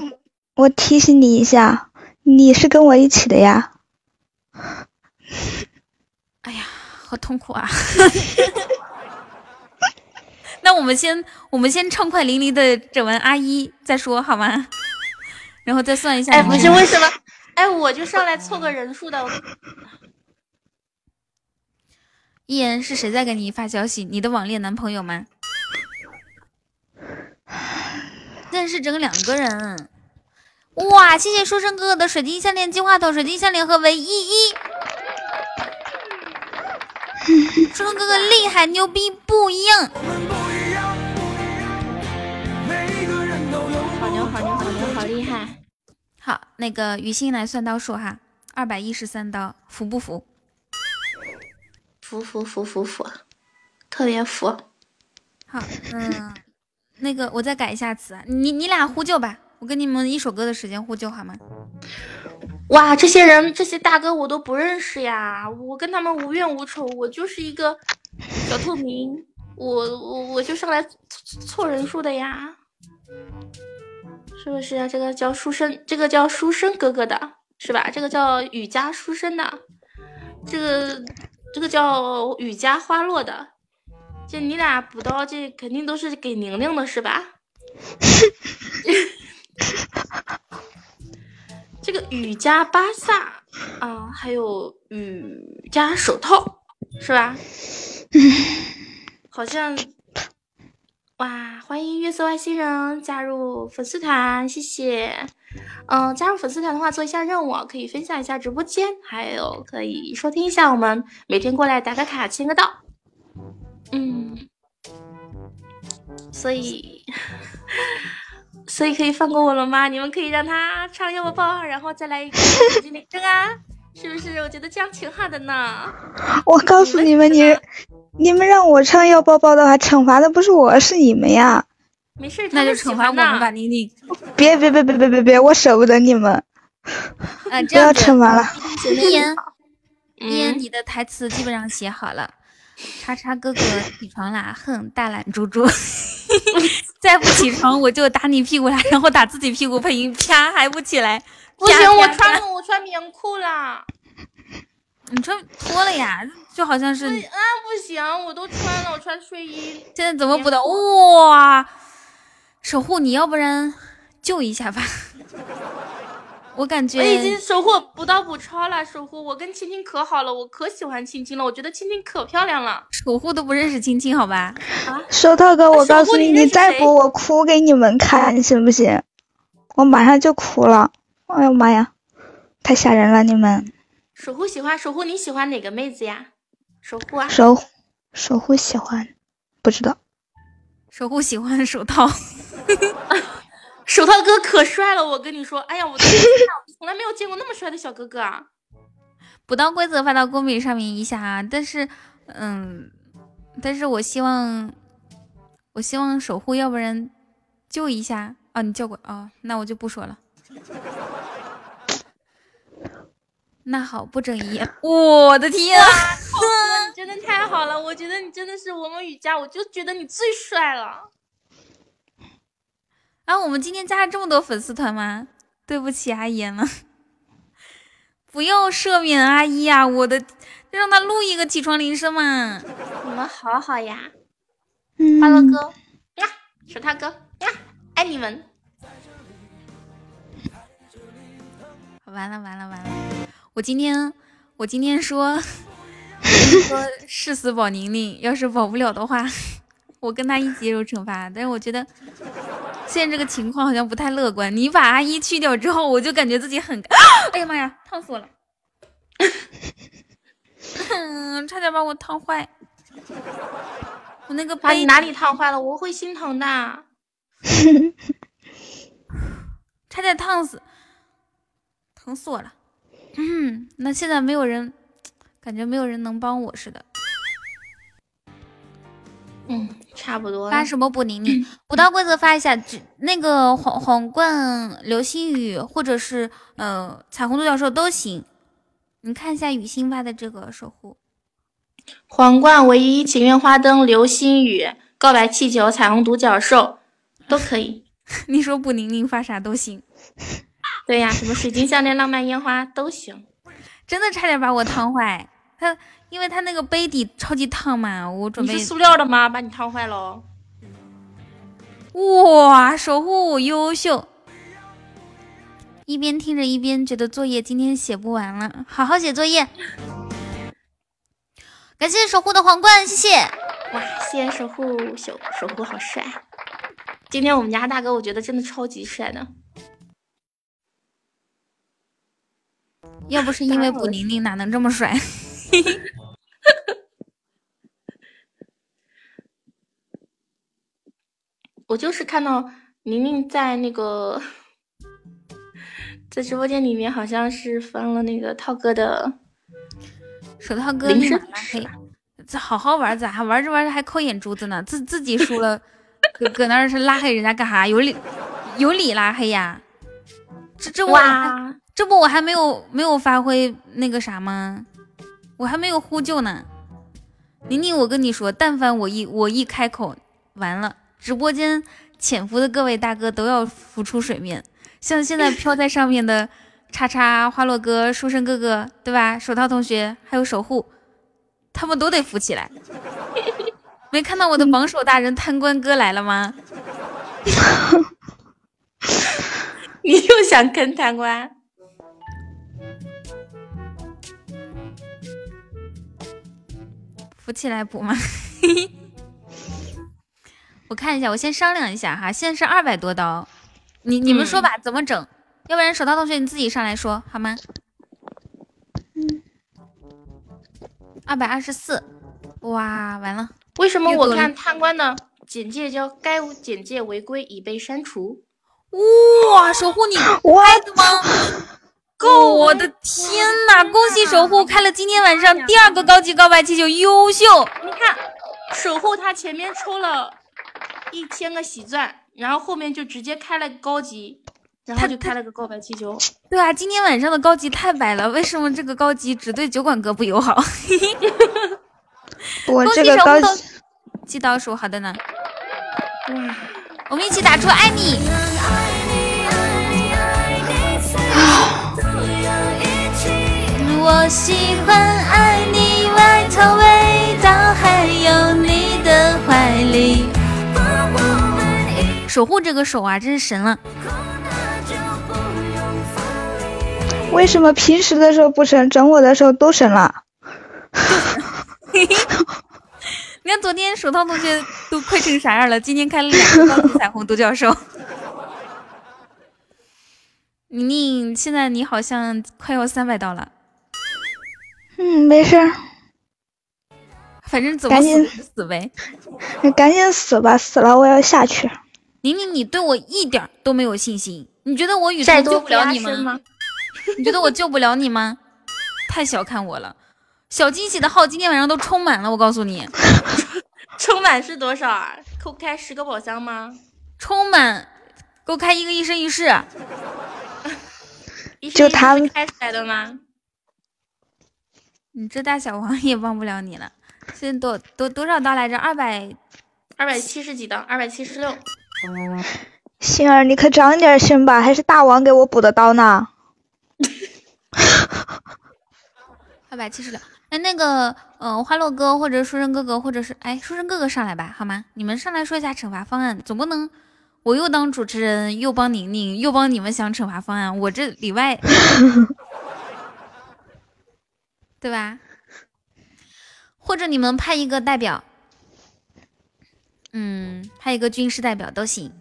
[SPEAKER 6] 我提醒你一下，你是跟我一起的呀。
[SPEAKER 2] 哎呀，好痛苦啊！那我们先我们先畅快淋漓的整完阿一再说好吗？然后再算一下。
[SPEAKER 5] 哎，不是为什么？哎，我就上来凑个人数的。
[SPEAKER 2] 一言是谁在给你发消息？你的网恋男朋友吗？认识整两个人。哇！谢谢书生哥哥的水晶项链、金话筒、水晶项链和唯一一。书生哥哥厉害，牛逼，不一样。
[SPEAKER 5] 好牛，好牛，好牛，好厉害！
[SPEAKER 2] 好，那个雨欣来算刀数哈，二百一十三刀，服不服？
[SPEAKER 5] 服服服服服，特别服。
[SPEAKER 2] 好，嗯，那个我再改一下词，你你俩呼救吧，我给你们一首歌的时间呼救好吗？
[SPEAKER 5] 哇，这些人这些大哥我都不认识呀，我跟他们无冤无仇，我就是一个小透明，我我我就上来凑人数的呀。是不是啊？这个叫书生，这个叫书生哥哥的是吧？这个叫雨家书生的，这个这个叫雨家花落的，这你俩补刀，这肯定都是给宁宁的是吧？这个雨加巴萨啊，还有雨加手套，是吧？好像哇！欢迎月色外星人加入粉丝团，谢谢。嗯，加入粉丝团的话，做一下任务，可以分享一下直播间，还有可以收听一下我们每天过来打个卡、签个到。嗯，所以。所以可以放过我了吗？你们可以让他唱要抱抱，然后再来一个指令声啊，是不是？我觉得这样挺好的呢。
[SPEAKER 6] 我告诉你们，你你们让我唱要抱抱的话，惩罚的不是我，是你们呀。
[SPEAKER 5] 没事，
[SPEAKER 2] 那就惩罚我们吧，妮妮。
[SPEAKER 6] 别别别别别别别，我舍不得你们。
[SPEAKER 2] 啊，
[SPEAKER 6] 不要惩罚了。
[SPEAKER 2] 一言，一言，你的台词基本上写好了。叉叉哥哥起床啦！哼，大懒猪猪，再不起床我就打你屁股啦！然后打自己屁股配音，啪还不起来。
[SPEAKER 5] 不行，我穿我穿棉裤啦。
[SPEAKER 2] 你穿脱了呀？就好像是啊，
[SPEAKER 5] 不行，我都穿了，我穿睡衣。
[SPEAKER 2] 现在怎么补的？哇！守护，你要不然救一下吧。我感觉我
[SPEAKER 5] 已经守护不到补超了，守护我跟青青可好了，我可喜欢青青了，我觉得青青可漂亮了。
[SPEAKER 2] 守护都不认识青青，好吧？
[SPEAKER 5] 啊，
[SPEAKER 6] 手套哥，我告诉你，你再不我哭给你们看，行不行？我马上就哭了。哎呀妈呀，太吓人了！你们
[SPEAKER 5] 守护喜欢守护，你喜欢哪个妹子呀？守护啊，
[SPEAKER 6] 守守护喜欢，不知道。
[SPEAKER 2] 守护喜欢手套。
[SPEAKER 5] 手套哥可帅了，我跟你说，哎呀，我 从来没有见过那么帅的小哥哥啊！
[SPEAKER 2] 补刀规则发到公屏上面一下啊！但是，嗯，但是我希望，我希望守护，要不然救一下啊！你叫过啊？那我就不说了。那好，不整一夜。我的天啊！
[SPEAKER 5] 你真的太好了，我觉得你真的是我们雨佳，我就觉得你最帅了。
[SPEAKER 2] 啊，我们今天加了这么多粉丝团吗？对不起阿言了，不要赦免阿姨呀！我的，让他录一个起床铃声嘛。
[SPEAKER 5] 你们好好呀，花乐哥呀，手套哥呀，爱你们。
[SPEAKER 2] 完了完了完了！我今天我今天说说 誓死保宁宁，要是保不了的话。我跟他一起接受惩罚，但是我觉得现在这个情况好像不太乐观。你把阿姨去掉之后，我就感觉自己很…… 哎呀妈呀，烫死我了！差点把我烫坏。我那个
[SPEAKER 5] 把你哪里烫坏了？我会心疼的。
[SPEAKER 2] 差点烫死，疼死我了。嗯，那现在没有人，感觉没有人能帮我似的。
[SPEAKER 5] 嗯，差不多。
[SPEAKER 2] 发什么补宁宁？补刀规则发一下，只那个皇皇冠、流星雨或者是呃彩虹独角兽都行。你看一下雨欣发的这个守护。
[SPEAKER 5] 皇冠、唯一、情愿花灯、流星雨、告白气球、彩虹独角兽都可以。
[SPEAKER 2] 你说补宁宁发啥都行。
[SPEAKER 5] 对呀，什么水晶项链、浪漫烟花都行。
[SPEAKER 2] 真的差点把我烫坏。他。因为它那个杯底超级烫嘛，我准备。
[SPEAKER 5] 你是塑料的吗？把你烫坏了。
[SPEAKER 2] 哇，守护优秀！一边听着一边觉得作业今天写不完了，好好写作业。感谢守护的皇冠，谢谢。
[SPEAKER 5] 哇，谢谢守护，守守护好帅。今天我们家大哥，我觉得真的超级帅的。
[SPEAKER 2] 要不是因为补宁宁，哪能这么帅？嘿嘿。
[SPEAKER 5] 我就是看到宁宁在那个 在直播间里面，好像是翻了那个涛哥的
[SPEAKER 2] 手套哥立马拉黑，这好好玩咋还玩着玩着还抠眼珠子呢？自自己输了，搁搁那是拉黑人家干啥？有理有理拉黑呀？这这我这不我还没有没有发挥那个啥吗？我还没有呼救呢。宁宁，我跟你说，但凡我一我一开口，完了。直播间潜伏的各位大哥都要浮出水面，像现在飘在上面的叉叉花落哥、书生哥哥，对吧？手套同学还有守护，他们都得浮起来。没看到我的榜首大人贪官哥来了吗？
[SPEAKER 5] 你又想坑贪官？
[SPEAKER 2] 扶起来补吗？我看一下，我先商量一下哈。现在是二百多刀，你你们说吧，怎么整？要不然手套同学你自己上来说好吗？嗯，二百二十四，哇，完了！
[SPEAKER 5] 为什么我看贪官的简介叫该简介违规已被删除？
[SPEAKER 2] 哇，守护你我的吗？够！我的天呐！恭喜守护开了今天晚上第二个高级告白气球，优秀！
[SPEAKER 5] 你看，守护他前面抽了一千个喜钻，然后后面就直接开了高级，然后就开了个告白气球。
[SPEAKER 2] 对啊，今天晚上的高级太白了，为什么这个高级只对酒馆哥不友好？
[SPEAKER 6] 我这个高级
[SPEAKER 2] 记倒数，好的呢。我们一起打出爱你。我喜欢爱你外套味道，还有你的怀里。守护这个手啊，真是神了。
[SPEAKER 6] 为什么平时的时候不神，整我的时候都神了？
[SPEAKER 2] 你看昨天手套同学都快成啥样了？今天开了两个高级彩虹独角兽。宁宁，现在你好像快要三百刀了。
[SPEAKER 6] 嗯，没事儿，
[SPEAKER 2] 反正怎么死死呗。
[SPEAKER 6] 你 赶紧死吧，死了我要下去。
[SPEAKER 2] 宁宁，你对我一点都没有信心，你觉得我雨桐救不了你吗？你觉得我救不了你吗？太小看我了。小惊喜的号今天晚上都充满了，我告诉你。
[SPEAKER 5] 充满是多少啊？扣开十个宝箱吗？
[SPEAKER 2] 充满，给我开一个一生一世。
[SPEAKER 6] 就他们
[SPEAKER 5] 开出来的吗？
[SPEAKER 2] 你这大小王 也帮不了你了。现在多多多少刀来着？二百
[SPEAKER 5] 二百七十几刀，二百七十六。
[SPEAKER 6] 星儿，你可长点心吧，还是大王给我补的刀呢。
[SPEAKER 2] 二百七十六。哎，那个，嗯，花落哥或者书生哥哥，或者是哎，书生哥哥上来吧，好吗？你们上来说一下惩罚方案，总不能我又当主持人，又帮宁宁，又帮你们想惩罚方案，我这里外。对吧？或者你们派一个代表，嗯，派一个军事代表都行。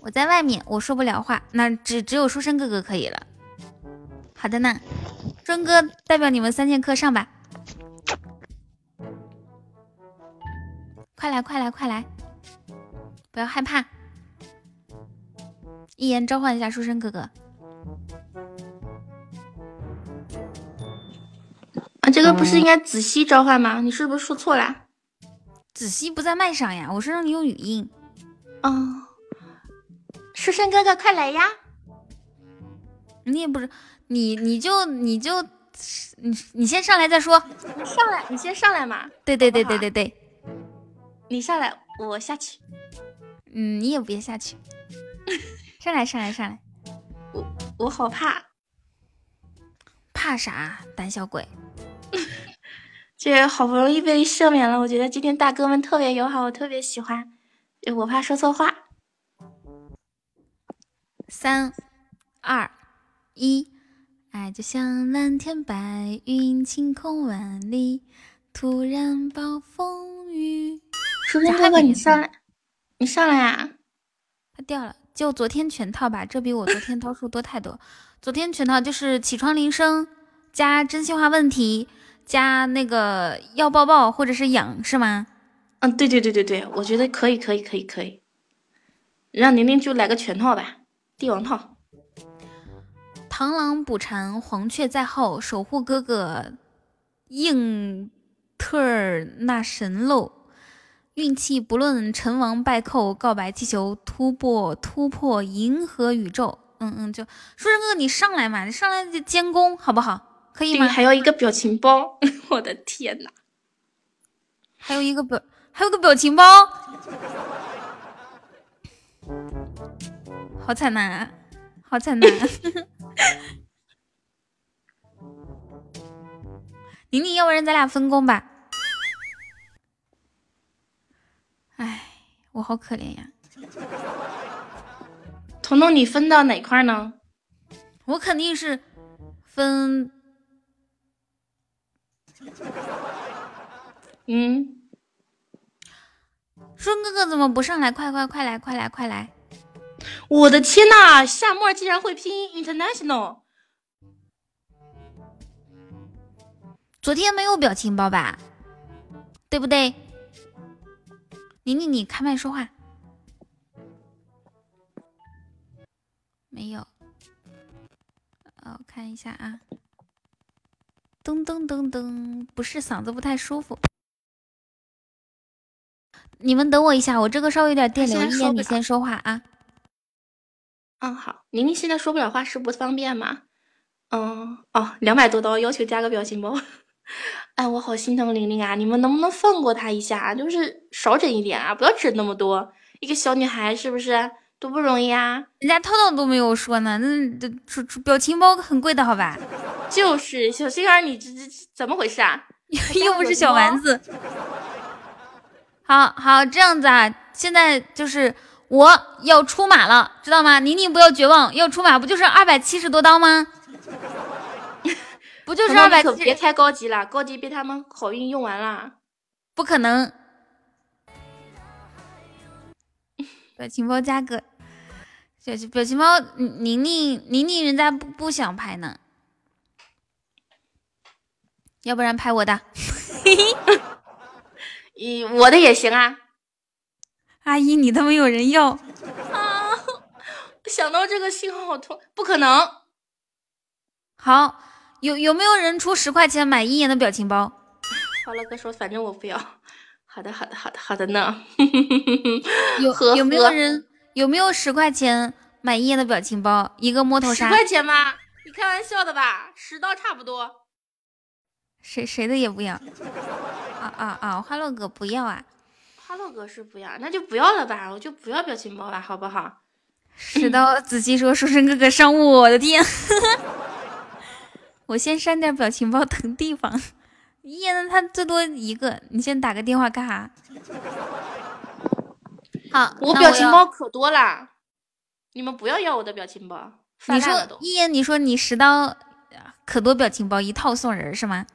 [SPEAKER 2] 我在外面，我说不了话，那只只有书生哥哥可以了。好的呢，钟哥代表你们三剑客上吧。快来快来快来，不要害怕，一言召唤一下书生哥哥。
[SPEAKER 5] 啊，这个不是应该子熙召唤吗？你是不是说错了？
[SPEAKER 2] 子熙不在麦上呀，我是让你用语音。
[SPEAKER 5] 哦，书生哥哥快来呀！
[SPEAKER 2] 你也不是，你你就你就你你先上来再说。
[SPEAKER 5] 你上来，你先上来嘛。
[SPEAKER 2] 对对对对对对，
[SPEAKER 5] 你上来，我下去。
[SPEAKER 2] 嗯，你也别下去，上来上来上来。
[SPEAKER 5] 我我好怕，
[SPEAKER 2] 怕啥？胆小鬼。
[SPEAKER 5] 这好不容易被赦免了，我觉得今天大哥们特别友好，我特别喜欢。我怕说错话。
[SPEAKER 2] 三、二、一，爱就像蓝天白云，晴空万里，突然暴风雨。
[SPEAKER 5] 书生哥哥，你上来，你上来呀！
[SPEAKER 2] 他掉了，就昨天全套吧，这比我昨天 套数多太多。昨天全套就是起床铃声加真心话问题。加那个要抱抱或者是痒是吗？
[SPEAKER 5] 嗯，对对对对对，我觉得可以可以可以可以，让宁宁就来个全套吧，帝王套。
[SPEAKER 2] 螳螂捕蝉，黄雀在后，守护哥哥应特尔纳神漏，运气不论成王败寇，告白气球突破突破银河宇宙。嗯嗯，就书生哥哥你上来嘛，你上来就监工好不好？可以吗？
[SPEAKER 5] 还要一个表情包，我的天呐！
[SPEAKER 2] 还有一个表，还有个表情包，好惨呐，好惨呐！宁宁，要不然咱俩分工吧？哎我好可怜呀。
[SPEAKER 5] 彤彤，你分到哪块呢？
[SPEAKER 2] 我肯定是分，
[SPEAKER 5] 嗯，
[SPEAKER 2] 顺哥哥怎么不上来？快快快来，快来快来！
[SPEAKER 5] 我的天呐，夏沫竟然会拼 international！
[SPEAKER 2] 昨天没有表情包吧？对不对？宁宁，你开麦说话。没有。哦，我看一下啊。噔噔噔噔，不是嗓子不太舒服。你们等我一下，我这个稍微有点电流，一言你先说话啊。
[SPEAKER 5] 嗯，好。宁宁现在说不了话是不方便吗？嗯，哦，两百多刀要求加个表情包。哎，我好心疼玲玲啊！你们能不能放过她一下？就是少整一点啊，不要整那么多。一个小女孩是不是多不容易啊？
[SPEAKER 2] 人家涛涛都没有说呢，那这表情包很贵的好吧？
[SPEAKER 5] 就是小心儿，你这这怎么回事啊？
[SPEAKER 2] 又不是小丸子。好好这样子啊，现在就是我要出马了，知道吗？宁宁不要绝望，要出马不就是二百七十多刀吗？不就是二百？
[SPEAKER 5] 别太高级了，高级被他们好运用完了。
[SPEAKER 2] 不可能，表情包加个表情表情包，宁宁宁宁人家不不想拍呢，要不然拍我的，
[SPEAKER 5] 咦，我的也行啊。
[SPEAKER 2] 阿姨，你都没有人要
[SPEAKER 5] 啊！想到这个心好痛，不可能。
[SPEAKER 2] 好。有有没有人出十块钱买一言的表情包？
[SPEAKER 5] 好了，哥说，反正我不要。好的，好的，好的，好的呢。
[SPEAKER 2] 有有没有人有没有十块钱买一言的表情包？一个摸头杀。
[SPEAKER 5] 十块钱吗？你开玩笑的吧？十刀差不多。
[SPEAKER 2] 谁谁的也不要。啊啊啊！花落哥不要啊。
[SPEAKER 5] 花落哥是不要，那就不要了吧。我就不要表情包吧，好不好？
[SPEAKER 2] 石刀，子期说：“书生哥哥上我的天。”我先删点表情包腾地方，一言他最多一个，你先打个电话干啥？好，
[SPEAKER 5] 我表情包可多啦，你们不要要我的表情包。
[SPEAKER 2] 你说一言，你说你十刀可多表情包一套送人是吗？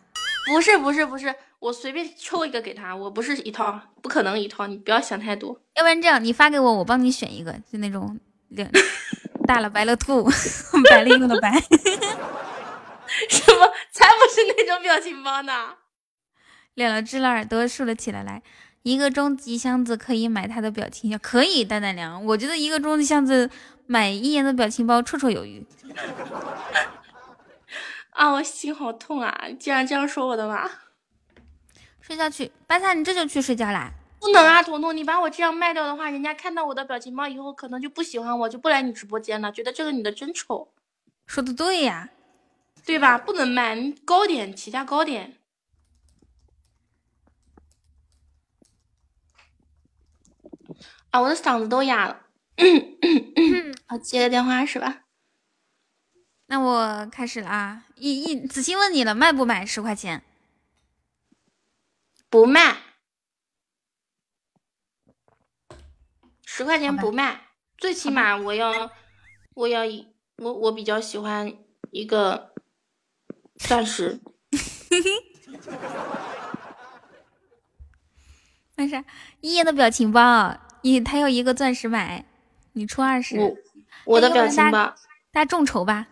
[SPEAKER 5] 不是不是不是，我随便抽一个给他，我不是一套，不可能一套，你不要想太多。
[SPEAKER 2] 要不然这样，你发给我，我帮你选一个，就那种脸大了白了兔，白了又的白。
[SPEAKER 5] 什么？才不是那种表情包呢！
[SPEAKER 2] 脸了智了耳朵竖了起来。来，一个终极箱子可以买他的表情，可以蛋蛋娘。我觉得一个终极箱子买一言的表情包绰绰有余。
[SPEAKER 5] 啊，我心好痛啊！竟然这样说我的话。
[SPEAKER 2] 睡觉去，白菜，你这就去睡觉啦？
[SPEAKER 5] 不能啊，彤彤，你把我这样卖掉的话，人家看到我的表情包以后，可能就不喜欢我，就不来你直播间了，觉得这个女的真丑。
[SPEAKER 2] 说的对呀。
[SPEAKER 5] 对吧？不能卖高点，起价高点。啊，我的嗓子都哑了。好，接个电话是吧？
[SPEAKER 2] 那我开始了啊！一一子欣问你了，卖不卖？十块钱？
[SPEAKER 5] 不卖。十块钱不卖，最起码我要，我要一，我我比较喜欢一个。钻石，
[SPEAKER 2] 为啥？一叶的表情包，一他要一个钻石买，你出二十。
[SPEAKER 5] 我我的表情包，
[SPEAKER 2] 大家众筹吧？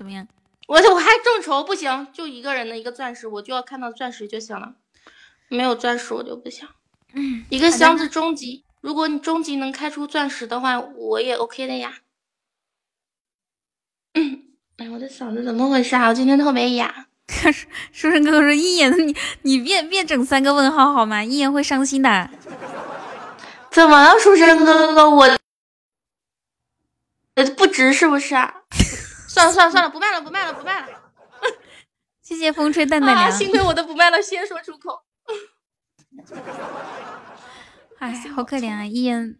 [SPEAKER 2] 怎么样？
[SPEAKER 5] 我我还众筹不行，就一个人的一个钻石，我就要看到钻石就行了，没有钻石我就不行。
[SPEAKER 2] 嗯，
[SPEAKER 5] 一个箱子终极，如果你终极能开出钻石的话，我也 OK 的呀。嗯。哎，我的嗓子怎么回事啊？我今天特别哑。
[SPEAKER 2] 书生哥哥说：“一言，你你别别整三个问号好吗？一言会伤心的。”
[SPEAKER 5] 怎么了，书生哥哥？我不值是不是啊？算了算了算了，不卖了不卖了不卖了。
[SPEAKER 2] 谢谢风吹蛋蛋凉。
[SPEAKER 5] 幸亏我的不卖了先说出口。
[SPEAKER 2] 哎，好可怜啊！一言。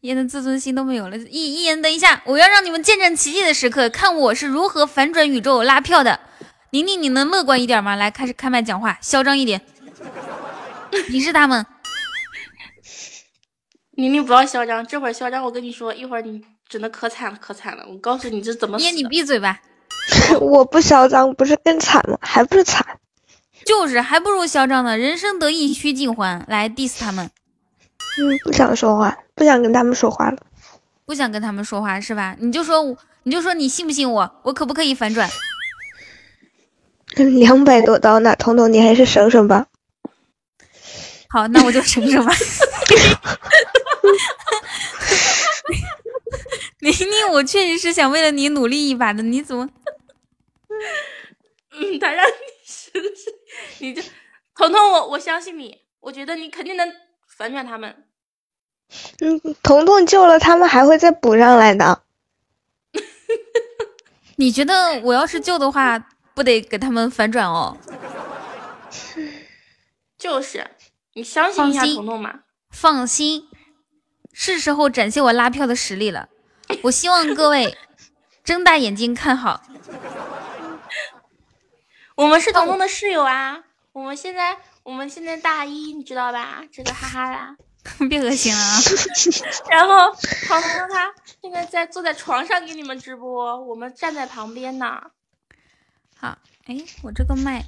[SPEAKER 2] 一言的自尊心都没有了。一一言，等一下，我要让你们见证奇迹的时刻，看我是如何反转宇宙拉票的。宁宁，你能乐观一点吗？来，开始开麦讲话，嚣张一点。你是他们。
[SPEAKER 5] 宁宁不要嚣张，这会儿嚣张，我跟你说，一会儿你真的可惨了，可惨了。我告诉你这怎么死
[SPEAKER 2] 爹，你闭嘴吧！
[SPEAKER 6] 我不嚣张，不是更惨吗？还不是惨？
[SPEAKER 2] 就是还不如嚣张呢。人生得意须尽欢，来 diss 他们。
[SPEAKER 6] 嗯，不想说话，不想跟他们说话了。
[SPEAKER 2] 不想跟他们说话是吧？你就说，你就说，你信不信我？我可不可以反转？
[SPEAKER 6] 两百多刀呢，彤彤，你还是省省吧。
[SPEAKER 2] 好，那我就省省吧。妮妮，我确实是想为了你努力一把的，你怎么？
[SPEAKER 5] 嗯，他让你省省，你就彤彤，我我相信你，我觉得你肯定能反转他们。
[SPEAKER 6] 嗯，彤彤救了他们，还会再补上来的。
[SPEAKER 2] 你觉得我要是救的话，不得给他们反转哦？
[SPEAKER 5] 就是，你相信一下彤彤嘛。
[SPEAKER 2] 放心，是时候展现我拉票的实力了。我希望各位睁大眼睛看好。
[SPEAKER 5] 我们是彤彤的室友啊，我们现在我们现在大一，你知道吧？这个哈哈啦。
[SPEAKER 2] 别恶心了啊！
[SPEAKER 5] 然后彤彤他现在在坐在床上给你们直播，我们站在旁边呢。
[SPEAKER 2] 好，哎，我这个麦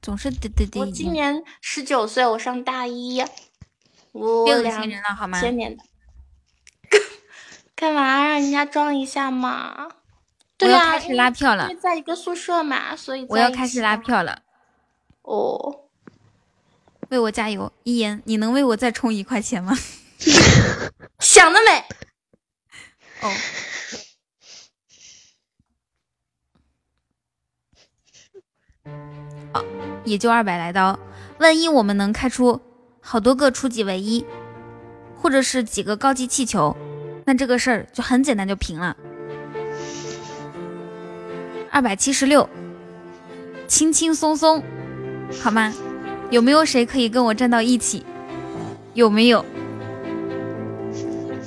[SPEAKER 2] 总是滴滴滴。
[SPEAKER 5] 我今年十九岁，我上大一。
[SPEAKER 2] 别恶心人了好吗？
[SPEAKER 5] 千年的。干嘛让人家装一下嘛？
[SPEAKER 2] 我要开始拉票了。
[SPEAKER 5] 在一个宿舍嘛，所以
[SPEAKER 2] 我要开始拉票了。
[SPEAKER 5] 哦。
[SPEAKER 2] 为我加油，一言，你能为我再充一块钱吗？
[SPEAKER 5] 想得美！
[SPEAKER 2] 哦，哦，也就二百来刀。万一我们能开出好多个初级唯一，或者是几个高级气球，那这个事儿就很简单，就平了。二百七十六，轻轻松松，好吗？有没有谁可以跟我站到一起？有没有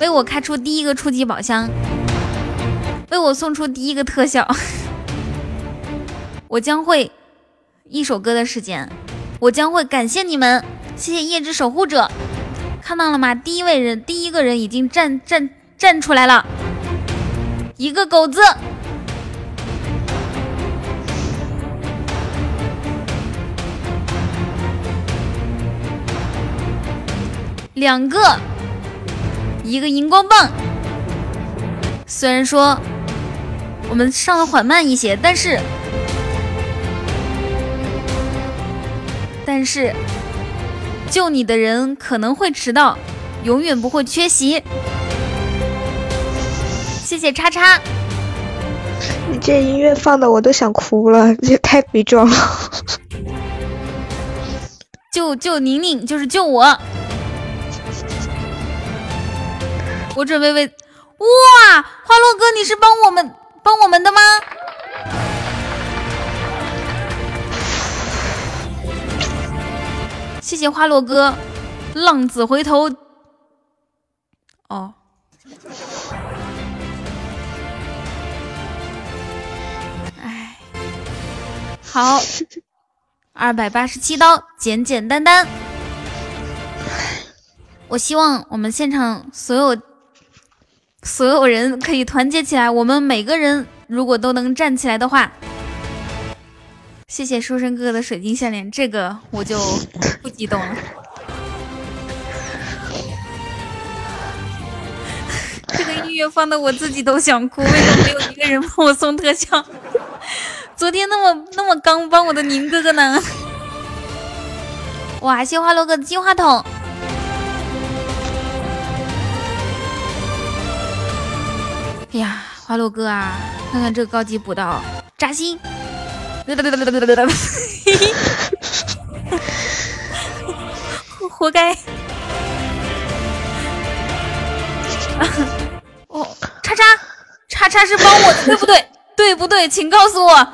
[SPEAKER 2] 为我开出第一个初级宝箱？为我送出第一个特效？我将会一首歌的时间，我将会感谢你们，谢谢夜之守护者，看到了吗？第一位人，第一个人已经站站站出来了，一个狗子。两个，一个荧光棒。虽然说我们上的缓慢一些，但是，但是救你的人可能会迟到，永远不会缺席。谢谢叉叉。
[SPEAKER 6] 你这音乐放的我都想哭了，这太悲壮了。
[SPEAKER 2] 救救宁宁，就是救我。我准备为哇，花落哥，你是帮我们帮我们的吗？谢谢花落哥，浪子回头。哦，好，二百八十七刀，简简单单。我希望我们现场所有。所有人可以团结起来，我们每个人如果都能站起来的话，谢谢书生哥哥的水晶项链，这个我就不激动了。这个音乐放的我自己都想哭，为什么没有一个人帮我送特效？昨天那么那么刚帮我的宁哥哥呢？哇，谢花落哥的金话筒。哎呀，花落哥啊，看看这个高级补刀，扎心！活该！哦，叉叉，叉叉是帮我的，对不对？对不对？请告诉我。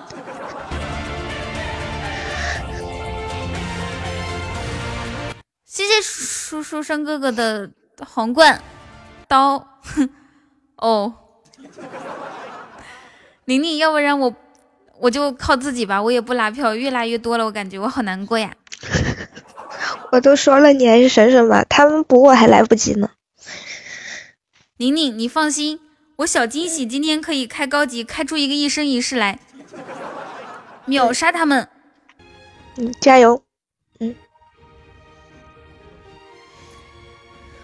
[SPEAKER 2] 谢谢书书生哥哥的皇冠刀，哼，哦。宁宁，要不然我我就靠自己吧，我也不拉票，越拉越多了，我感觉我好难过呀。
[SPEAKER 6] 我都说了，你还是省省吧，他们补我还来不及呢。
[SPEAKER 2] 宁宁，你放心，我小惊喜今天可以开高级，开出一个一生一世来，秒杀他们。
[SPEAKER 6] 嗯，加油。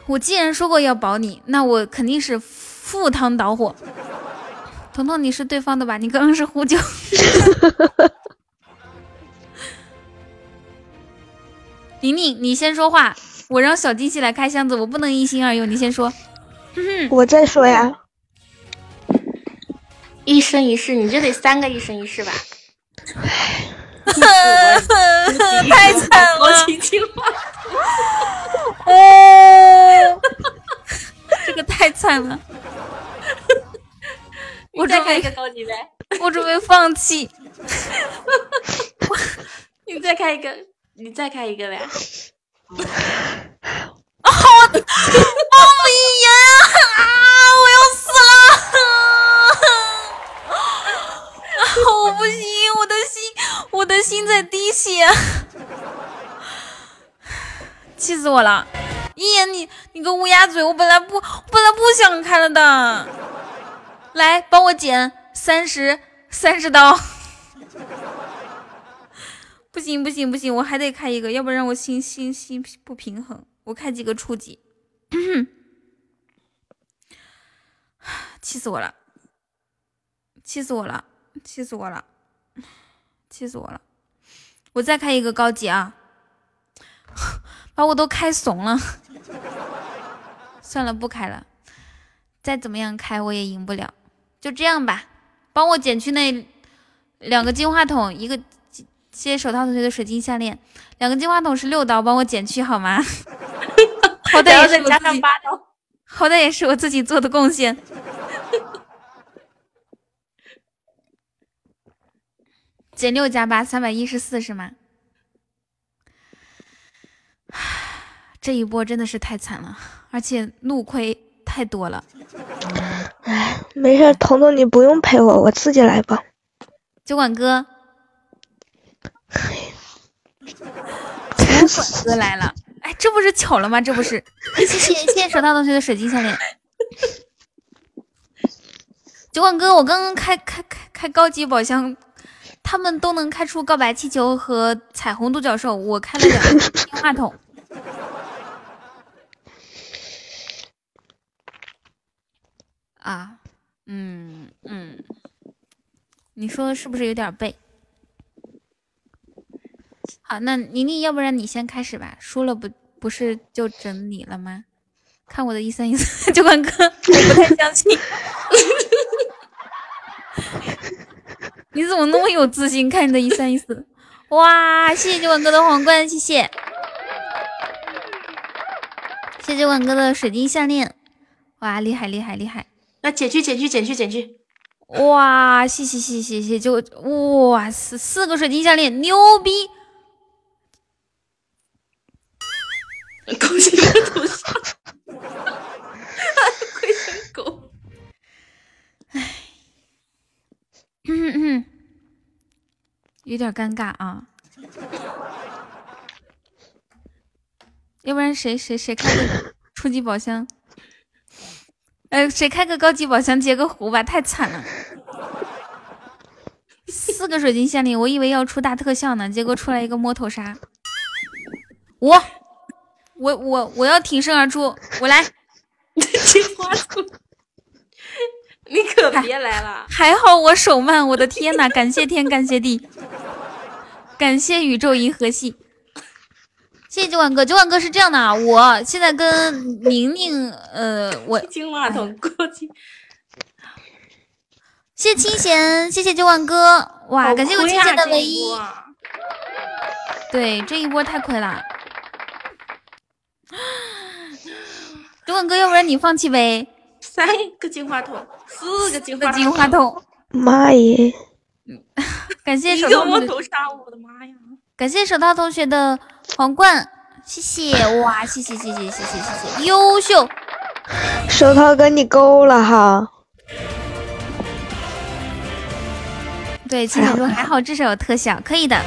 [SPEAKER 2] 我既然说过要保你，那我肯定是赴汤蹈火。彤彤，你是对方的吧？你刚刚是呼救。宁宁，你先说话，我让小机器来开箱子，我不能一心二用，你先说。
[SPEAKER 6] 我再说呀，
[SPEAKER 5] 一生一世，你这得三个一生一世吧？
[SPEAKER 2] 太惨了，这个太惨了，我准备
[SPEAKER 5] 再开一个高级呗，
[SPEAKER 2] 我准备放弃。
[SPEAKER 5] 你再开一个，你再开一个呗。
[SPEAKER 2] 好的，好严啊！我要死了！我不行，我的心，我的心在滴血，气死我了！一言你你个乌鸦嘴，我本来不我本来不想开了的，来帮我减三十三十刀。不行不行不行，我还得开一个，要不然我心心心不平衡。我开几个初级，气死我了！气死我了！气死我了！气死我了！我再开一个高级啊！把我都开怂了。算了，不开了。再怎么样开我也赢不了，就这样吧。帮我减去那两个金话筒，一个谢谢手套同学的水晶项链，两个金话筒是六刀，帮我减去好吗？好歹也是我自己，好歹也是我自己做的贡献。减六加八，三百一十四是吗？这一波真的是太惨了，而且怒亏太多了。
[SPEAKER 6] 哎，没事，彤彤你不用陪我，我自己来吧。
[SPEAKER 2] 酒馆哥，酒馆哥来了。哎，这不是巧了吗？这不是，谢谢谢谢手套同学的水晶项链。酒馆哥，我刚刚开开开开高级宝箱，他们都能开出告白气球和彩虹独角兽，我开了两个金话筒。啊，嗯嗯，你说是不是有点背？好，那宁宁，要不然你先开始吧。输了不不是就整你了吗？看我的一三一四，酒馆哥，我不太相信。你怎么那么有自信？看你的一三一四，哇！谢谢酒馆哥的皇冠，谢谢。谢谢酒馆哥的水晶项链，哇，厉害厉害厉害！
[SPEAKER 5] 那减去减去减去减去，
[SPEAKER 2] 哇！谢谢谢谢谢谢，就哇四四个水晶项链，牛逼！
[SPEAKER 5] 恭喜我头像，亏成狗。
[SPEAKER 2] 唉，嗯嗯，有点尴尬啊。要不然谁谁谁开个初级宝箱？呃，谁开个高级宝箱截个胡吧？太惨了，四个水晶项链，我以为要出大特效呢，结果出来一个摸头杀。我。我我我要挺身而出，我来！
[SPEAKER 5] 金花兔，你可别来了！
[SPEAKER 2] 还好我手慢，我的天呐！感谢天，感谢地，感谢宇宙银河系，谢谢九万哥。九万哥是这样的啊，我现在跟宁宁，呃，我
[SPEAKER 5] 金话筒过去。
[SPEAKER 2] 谢谢清闲，谢谢九万哥，哇！感谢我清闲的唯一。对，这一波太亏了。九万哥，要不然你放弃呗？
[SPEAKER 5] 三个金话筒，四个金
[SPEAKER 2] 金话筒，
[SPEAKER 6] 妈耶！
[SPEAKER 2] 感谢手套
[SPEAKER 5] 同学，我的妈呀！
[SPEAKER 2] 感谢手套同学的皇冠，谢谢哇！谢谢谢谢谢谢谢谢，优秀！
[SPEAKER 6] 手套哥你够了哈！
[SPEAKER 2] 对，青姐说还好，至少有特效，可以的。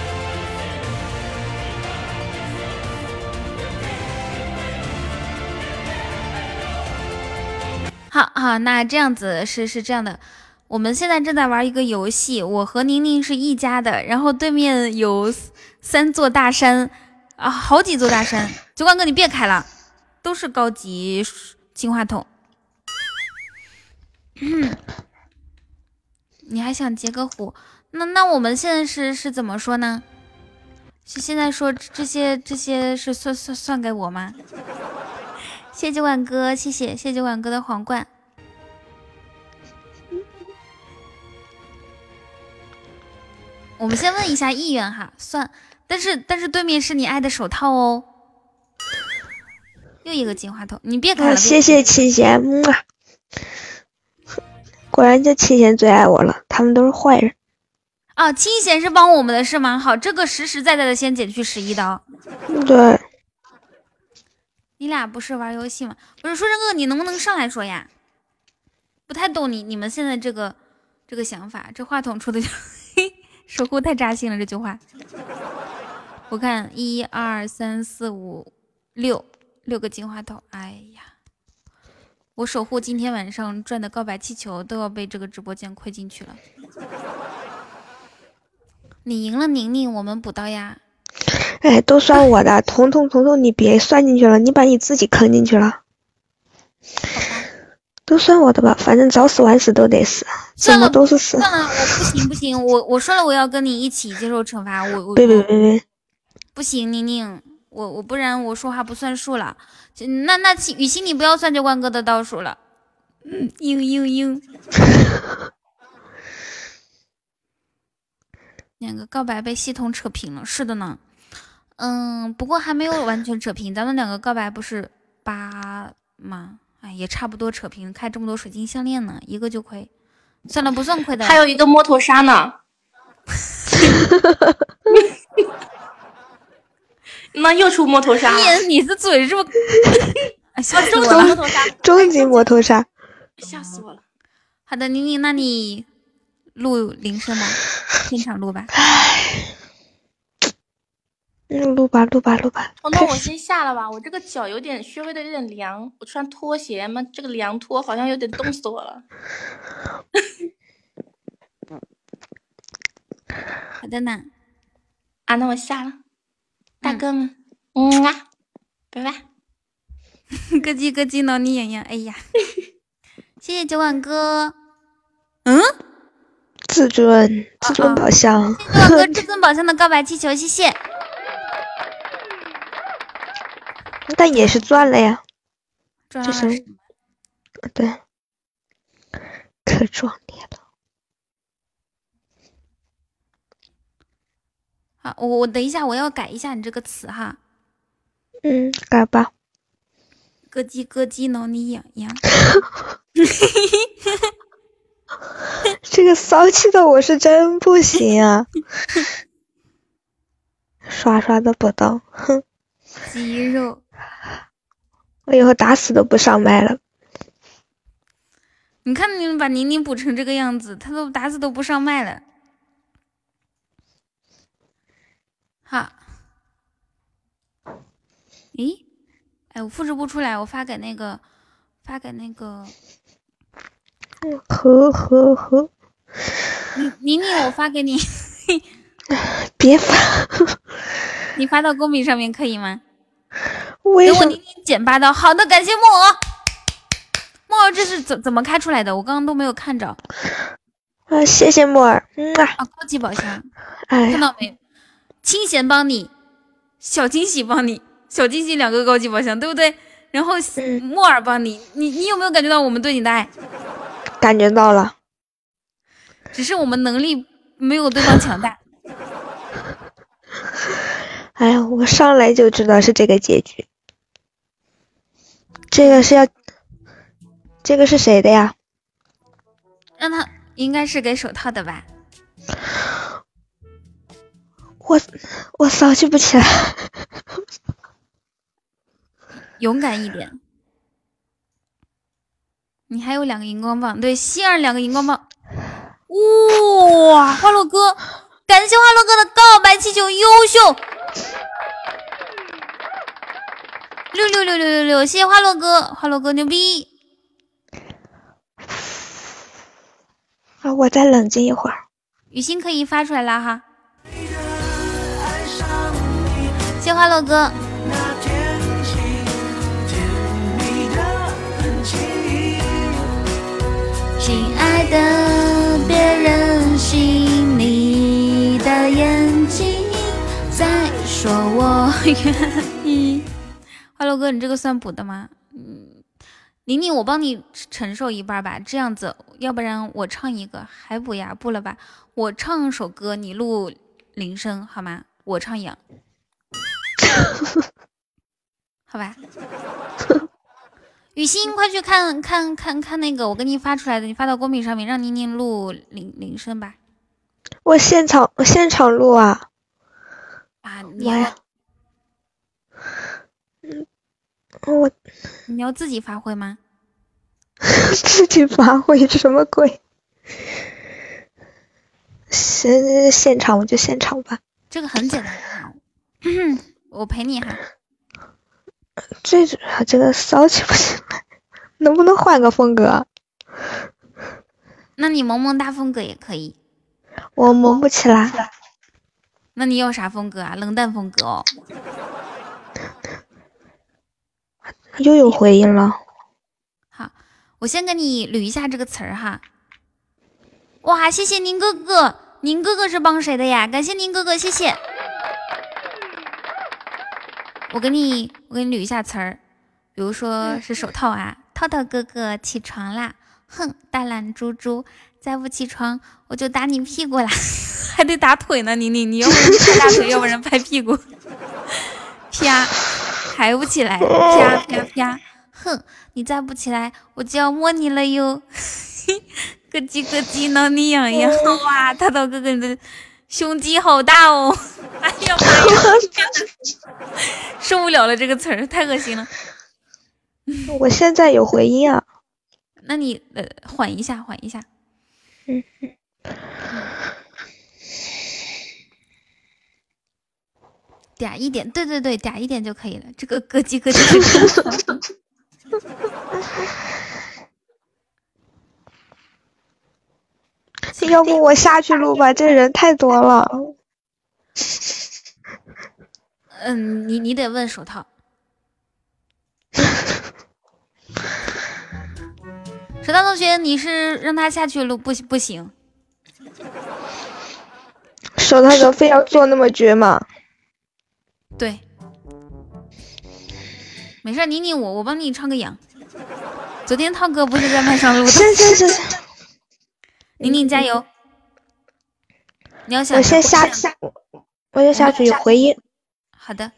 [SPEAKER 2] 好好，那这样子是是这样的，我们现在正在玩一个游戏，我和宁宁是一家的，然后对面有三座大山啊，好几座大山。九管哥，你别开了，都是高级金话筒。你还想截个胡？那那我们现在是是怎么说呢？是现在说这些这些是算算算给我吗？谢谢九管哥，谢谢谢谢九管哥的皇冠。我们先问一下意愿哈，算，但是但是对面是你爱的手套哦。又一个金话筒，你别开了。
[SPEAKER 7] 谢谢七贤，木啊！果然就七贤最爱我了，他们都是坏人。
[SPEAKER 2] 啊，七贤是帮我们的是吗？好，这个实实在在的先减去十一刀。
[SPEAKER 7] 对。
[SPEAKER 2] 你俩不是玩游戏吗？不是，说真哥，你能不能上来说呀？不太懂你你们现在这个这个想法，这话筒出的就守护太扎心了。这句话，我看一二三四五六六个金话筒，哎呀，我守护今天晚上赚的告白气球都要被这个直播间亏进去了。你赢了，宁宁，我们补刀呀。
[SPEAKER 7] 哎，都算我的，彤彤彤彤，你别算进去了，你把你自己坑进去了。都算我的吧，反正早死晚死都得死，怎么都是死。
[SPEAKER 2] 算了，我不行不行，我我说了我要跟你一起接受惩罚，我我
[SPEAKER 7] 别别别别，
[SPEAKER 2] 不行，宁宁，我我不然我说话不算数了。那那雨欣你不要算这关哥的倒数了。嗯，嘤嘤嘤。两个告白被系统扯平了，是的呢。嗯，不过还没有完全扯平，咱们两个告白不是八吗？哎，也差不多扯平。开这么多水晶项链呢，一个就亏，算了，不算亏的。
[SPEAKER 5] 还有一个摸头杀呢。那又出摸头杀？
[SPEAKER 2] 你你的嘴是不？吓死我
[SPEAKER 5] 了！摸头杀，
[SPEAKER 7] 终极摸头杀，
[SPEAKER 5] 吓死我了。
[SPEAKER 2] 好的，宁宁，那你录铃声吧，现场录吧。
[SPEAKER 7] 录吧，录吧，录吧。
[SPEAKER 5] 彤彤，我先下了吧，我这个脚有点稍微的有点凉，我穿拖鞋嘛，这个凉拖好像有点冻死我了。
[SPEAKER 2] 好的呢，
[SPEAKER 5] 啊，那我下了，大哥们，嗯啊，拜拜。
[SPEAKER 2] 咯叽咯叽挠你痒痒，哎呀，谢谢酒碗哥。嗯，
[SPEAKER 7] 至尊至尊宝箱，
[SPEAKER 2] 九碗哥 至尊宝箱的告白气球，谢谢。
[SPEAKER 7] 但也是赚了呀，
[SPEAKER 2] 这
[SPEAKER 7] 是，对，可壮烈了。
[SPEAKER 2] 好，我我等一下，我要改一下你这个词哈。
[SPEAKER 7] 嗯，改吧。
[SPEAKER 2] 咯叽咯叽挠你痒痒。
[SPEAKER 7] 这个骚气的我是真不行啊！刷刷的不到，哼。
[SPEAKER 2] 肌肉。
[SPEAKER 7] 我以后打死都不上麦了。
[SPEAKER 2] 你看你们把宁宁补成这个样子，他都打死都不上麦了。好，咦，哎，我复制不出来，我发给那个，发给那个。
[SPEAKER 7] 呵呵呵。
[SPEAKER 2] 宁宁宁，我发给你。
[SPEAKER 7] 别发。
[SPEAKER 2] 你发到公屏上面可以吗？
[SPEAKER 7] 等
[SPEAKER 2] 我给你减八刀，好的，感谢木偶。木偶这是怎怎么开出来的？我刚刚都没有看着。
[SPEAKER 7] 啊，谢谢木耳，嗯啊。
[SPEAKER 2] 高级宝箱，
[SPEAKER 7] 看
[SPEAKER 2] 到没？清闲帮你，小惊喜帮你，小惊喜两个高级宝箱，对不对？然后木耳帮你，你你有没有感觉到我们对你的爱？
[SPEAKER 7] 感觉到了，
[SPEAKER 2] 只是我们能力没有对方强大。
[SPEAKER 7] 哎呀，我上来就知道是这个结局。这个是要，这个是谁的呀？
[SPEAKER 2] 让他应该是给手套的吧。
[SPEAKER 7] 我我骚气不起来。
[SPEAKER 2] 勇敢一点。你还有两个荧光棒，对，希儿两个荧光棒。哇，花落哥，感谢花落哥的告白气球，优秀。六六六六六六，谢谢花落哥，花落哥牛逼！
[SPEAKER 7] 好，我再冷静一会儿。
[SPEAKER 2] 雨欣可以发出来了哈。谢花落哥。
[SPEAKER 8] 亲爱的，别任性，你的眼说我愿意。
[SPEAKER 2] 花落哥，你这个算补的吗？嗯，宁宁，我帮你承受一半吧，这样子，要不然我唱一个还补呀？不了吧，我唱首歌，你录铃声好吗？我唱养，好吧。雨欣，快去看看看看那个我给你发出来的，你发到公屏上面，让宁宁录铃铃声吧。
[SPEAKER 7] 我现场，我现场录啊。
[SPEAKER 2] 啊，你要，
[SPEAKER 7] 嗯，我
[SPEAKER 2] 你要自己发挥吗？
[SPEAKER 7] 自己发挥什么鬼？现现场我就现场吧。
[SPEAKER 2] 这个很简单，我陪你哈。
[SPEAKER 7] 最主要这个骚气不起来，能不能换个风格？
[SPEAKER 2] 那你萌萌哒风格也可以。
[SPEAKER 7] 我萌不起来。
[SPEAKER 2] 那你要啥风格啊？冷淡风格哦。
[SPEAKER 7] 又有回音了。
[SPEAKER 2] 好，我先给你捋一下这个词儿哈。哇，谢谢宁哥哥，宁哥哥是帮谁的呀？感谢宁哥哥，谢谢。我给你，我给你捋一下词儿，比如说是手套啊，套套哥哥起床啦，哼，大懒猪猪，再不起床我就打你屁股啦，还得打腿呢，宁宁你要不然拍大腿，要不然拍屁股，啪，还不起来，啪啪啪，哼，你再不起来我就要摸你了哟，咯叽咯叽挠你痒痒，哇，大头哥哥你的。胸肌好大哦！哎呀妈呀，受不了了，这个词儿太恶心了。
[SPEAKER 7] 我现在有回音啊，
[SPEAKER 2] 那你呃缓一下，缓一下。嗯嗯。嗲一点，对对对，嗲一点就可以了。这个咯叽咯叽。
[SPEAKER 7] 要不我下去录吧，这人太多了。
[SPEAKER 2] 嗯，你你得问手套。手套同学，你是让他下去录不不行？
[SPEAKER 7] 手套哥非要做那么绝吗？
[SPEAKER 2] 对，没事，你你我我帮你唱个羊。昨天涛哥不是在麦上录的？
[SPEAKER 7] 行行行行。
[SPEAKER 2] 宁宁加油！你要想
[SPEAKER 7] 我先下下，我先下去有回音。
[SPEAKER 2] 好的，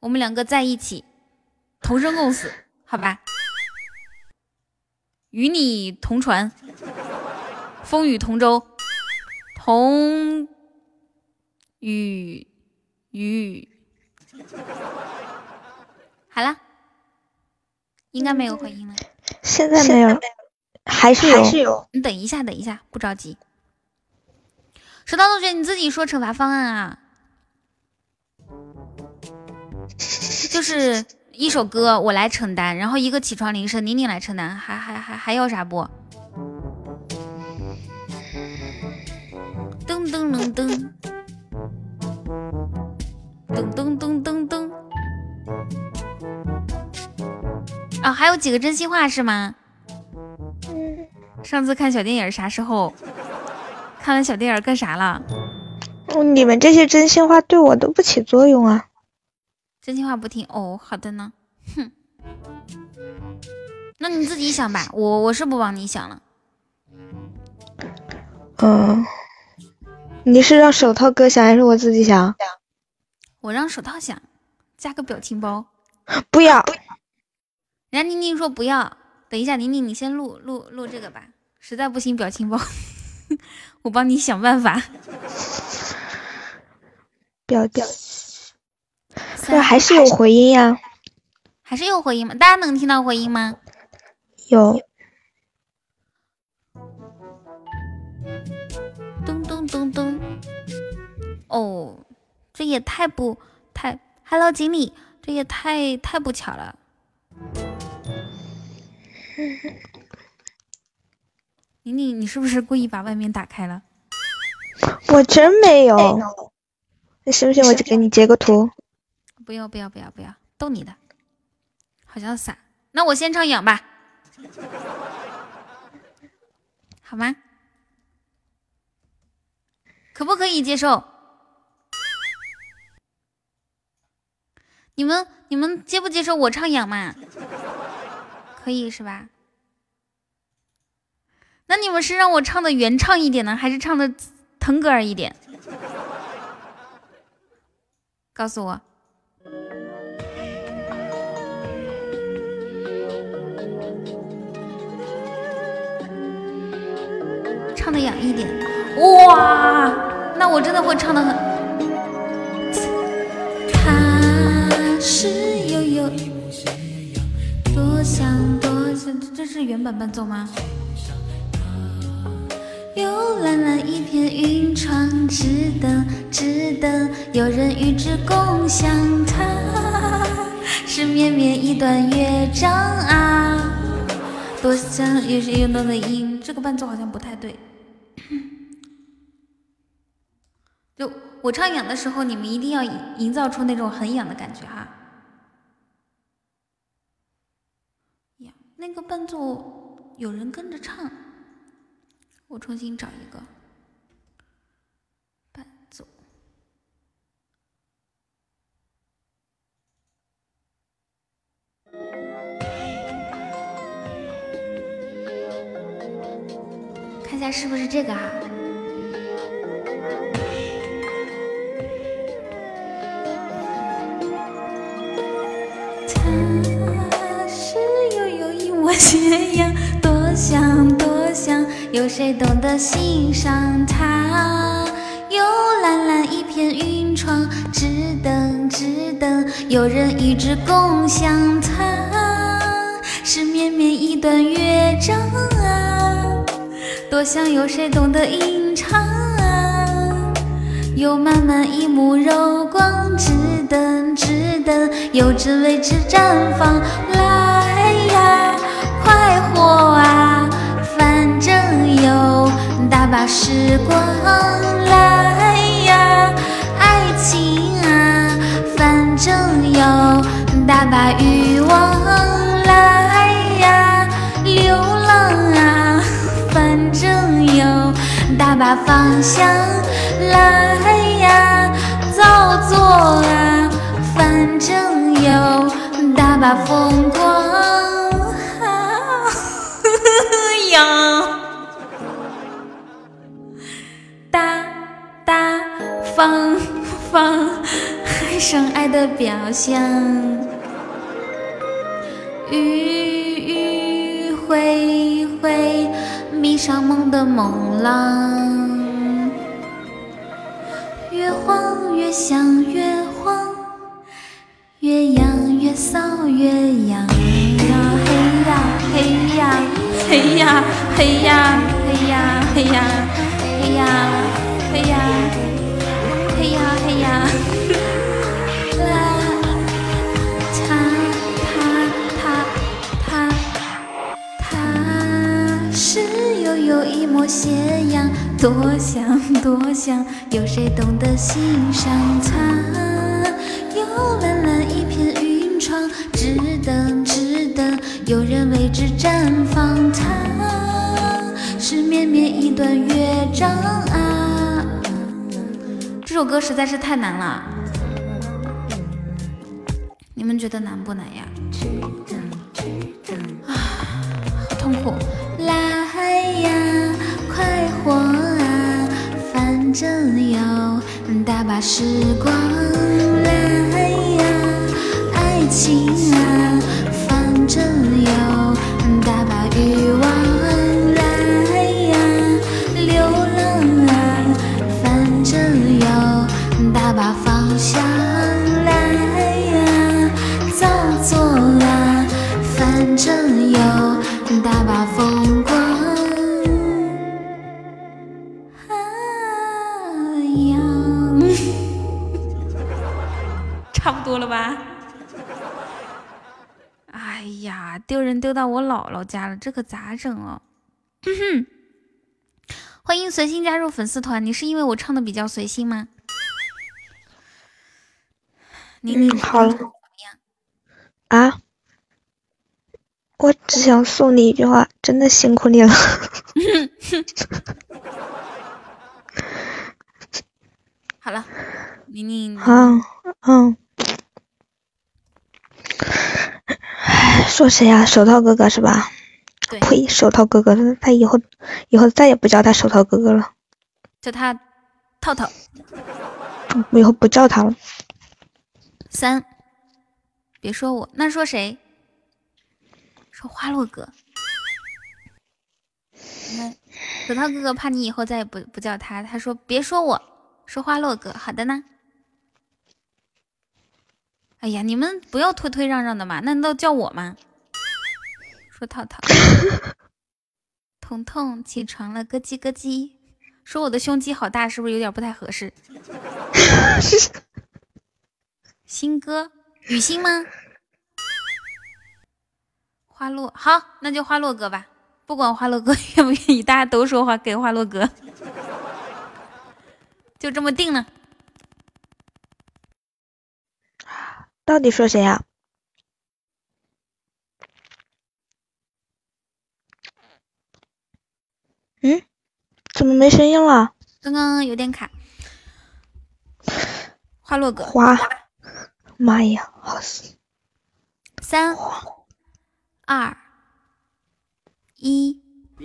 [SPEAKER 2] 我们两个在一起，同生共死，好吧？与你同船，风雨同舟，同雨雨。好了，应该没有回音了。
[SPEAKER 7] 现在没有。还是还是有，
[SPEAKER 2] 你等一下，等一下，不着急。石涛同学，你自己说惩罚方案啊，就是一首歌我来承担，然后一个起床铃声宁宁来承担，还还还还要啥不？噔噔噔噔，噔噔噔噔噔，啊，还有几个真心话是吗？上次看小电影啥时候？看完小电影干啥了？
[SPEAKER 7] 你们这些真心话对我都不起作用啊！
[SPEAKER 2] 真心话不听哦，好的呢。哼，那你自己想吧，我我是不帮你想了。
[SPEAKER 7] 嗯，你是让手套哥想还是我自己想？
[SPEAKER 2] 我让手套想，加个表情包。
[SPEAKER 7] 不要。
[SPEAKER 2] 人家宁宁说不要。等一下，宁宁，你先录录录这个吧。实在不行，表情包，我帮你想办法。
[SPEAKER 7] 表表，这还是有回音呀？
[SPEAKER 2] 还是有回音吗？大家能听到回音吗？
[SPEAKER 7] 有。
[SPEAKER 2] 咚咚咚咚。哦，这也太不太，Hello，锦鲤，这也太太不巧了。宁宁，你是不是故意把外面打开了？
[SPEAKER 7] 我真没有。你信不信？我就给你截个图。
[SPEAKER 2] 不要不要不要不要，逗你的。好像傻。那我先唱痒吧，好吗？可不可以接受？你们你们接不接受我唱痒嘛？可以是吧？那你们是让我唱的原唱一点呢，还是唱的腾格尔一点？告诉我。的痒一点，哇，那我真的会唱的很。他是悠悠，多想多想，这是原版伴奏吗？有蓝蓝一片云窗，只等只等有人与之共享。它是绵绵一段乐章啊，多想也是运动的音，这个伴奏好像不太对。就我唱痒的时候，你们一定要营造出那种很痒的感觉哈。呀，那个伴奏有人跟着唱，我重新找一个伴奏，看一下是不是这个哈。斜阳，多想多想，有谁懂得欣赏它？有蓝蓝一片云窗，只等只等有人与之共享。它是绵绵一段乐章啊，多想有谁懂得吟唱啊？有满满一幕柔光，只等只等有只为之绽放。快活啊，反正有大把时光。来呀，爱情啊，反正有大把欲望。来呀，流浪啊，反正有大把方向。来呀，造作啊，反正有大把风光。大大方方，爱上爱的表象。迂迂回回，迷上梦的梦浪。越慌越想越慌，越痒越搔越痒呀！嘿呀嘿呀。嘿呀嘿呀嘿呀嘿呀嘿呀嘿呀嘿呀嘿呀！啦，他他他他他是悠悠一抹斜阳，多想多想，有谁懂得欣赏他？有蓝蓝一片云窗，只等有人为之绽放。它是绵绵一段乐章啊！这首歌实在是太难了，你们觉得难不难呀？啊，好痛苦！来呀，快活啊，反正有大把时光。来呀，爱情啊，反正有。大把欲望，来呀，流浪啊，反正有大把方向，来呀，造作啊，反正有大把风光。啊差不多了吧？丢人丢到我姥姥家了，这可咋整哦？欢迎随心加入粉丝团。你是因为我唱的比较随心吗？
[SPEAKER 7] 嗯，好了。啊？我只想送你一句话，真的辛苦你了。
[SPEAKER 2] 好了，宁宁。
[SPEAKER 7] 嗯嗯。说谁呀？手套哥哥是吧？呸！手套哥哥，他以后以后再也不叫他手套哥哥了，
[SPEAKER 2] 叫他套套。
[SPEAKER 7] 我以后不叫他了。
[SPEAKER 2] 三，别说我，那说谁？说花落哥。那手套哥哥怕你以后再也不不叫他，他说别说我，说花落哥。好的呢。哎呀，你们不要推推让让的嘛，难道叫我吗？说套套，彤彤起床了，咯叽咯叽。说我的胸肌好大，是不是有点不太合适？新歌，雨欣吗？花落，好，那就花落哥吧。不管花落哥 愿不愿意，大家都说话给花落哥，就这么定了。
[SPEAKER 7] 到底说谁呀？嗯？怎么没声音了？
[SPEAKER 2] 刚刚有点卡。花落哥。
[SPEAKER 7] 花。妈呀，好死！
[SPEAKER 2] 三、二、一。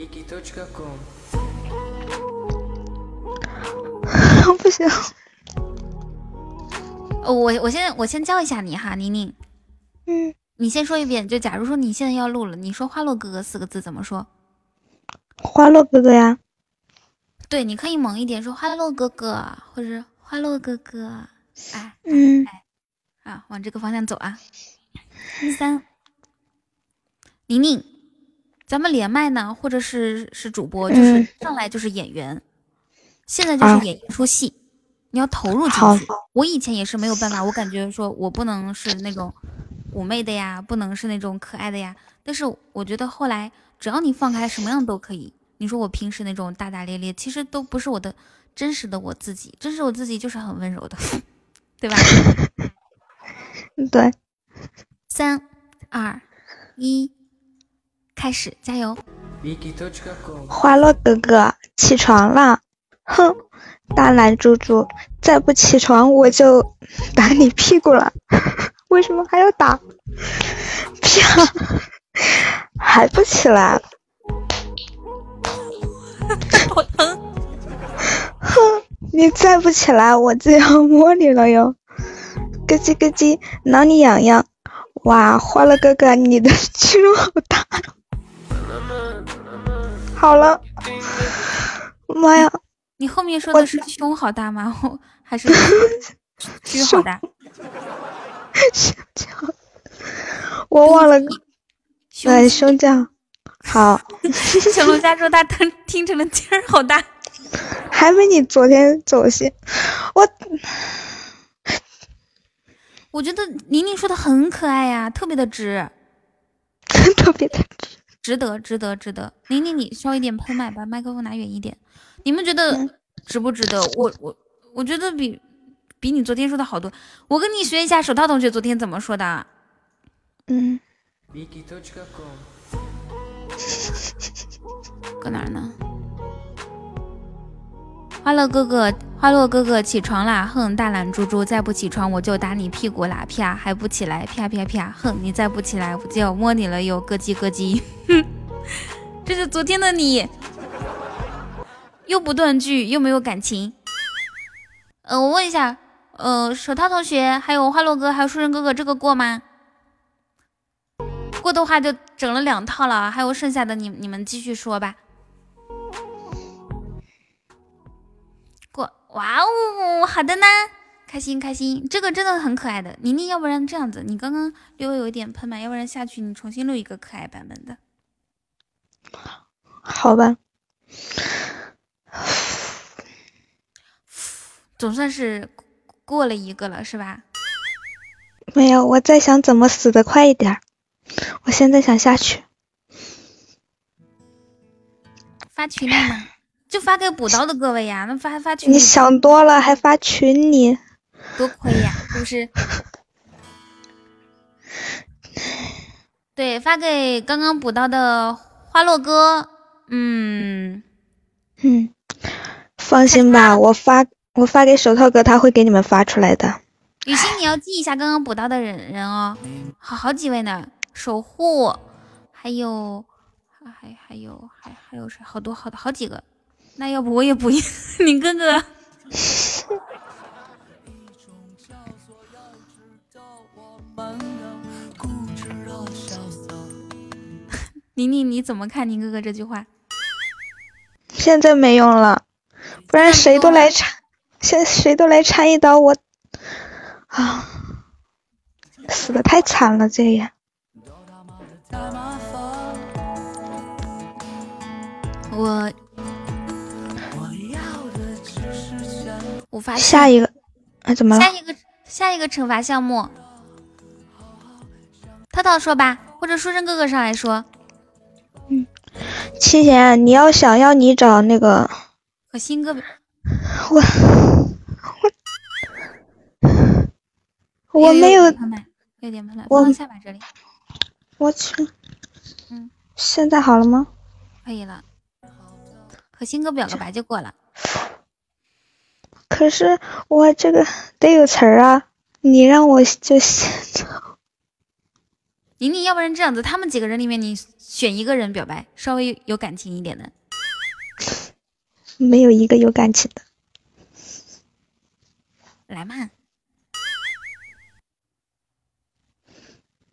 [SPEAKER 7] 不行。
[SPEAKER 2] 哦，我我先我先教一下你哈，宁宁。
[SPEAKER 7] 嗯。
[SPEAKER 2] 你先说一遍，就假如说你现在要录了，你说“花落哥哥”四个字怎么说？
[SPEAKER 7] 花落哥哥呀。
[SPEAKER 2] 对，你可以猛一点说“花落哥哥”或者“花落哥哥”。哎。
[SPEAKER 7] 嗯。
[SPEAKER 2] 哎。啊，往这个方向走啊！一三，宁宁，咱们连麦呢，或者是是主播，就是上来就是演员，现在就是演一出戏，你要投入进去。我以前也是没有办法，我感觉说我不能是那种妩媚的呀，不能是那种可爱的呀。但是我觉得后来，只要你放开，什么样都可以。你说我平时那种大大咧咧，其实都不是我的真实的我自己，真实我自己就是很温柔的，对吧？
[SPEAKER 7] 对，
[SPEAKER 2] 三二一，开始，加油！
[SPEAKER 7] 花落哥哥起床了，哼，大懒猪猪，再不起床我就打你屁股了。为什么还要打？啪！还不起来？
[SPEAKER 2] 好疼！
[SPEAKER 7] 哼，你再不起来我就要摸你了哟。咯叽咯叽，挠你痒痒。哇，花了哥哥，你的肌肉好大。好了，妈呀！
[SPEAKER 2] 你后面说的是胸好大吗？还是 胸好大？
[SPEAKER 7] 我忘了。对，胸酱。好。
[SPEAKER 2] 小龙虾说他听听成了劲儿好大。
[SPEAKER 7] 还没你昨天走心，我。
[SPEAKER 2] 我觉得宁宁说的很可爱呀，特别的值，
[SPEAKER 7] 特别的值，
[SPEAKER 2] 值得，值得，值得。宁宁，你稍微点喷麦，把麦克风拿远一点。你们觉得值不值得？我我我觉得比比你昨天说的好多。我跟你学一下，手套同学昨天怎么说的？
[SPEAKER 7] 嗯，
[SPEAKER 2] 搁哪呢？花落哥哥，花落哥哥，起床啦！哼，大懒猪猪，再不起床我就打你屁股啦！啪，还不起来！啪啪啪！哼，你再不起来我就要摸你了哟！咯叽咯叽！哼，这是昨天的你，又不断句，又没有感情。呃，我问一下，呃，手套同学，还有花落哥，还有书生哥哥，这个过吗？过的话就整了两套了，还有剩下的，你你们继续说吧。过哇哦，好的呢，开心开心，这个真的很可爱的。宁宁，要不然这样子，你刚刚略微有一点喷麦，要不然下去你重新录一个可爱版本的。
[SPEAKER 7] 好吧，
[SPEAKER 2] 总算是过了一个了，是吧？
[SPEAKER 7] 没有，我在想怎么死的快一点。我现在想下去，
[SPEAKER 2] 发群里吗？就发给补刀的各位呀，那发发群里。
[SPEAKER 7] 你想多了，还发群里，
[SPEAKER 2] 多亏呀，是不是？对，发给刚刚补刀的花落哥。嗯
[SPEAKER 7] 嗯，放心吧，我发我发给手套哥，他会给你们发出来的。
[SPEAKER 2] 雨欣，你要记一下刚刚补刀的人人哦，好好几位呢，守护，还有还还有还还有谁？好多好多好几个。那要不我也补一 你哥哥。宁宁，你怎么看宁哥哥这句话？
[SPEAKER 7] 现在没用了，不然谁都来插，现谁都来插一刀，我啊，死的太惨了，这也。
[SPEAKER 2] 我。我发
[SPEAKER 7] 下一个，啊，怎么了？
[SPEAKER 2] 下一个下一个惩罚项目，涛涛说吧，或者书生哥哥上来说。
[SPEAKER 7] 嗯，七贤，你要想要你找那个
[SPEAKER 2] 和新哥，
[SPEAKER 7] 我我我没有，
[SPEAKER 2] 六点喷了，放下吧这里。
[SPEAKER 7] 我去，嗯，现在好了吗？
[SPEAKER 2] 可以了，和新哥表个白就过了。
[SPEAKER 7] 可是我这个得有词儿啊！你让我就先
[SPEAKER 2] 宁宁，要不然这样子，他们几个人里面你选一个人表白，稍微有感情一点的。
[SPEAKER 7] 没有一个有感情的。
[SPEAKER 2] 来嘛。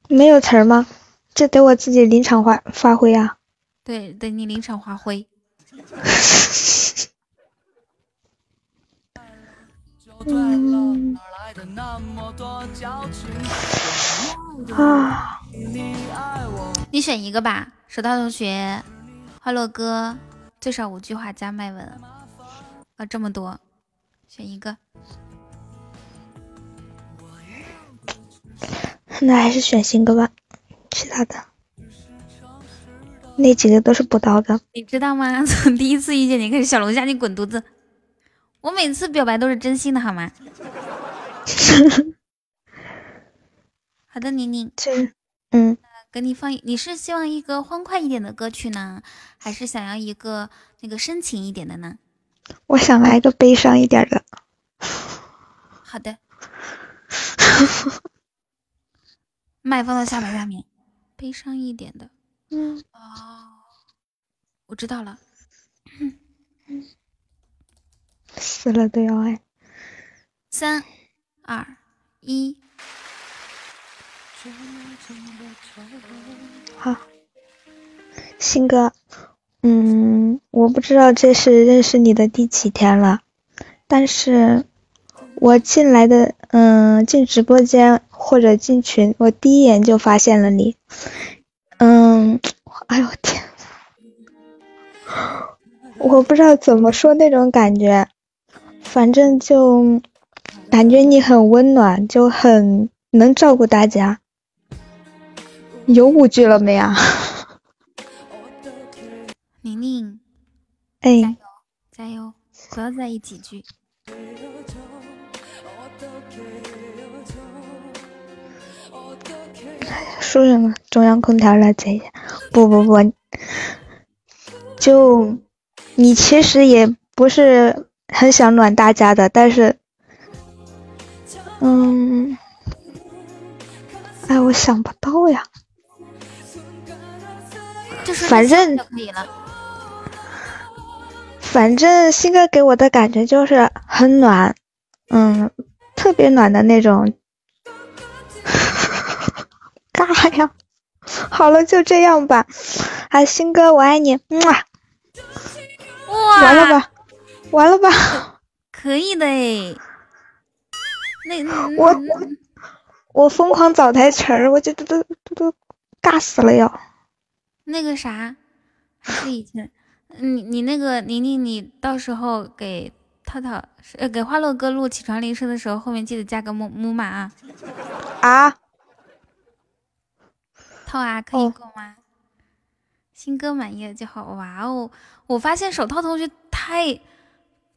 [SPEAKER 7] 没有词儿吗？这得我自己临场发发挥啊。
[SPEAKER 2] 对，得你临场发挥。
[SPEAKER 7] 嗯啊，
[SPEAKER 2] 你选一个吧，手套同学，花落哥，最少五句话加麦文，啊，这么多，选一个。
[SPEAKER 7] 那还是选新歌吧，其他的那几个都是补刀的。
[SPEAKER 2] 你知道吗？从第一次遇见你开始，小龙虾你滚犊子。我每次表白都是真心的，好吗？好的，宁宁。
[SPEAKER 7] 嗯，
[SPEAKER 2] 给你放。你是希望一个欢快一点的歌曲呢，还是想要一个那个深情一点的呢？
[SPEAKER 7] 我想来个悲伤一点的。
[SPEAKER 2] 好的。麦放到下巴下面，悲伤一点的。
[SPEAKER 7] 嗯。
[SPEAKER 2] 哦，我知道了。
[SPEAKER 7] 死了都要爱。
[SPEAKER 2] 三二一，
[SPEAKER 7] 好，新哥，嗯，我不知道这是认识你的第几天了，但是我进来的，嗯，进直播间或者进群，我第一眼就发现了你，嗯，哎呦天，我不知道怎么说那种感觉。反正就感觉你很温暖，就很能照顾大家。有五句了没啊？
[SPEAKER 2] 宁宁，
[SPEAKER 7] 哎，
[SPEAKER 2] 加油，加油，不要在意几句。
[SPEAKER 7] 说什么？中央空调了这些？不不不，就你其实也不是。很想暖大家的，但是，嗯，哎，我想不到呀。反正
[SPEAKER 2] 就可以了。
[SPEAKER 7] 反正新哥给我的感觉就是很暖，嗯，特别暖的那种。尬呀！好了，就这样吧。啊，新哥，我爱你，
[SPEAKER 2] 哇！
[SPEAKER 7] 完了吧？完了吧？
[SPEAKER 2] 可以的哎，那
[SPEAKER 7] 我我我疯狂找台词儿，我就都都都都尬死了要。
[SPEAKER 2] 那个啥，还是以前，你你那个宁宁，你到时候给套套呃给花落哥录起床铃声的时候，后面记得加个木木马啊。
[SPEAKER 7] 啊？
[SPEAKER 2] 套啊，可以够吗？新歌满意了就好。哇哦，我发现手套同学。太，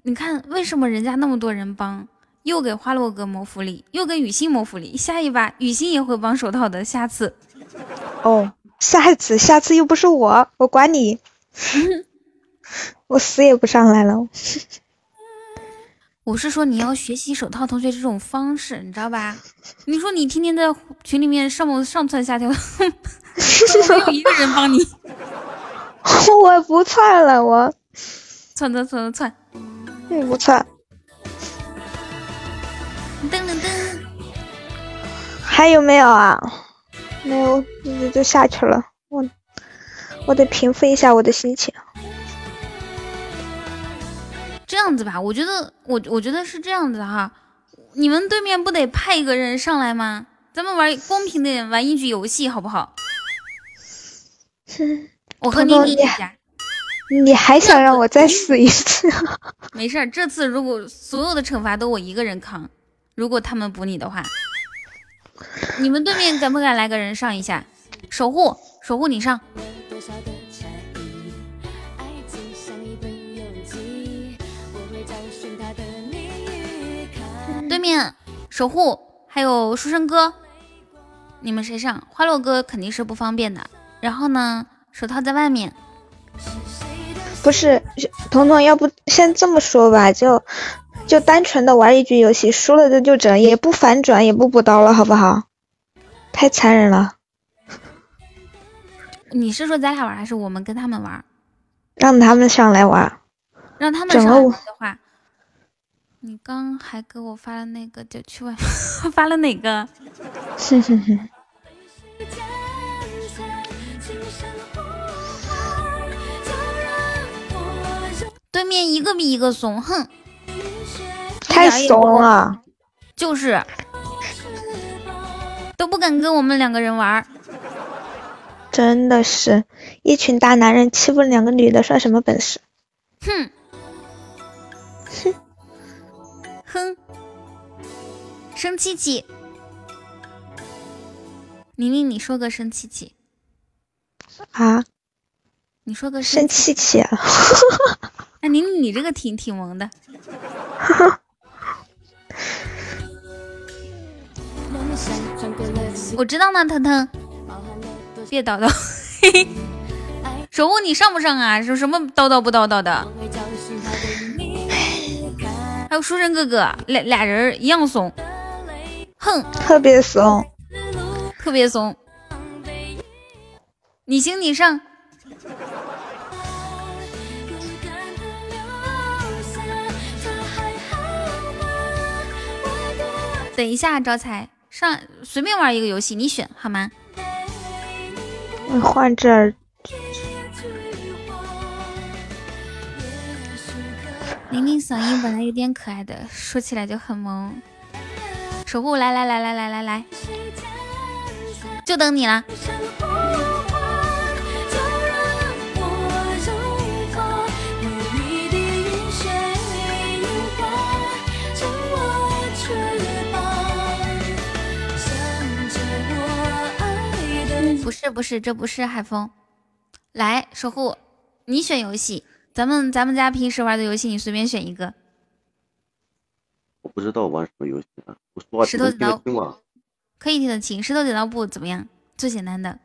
[SPEAKER 2] 你看为什么人家那么多人帮，又给花落哥谋福利，又给雨欣谋福利，下一把雨欣也会帮手套的，下次。
[SPEAKER 7] 哦，下一次，下次又不是我，我管你，我死也不上来了。
[SPEAKER 2] 我是说你要学习手套同学这种方式，你知道吧？你说你天天在群里面上上窜下跳，没有一个人帮你。
[SPEAKER 7] 我不窜了，我
[SPEAKER 2] 窜窜窜窜，
[SPEAKER 7] 嗯，不窜。
[SPEAKER 2] 噔噔噔，
[SPEAKER 7] 还有没有啊？没有，就就下去了。我我得平复一下我的心情。
[SPEAKER 2] 这样子吧，我觉得我我觉得是这样子哈，你们对面不得派一个人上来吗？咱们玩公平的玩一局游戏好不好？我和你比一下。
[SPEAKER 7] 你还想让我再死一次？
[SPEAKER 2] 没事儿，这次如果所有的惩罚都我一个人扛，如果他们补你的话，你们对面敢不敢来个人上一下？守护，守护你上。对面守护还有书生哥，你们谁上？花落哥肯定是不方便的。然后呢，手套在外面。
[SPEAKER 7] 不是，彤彤，要不先这么说吧，就就单纯的玩一局游戏，输了就就整，也不反转，也不补刀了，好不好？太残忍了。
[SPEAKER 2] 你是说咱俩玩，还是我们跟他们玩？
[SPEAKER 7] 让他们上来玩。
[SPEAKER 2] 让他们上来的话。你刚还给我发了那个，就去外 发了哪个？
[SPEAKER 7] 哼哼哼。
[SPEAKER 2] 对面一个比一个怂，哼，
[SPEAKER 7] 太怂了，
[SPEAKER 2] 就是都不敢跟我们两个人玩。
[SPEAKER 7] 真的是一群大男人欺负两个女的，算什么本事？
[SPEAKER 2] 哼，哼。哼，生气气，宁宁，你说个生气气
[SPEAKER 7] 啊？
[SPEAKER 2] 你说个
[SPEAKER 7] 生气气啊？
[SPEAKER 2] 哎，宁宁，你这个挺挺萌的。我知道呢，腾腾，别叨叨。守护你上不上啊？说什么叨叨不叨叨的？还有书生哥哥，俩俩人一样怂，哼，
[SPEAKER 7] 特别怂，
[SPEAKER 2] 特别怂。你行你上。等一下，招财上随便玩一个游戏，你选好吗？
[SPEAKER 7] 我换这儿。
[SPEAKER 2] 玲玲嗓音本来有点可爱的，说起来就很萌。守护，来来来来来来来，就等你了。不是不是，这不是海风。来，守护，你选游戏。咱们咱们家平时玩的游戏，你随便选一个。
[SPEAKER 9] 我不知道玩什么游戏啊，我说话
[SPEAKER 2] 石头剪刀
[SPEAKER 9] 听吗？
[SPEAKER 2] 可以听得清。石头剪刀布怎么样？最简单的。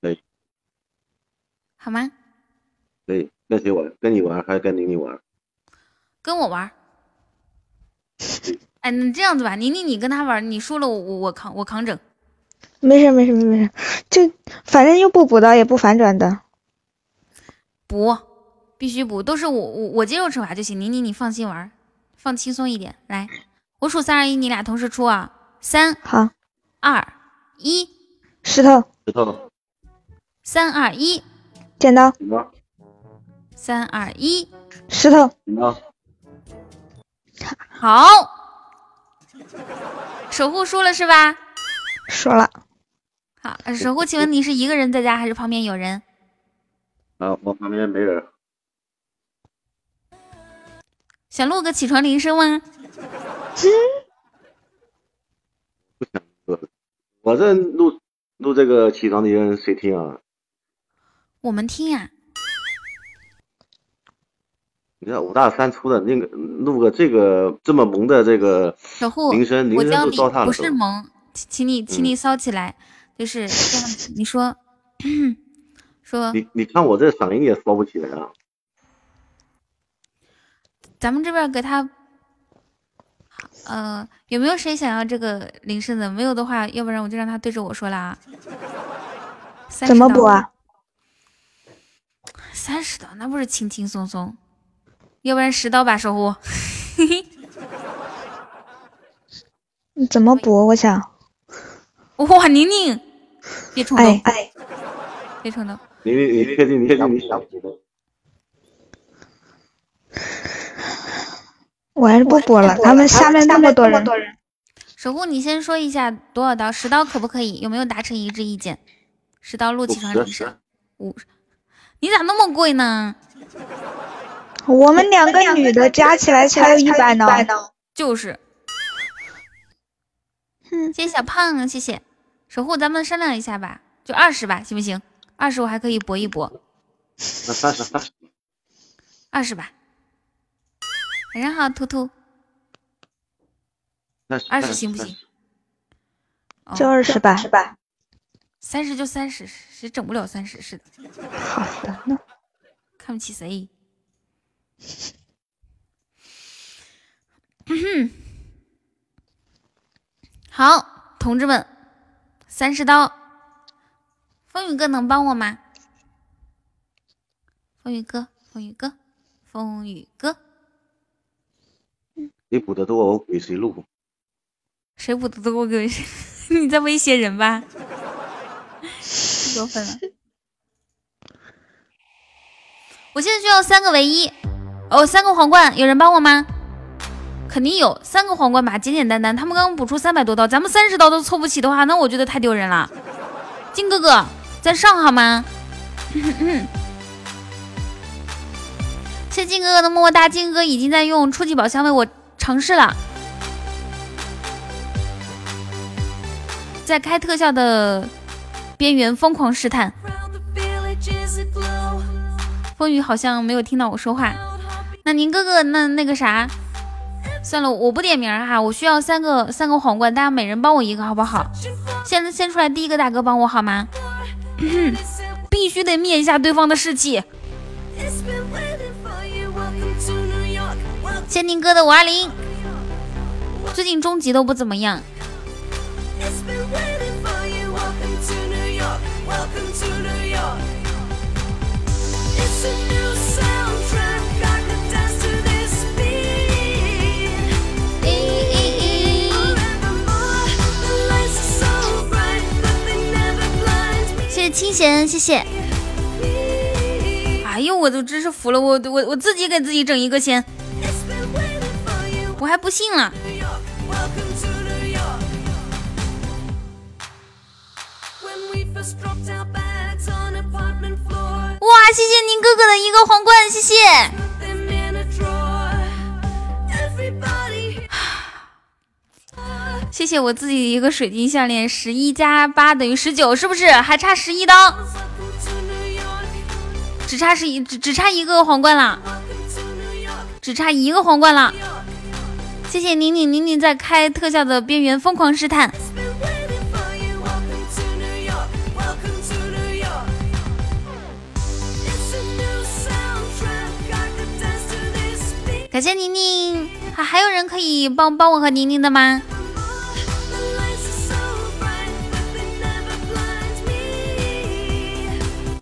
[SPEAKER 9] 可以。
[SPEAKER 2] 好吗？
[SPEAKER 9] 可以。跟谁玩？跟你玩还是跟宁宁玩？
[SPEAKER 2] 跟我玩。哎，你这样子吧，宁宁你跟他玩，你输了我我我扛我扛整。
[SPEAKER 7] 没事没事没事，就反正又不补刀也不反转的。
[SPEAKER 2] 补。必须补，都是我我我接受惩罚就行。你你，你放心玩，放轻松一点。来，我数三二一，你俩同时出啊！三，
[SPEAKER 7] 好，
[SPEAKER 2] 二，一，
[SPEAKER 7] 石头，
[SPEAKER 9] 石头，
[SPEAKER 2] 三二一，
[SPEAKER 7] 剪刀，
[SPEAKER 9] 剪刀，
[SPEAKER 2] 三二一，
[SPEAKER 7] 石头，
[SPEAKER 9] 剪刀。
[SPEAKER 2] 好，守护输了是吧？
[SPEAKER 7] 输了。
[SPEAKER 2] 好，守护，请问你是一个人在家还是旁边有人？
[SPEAKER 9] 啊，我旁边没人。
[SPEAKER 2] 想录个起床铃声吗？
[SPEAKER 9] 不想录，我这录录这个起床铃声谁听啊？
[SPEAKER 2] 我们听呀。
[SPEAKER 9] 你看五大三粗的那个录个这个这么萌的这个
[SPEAKER 2] 守护
[SPEAKER 9] 铃声，铃声
[SPEAKER 2] 我教你
[SPEAKER 9] 都糟蹋了
[SPEAKER 2] 不是。萌，请请你请你
[SPEAKER 9] 嗯
[SPEAKER 2] 骚起来，就是这样子。你说 说，
[SPEAKER 9] 你你看我这嗓音也骚不起来啊！
[SPEAKER 2] 咱们这边给他，呃，有没有谁想要这个铃声的？没有的话，要不然我就让他对着我说了啊。
[SPEAKER 7] 怎么补啊？
[SPEAKER 2] 三十刀那不是轻轻松松，要不然十刀吧，守护。
[SPEAKER 7] 怎么补？我想，
[SPEAKER 2] 哇，宁宁，别冲动，
[SPEAKER 7] 哎
[SPEAKER 2] 别冲动。
[SPEAKER 9] 你你你确定你确定你想？
[SPEAKER 7] 我还是不播了。他们下面那么多人，
[SPEAKER 2] 守护，你先说一下多少刀？十刀可不可以？有没有达成一致意见？十刀录起床铃声，五，你咋那么贵呢？
[SPEAKER 7] 我们两个女的加起来才有一百呢。
[SPEAKER 2] 就是，谢谢小胖，谢谢守护，咱们商量一下吧，就二十吧，行不行？二十我还可以搏一搏，
[SPEAKER 9] 那三十三十，
[SPEAKER 2] 二十吧。晚上好，图图，二十行不行？哦
[SPEAKER 7] 就二十吧。
[SPEAKER 2] 三十就三十，谁整不了三十？是的，
[SPEAKER 7] 好的呢。
[SPEAKER 2] 看不起谁？嗯哼，好，同志们，三十刀，风雨哥能帮我吗？风雨哥，风雨哥，风雨哥，
[SPEAKER 9] 你补的多，我给谁录？
[SPEAKER 2] 谁补的多？我给谁？你在威胁人吧？太过分了！我现在需要三个唯一，哦，三个皇冠，有人帮我吗？肯定有三个皇冠吧，简简单单。他们刚刚补出三百多刀，咱们三十刀都凑不齐的话，那我觉得太丢人了。金哥哥，再上好吗？谢 谢金哥哥的么么哒，金哥哥已经在用初级宝箱为我尝试了。在开特效的边缘疯狂试探。风雨好像没有听到我说话，那宁哥哥，那那个啥，算了，我不点名哈，我需要三个三个皇冠，大家每人帮我一个好不好？先先出来第一个大哥帮我好吗？必须得灭一下对方的士气。谢宁哥的五二零，最近终极都不怎么样。清闲，谢谢。哎呦，我都真是服了，我我我自己给自己整一个先，我还不信了。哇，谢谢您哥哥的一个皇冠，谢谢。谢谢我自己一个水晶项链，十一加八等于十九，是不是？还差十一刀，只差十一，只只差一个皇冠了，只差一个皇冠了。谢谢宁宁，宁宁在开特效的边缘疯狂试探。感谢宁宁，还还有人可以帮帮我和宁宁的吗？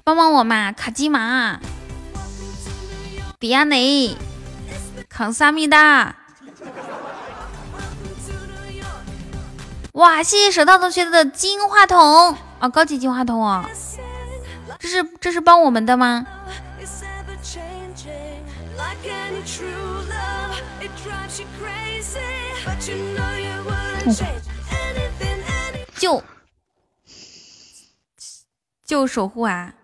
[SPEAKER 2] 帮帮我嘛，卡基玛、比亚雷、康萨米达。哇，谢谢手套同学的金话筒哦，高级金话筒哦，这是这是帮我们的吗？就就守护啊！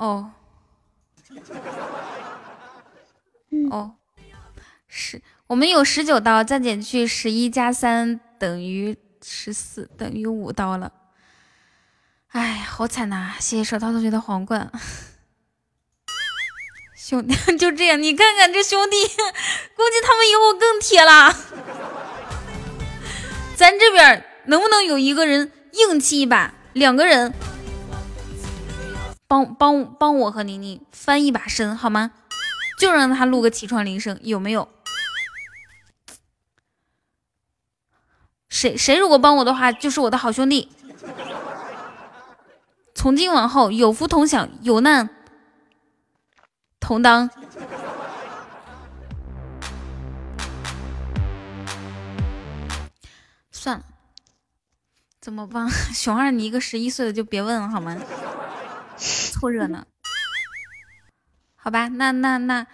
[SPEAKER 2] 哦哦，十，我们有十九刀，再减去十一加三等于十四，等于五刀了。哎，好惨呐！谢谢手套同学的皇冠，兄弟 就这样，你看看这兄弟，估计他们以后更铁了。咱这边能不能有一个人硬气一把？两个人帮帮帮我和宁宁翻一把身好吗？就让他录个起床铃声，有没有？谁谁如果帮我的话，就是我的好兄弟。从今往后，有福同享，有难同当。算了，怎么帮 熊二？你一个十一岁的就别问了好吗？凑热闹。好吧，那那那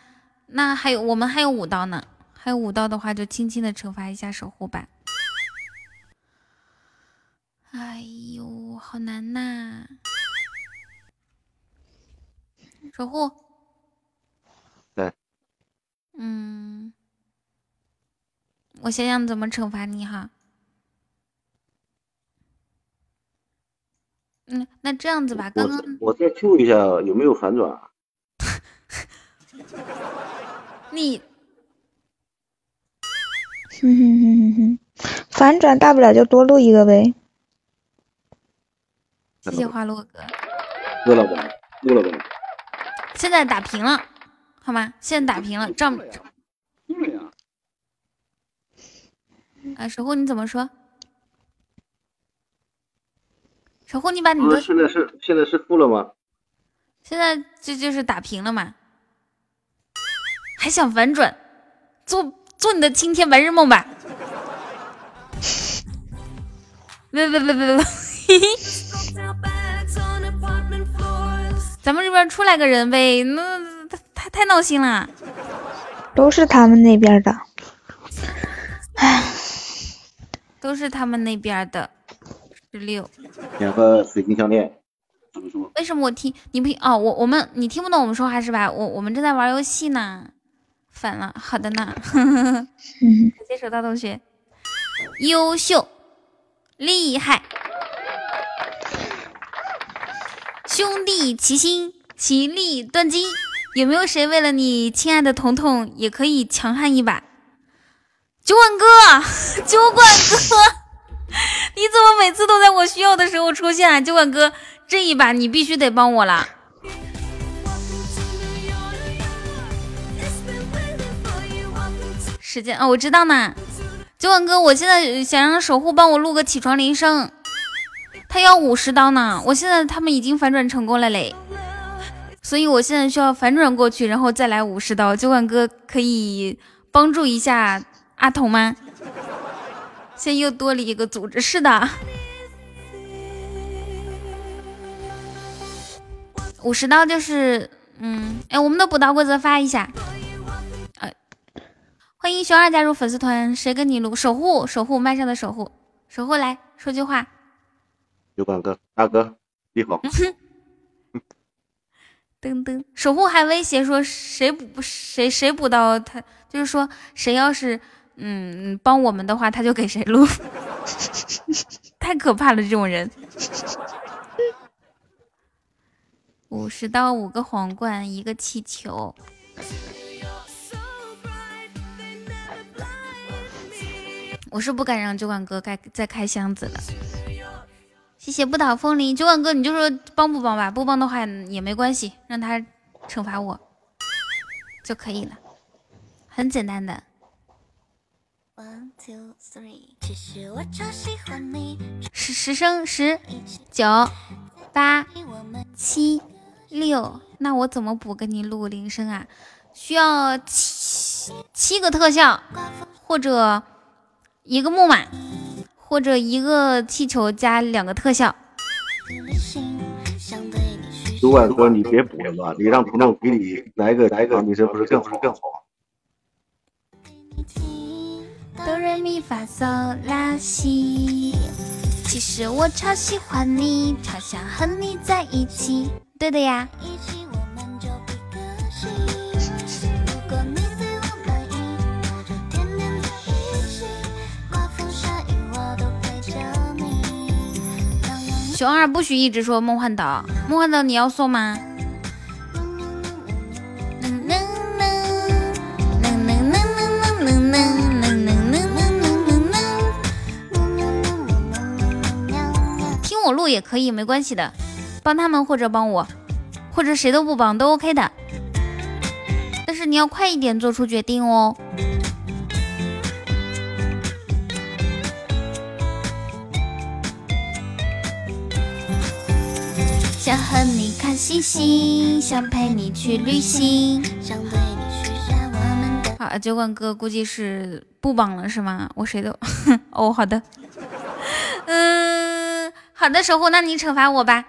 [SPEAKER 2] 那还有我们还有五刀呢，还有五刀的话就轻轻的惩罚一下守护吧。哎呦，好难呐！守护，
[SPEAKER 9] 对，
[SPEAKER 2] 嗯，我想想怎么惩罚你哈。嗯，那这样子吧，刚刚
[SPEAKER 9] 我再 Q 一下有没有反转？
[SPEAKER 2] 你，
[SPEAKER 7] 哼哼哼哼哼，反转大不了就多录一个呗。
[SPEAKER 2] 谢谢花落哥，
[SPEAKER 9] 录了吧，录了吧。
[SPEAKER 2] 现在打平了，好吗？现在打平了，账。
[SPEAKER 9] 对呀。
[SPEAKER 2] 啊，守护你怎么说？守护你把你的
[SPEAKER 9] 现在是现在是负了吗？
[SPEAKER 2] 现在这就是打平了嘛？还想反转？做做你的青天白日梦吧！别别别别别！咱们这边出来个人呗，那太太闹心了。
[SPEAKER 7] 都是他们那边的，唉，
[SPEAKER 2] 都是他们那边的。十六。
[SPEAKER 9] 两个水晶项链。
[SPEAKER 2] 为什么我听你不哦？我我们你听不懂我们说话是吧？我我们正在玩游戏呢。反了，好的呢。感谢手到同学，优秀，厉害。兄弟齐心，其利断金。有没有谁为了你亲爱的彤彤也可以强悍一把？酒馆哥，酒馆哥，你怎么每次都在我需要的时候出现啊？酒馆哥，这一把你必须得帮我了。时间啊，我知道呢。酒馆哥，我现在想让守护帮我录个起床铃声。他要五十刀呢，我现在他们已经反转成功了嘞，所以我现在需要反转过去，然后再来五十刀。酒馆哥可以帮助一下阿童吗？现在又多了一个组织，是的，五十刀就是，嗯，哎，我们的补刀规则发一下，呃，欢迎熊二加入粉丝团，谁跟你录？守护，守护麦上的守护，守护来说句话。
[SPEAKER 9] 酒馆哥，大哥，你好。
[SPEAKER 2] 噔噔，守护还威胁说，谁补谁谁补刀他，就是说谁要是嗯帮我们的话，他就给谁录。太可怕了，这种人。五十刀，五个皇冠，一个气球。我是不敢让酒馆哥再再开箱子的。谢谢不倒风铃，酒馆哥，你就说帮不帮吧？不帮的话也没关系，让他惩罚我就可以了，很简单的。十十声十九八七六，那我怎么补给你录铃声啊？需要七七个特效，或者一个木马。或者一个气球加两个特效。
[SPEAKER 9] 主管哥，你别补了吧，你让彤彤给你来个来个，你这不是更不是更好？
[SPEAKER 2] 哆来咪发嗦拉西，其实我超喜欢你，超想和你在一起。对的呀。熊二不许一直说梦幻岛，梦幻岛你要送吗？也可以，没关系的，帮他们或者帮我，或者谁都不帮都 OK 的。但是你要快一点做出决定哦。
[SPEAKER 1] 想和你看星星，想陪你去旅行，想对你许下我们的。
[SPEAKER 2] 好，酒馆哥估计是不帮了是吗？我谁都 哦，好的。嗯，好的，守护，那你惩罚我吧。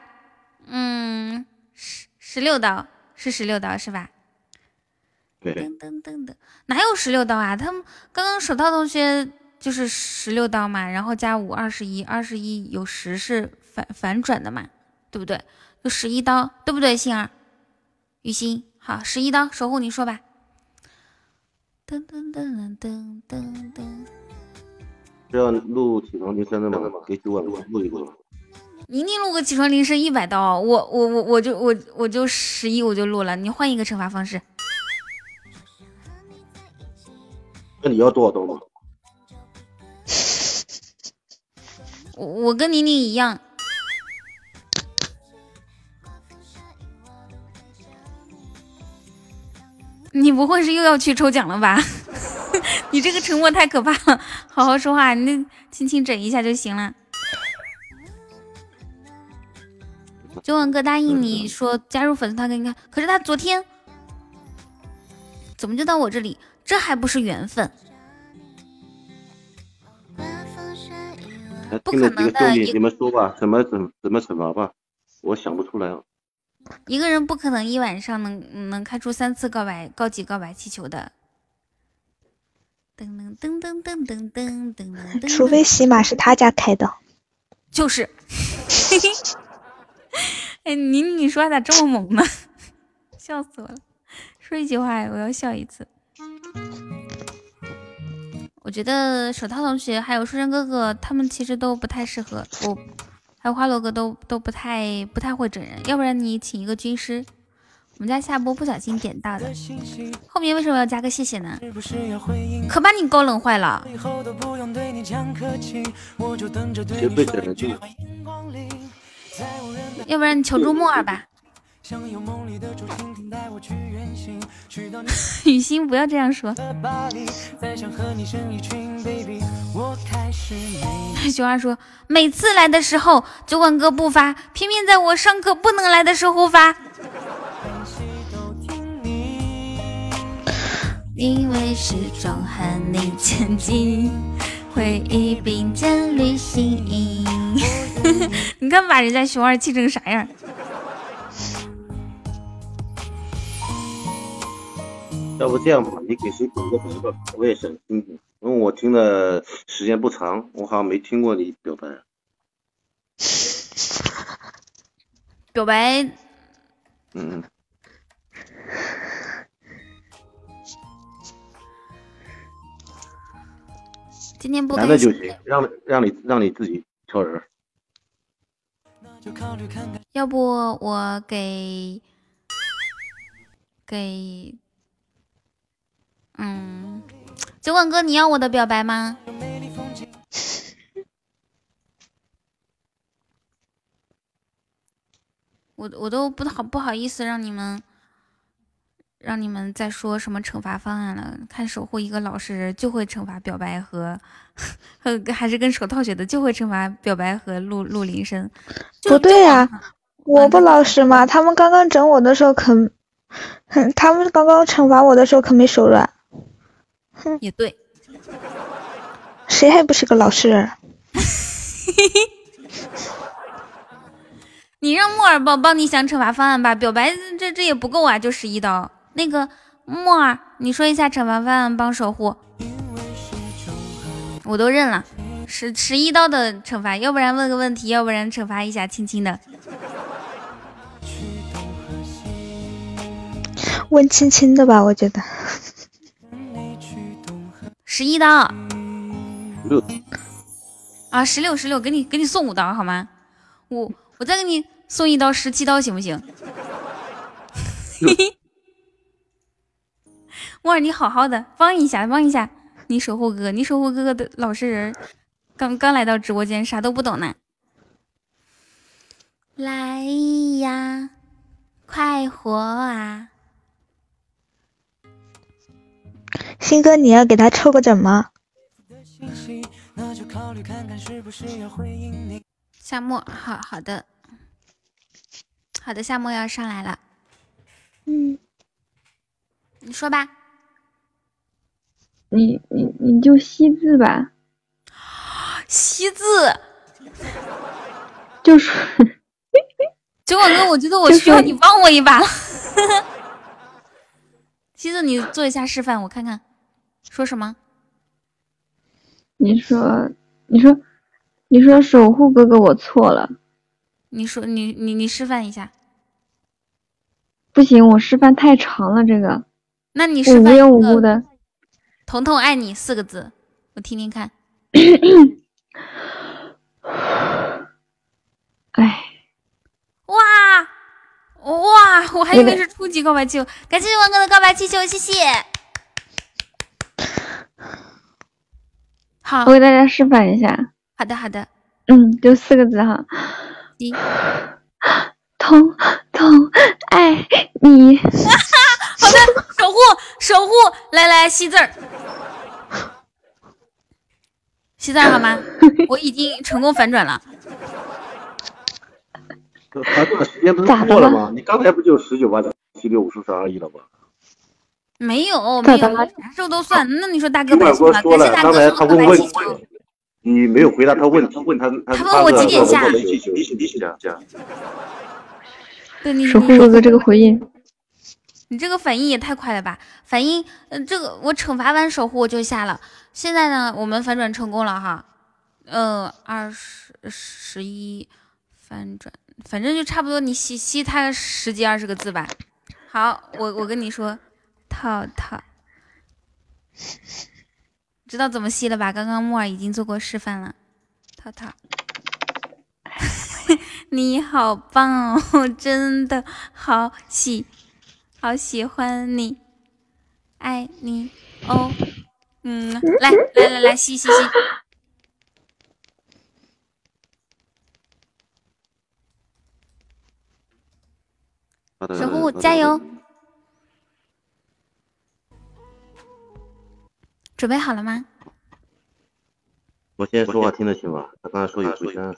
[SPEAKER 2] 嗯，十十六刀是十六刀是吧？
[SPEAKER 9] 对。
[SPEAKER 2] 噔噔噔噔，哪有十六刀啊？他们刚刚手套同学就是十六刀嘛，然后加五二十一，二十一有十是反反转的嘛，对不对？就十一刀，对不对？星儿，雨欣，好，十一刀，守护你说吧。噔噔噔噔噔噔。
[SPEAKER 9] 这样录起床铃声的吗？给九万录一个。
[SPEAKER 2] 你你录个起床铃声一百刀，我我我我就我我就十一我就录了。你换一个惩罚方式。
[SPEAKER 9] 那你要多少刀吗？
[SPEAKER 2] 我我跟宁宁一样。你不会是又要去抽奖了吧？你这个沉默太可怕了，好好说话，你轻轻整一下就行了。九万哥答应你说加入粉丝团给你看，可是他昨天怎么就到我这里？这还不是缘分？不可能的，
[SPEAKER 9] 你们说吧，怎么怎怎么惩罚吧？我想不出来。
[SPEAKER 2] 一个人不可能一晚上能能开出三次告白高级告白气球的。噔噔噔噔噔噔噔噔，
[SPEAKER 7] 除非喜马是他家开的，
[SPEAKER 2] 就是。哎，你你说咋这么猛呢？笑死我了！说一句话，我要笑一次。我觉得手套同学还有书生哥哥，他们其实都不太适合我，还有花落哥都都不太不太会整人。要不然你请一个军师。我们家下播不小心点到的，后面为什么要加个谢谢呢？可把你高冷坏了。要不然你求助木耳吧。雨欣，不要这样说。熊二说，每次来的时候酒馆哥不发，偏偏在我上课不能来的时候发。因为始终和你前进，回忆并肩旅行。你看把人家熊二气成啥样？
[SPEAKER 9] 要不这样吧，你给谁点个名吧，我也想听听，因为我听的时间不长，我好像没听过你表白。
[SPEAKER 2] 表白。
[SPEAKER 9] 嗯。
[SPEAKER 2] 今天不
[SPEAKER 9] 男的就行，让让你让你自己挑人。
[SPEAKER 2] 要不我给给嗯，酒馆哥，你要我的表白吗？我我都不好不好意思让你们。让你们再说什么惩罚方案了？看守护一个老实人就会惩罚表白和，和还是跟手套学的就会惩罚表白和录录铃声。
[SPEAKER 7] 不对呀，我不老实吗？他们刚刚整我的时候可，哼，他们刚刚惩罚我的时候可没手软。哼，
[SPEAKER 2] 也对，
[SPEAKER 7] 谁还不是个老实人？
[SPEAKER 2] 你让木耳帮帮你想惩罚方案吧，表白这这也不够啊，就十一刀。那个木耳，你说一下惩罚方案，帮守护，我都认了，十十一刀的惩罚，要不然问个问题，要不然惩罚一下，轻轻的，
[SPEAKER 7] 问亲亲的吧，我觉得，
[SPEAKER 2] 十一刀，啊，十六十六，给你给你送五刀好吗？我我再给你送一刀，十七刀行不行？嘿嘿。木耳，你好好的帮一下，帮一下，你守护哥哥，你守护哥哥的老实人，刚刚来到直播间，啥都不懂呢。来呀，快活啊！
[SPEAKER 7] 鑫哥，你要给他抽个整吗？
[SPEAKER 2] 夏末，好好的，好的，夏末要上来了。
[SPEAKER 7] 嗯，
[SPEAKER 2] 你说吧。
[SPEAKER 10] 你你你就惜字吧。
[SPEAKER 2] 惜字。
[SPEAKER 10] 就是。
[SPEAKER 2] 九广哥，我觉得我需要你帮我一把。惜字，你做一下示范，我看看。说什么？
[SPEAKER 10] 你说，你说，你说，守护哥哥，我错了。
[SPEAKER 2] 你说，你你你示范一下。
[SPEAKER 10] 不行，我示范太长了，这个。
[SPEAKER 2] 那你示范
[SPEAKER 10] 无缘无故的。
[SPEAKER 2] 彤彤爱你四个字，我听听看。
[SPEAKER 10] 哎。
[SPEAKER 2] 哇哇！我还以为是初级告白气球，感谢王哥的告白气球，谢谢。好，
[SPEAKER 10] 我给大家示范一下。
[SPEAKER 2] 好的，好的。
[SPEAKER 10] 嗯，就四个字哈。
[SPEAKER 2] 一，
[SPEAKER 10] 彤彤爱你。好
[SPEAKER 2] 的，守护 守护，来来吸字儿，吸字好吗？我已经成功反转了。
[SPEAKER 9] 反转时间不是过了吗？你刚才不就十九八七六五十三二一了吗？
[SPEAKER 2] 没有，没有，啥时候都算。那你说大哥白说了，
[SPEAKER 9] 感
[SPEAKER 2] 谢大哥送的白气球。
[SPEAKER 9] 你没有回答他问他问他他
[SPEAKER 2] 他问我几点下？对，你
[SPEAKER 10] 守护哥哥这个回应，
[SPEAKER 2] 你这个反应也太快了吧！反应，嗯，这个我惩罚完守护我就下了。现在呢，我们反转成功了哈。嗯，二十十一反转，反正就差不多。你吸吸他十几二十个字吧。好，我我跟你说。套套，知道怎么吸了吧？刚刚木耳已经做过示范了。套套，你好棒哦，真的好喜，好喜欢你，爱你哦。嗯，来来来来，吸吸吸。守护加油！准备好了吗？
[SPEAKER 9] 我现在说话听得清吗？他刚才说有回声，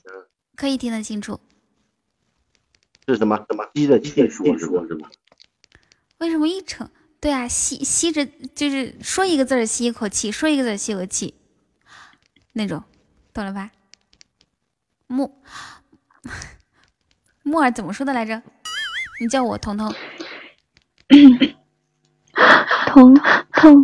[SPEAKER 2] 可以听得清楚。
[SPEAKER 9] 是什么？什么？吸着气说是吗？
[SPEAKER 2] 为什么一成？对啊，吸吸着就是说一个字儿吸一口气，说一个字儿吸口气，那种，懂了吧？木 木耳怎么说的来着？你叫我彤彤，
[SPEAKER 10] 彤彤。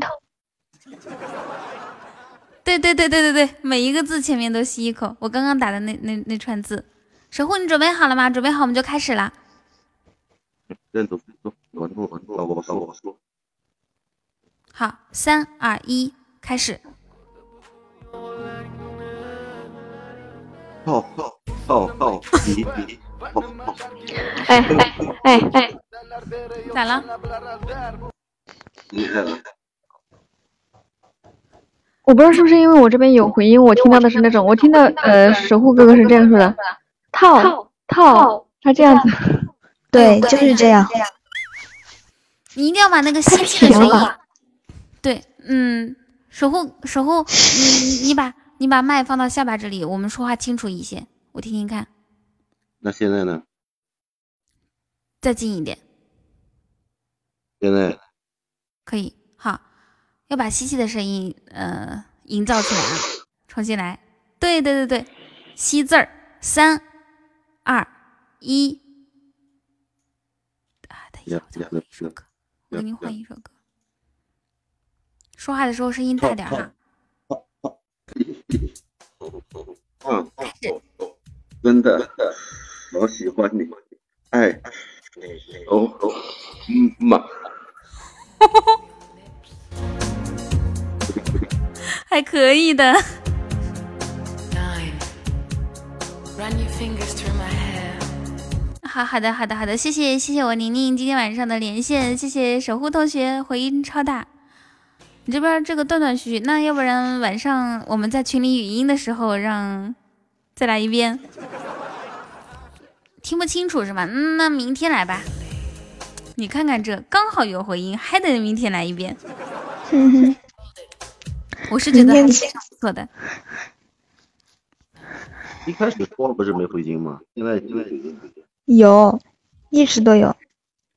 [SPEAKER 2] 对对对对对对，每一个字前面都吸一口。我刚刚打的那那那串字，守护你准备好了吗？准备好我们就开始了。
[SPEAKER 9] 认走走，稳住稳住，我我我说。
[SPEAKER 2] 好，三二一，开始。
[SPEAKER 9] 好好好好，你你。
[SPEAKER 10] 哎哎哎哎，
[SPEAKER 2] 咋了？
[SPEAKER 9] 厉害了。
[SPEAKER 10] 我不知道是不是因为我这边有回音，我听到的是那种，我听到呃，守护哥哥是这样说的，套套，他这样子，
[SPEAKER 7] 对，就是这样。
[SPEAKER 2] 你一定要把那个吸气的声音，对，嗯，守护守护，你你把你把麦放到下巴这里，我们说话清楚一些，我听听看。
[SPEAKER 9] 那现在呢？
[SPEAKER 2] 再近一点。
[SPEAKER 9] 现在。
[SPEAKER 2] 可以。好要把吸气的声音，呃，营造出来啊！重新来，对对对对，吸字儿，三二一，啊，等一下，我再换一首歌，我给你换一首歌。说话的时候声音大点哈。
[SPEAKER 9] 嗯，真的，好喜欢你，爱你，哦哦，嗯嘛。
[SPEAKER 2] 还可以的。好好的，好的，好的，谢谢谢谢我宁宁今天晚上的连线，谢谢守护同学回音超大。你这边这个断断续续，那要不然晚上我们在群里语音的时候让再来一遍，听不清楚是吧？嗯，那明天来吧。你看看这刚好有回音，还得明天来一遍。我是觉得还是不错的。
[SPEAKER 9] 一开始说不是没回音吗？现在现在
[SPEAKER 7] 有，一直都有。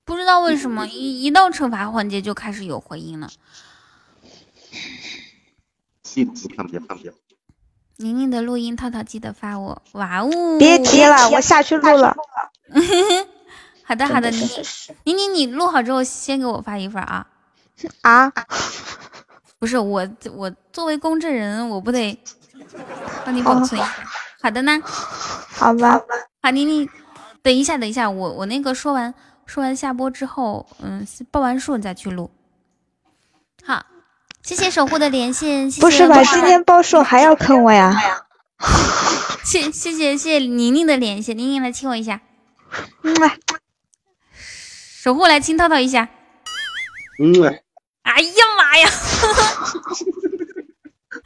[SPEAKER 2] 不知道为什么一一到惩罚环节就开始有回音了。
[SPEAKER 9] 看不见，看不见。
[SPEAKER 2] 宁宁的录音，套套记得发我。哇哦！
[SPEAKER 7] 别提了，我下去录了。
[SPEAKER 2] 好的好的，宁宁宁，你录好之后先给我发一份啊。
[SPEAKER 7] 啊？
[SPEAKER 2] 不是我我作为公证人，我不得 帮你保存一下。好的呢。
[SPEAKER 7] 好吧。
[SPEAKER 2] 好，宁宁，等一下等一下，我我那个说完说完下播之后，嗯，报完数再去录。好。谢谢守护的连线，
[SPEAKER 7] 不是吧？今天报数还要坑我呀？
[SPEAKER 2] 谢谢谢谢谢宁宁的连线，宁宁来亲我一下。
[SPEAKER 7] 嗯，
[SPEAKER 2] 守护来亲套套一下。
[SPEAKER 9] 嗯，
[SPEAKER 2] 哎呀妈呀！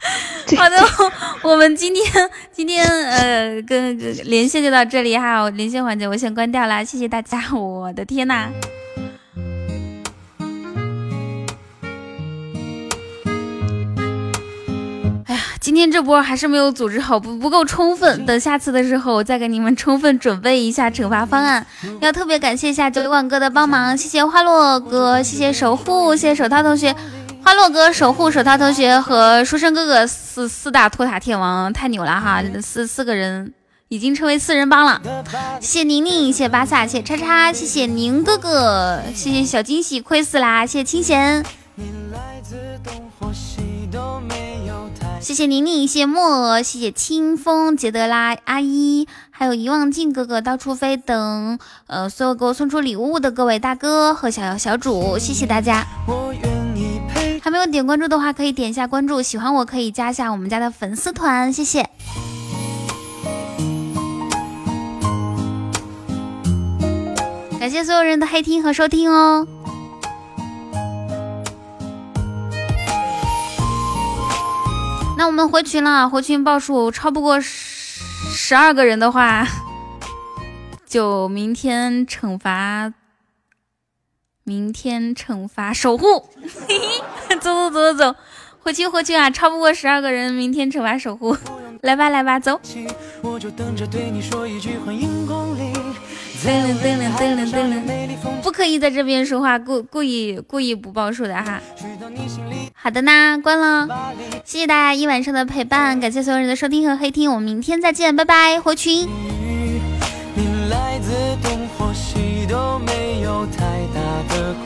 [SPEAKER 2] 好的，我们今天今天呃跟连线就到这里哈，连线环节我先关掉了，谢谢大家，我的天呐！今天这波还是没有组织好，不不够充分。等下次的时候，我再给你们充分准备一下惩罚方案。要特别感谢一下九万哥的帮忙，谢谢花落哥，谢谢守护，谢谢手套同学，花落哥守护手套同学和书生哥哥四四大托塔天王太牛了哈，四四个人已经成为四人帮了。谢谢宁宁，谢谢巴萨，谢谢叉叉，谢谢宁哥哥，谢谢小惊喜，亏死啦，谢谢清闲。谢谢宁宁，谢谢谢谢清风，杰德拉阿姨，还有遗忘镜哥哥，到处飞等，呃，所有给我送出礼物的各位大哥和小小主，谢谢大家。还没有点关注的话，可以点一下关注。喜欢我可以加一下我们家的粉丝团，谢谢。感谢所有人的黑听和收听哦。那我们回群了，回群报数超不过十十二个人的话，就明天惩罚，明天惩罚守护，走走走走走，回群回群啊！超不过十二个人，明天惩罚守护，来吧来吧，走。噔噔噔噔噔噔噔，不可以在这边说话，故故意故意不报数的哈。好的呢，关了。谢谢大家一晚上的陪伴，感谢所有人的收听和黑听，我们明天再见，拜拜，回群。你来自东或西都没有太 the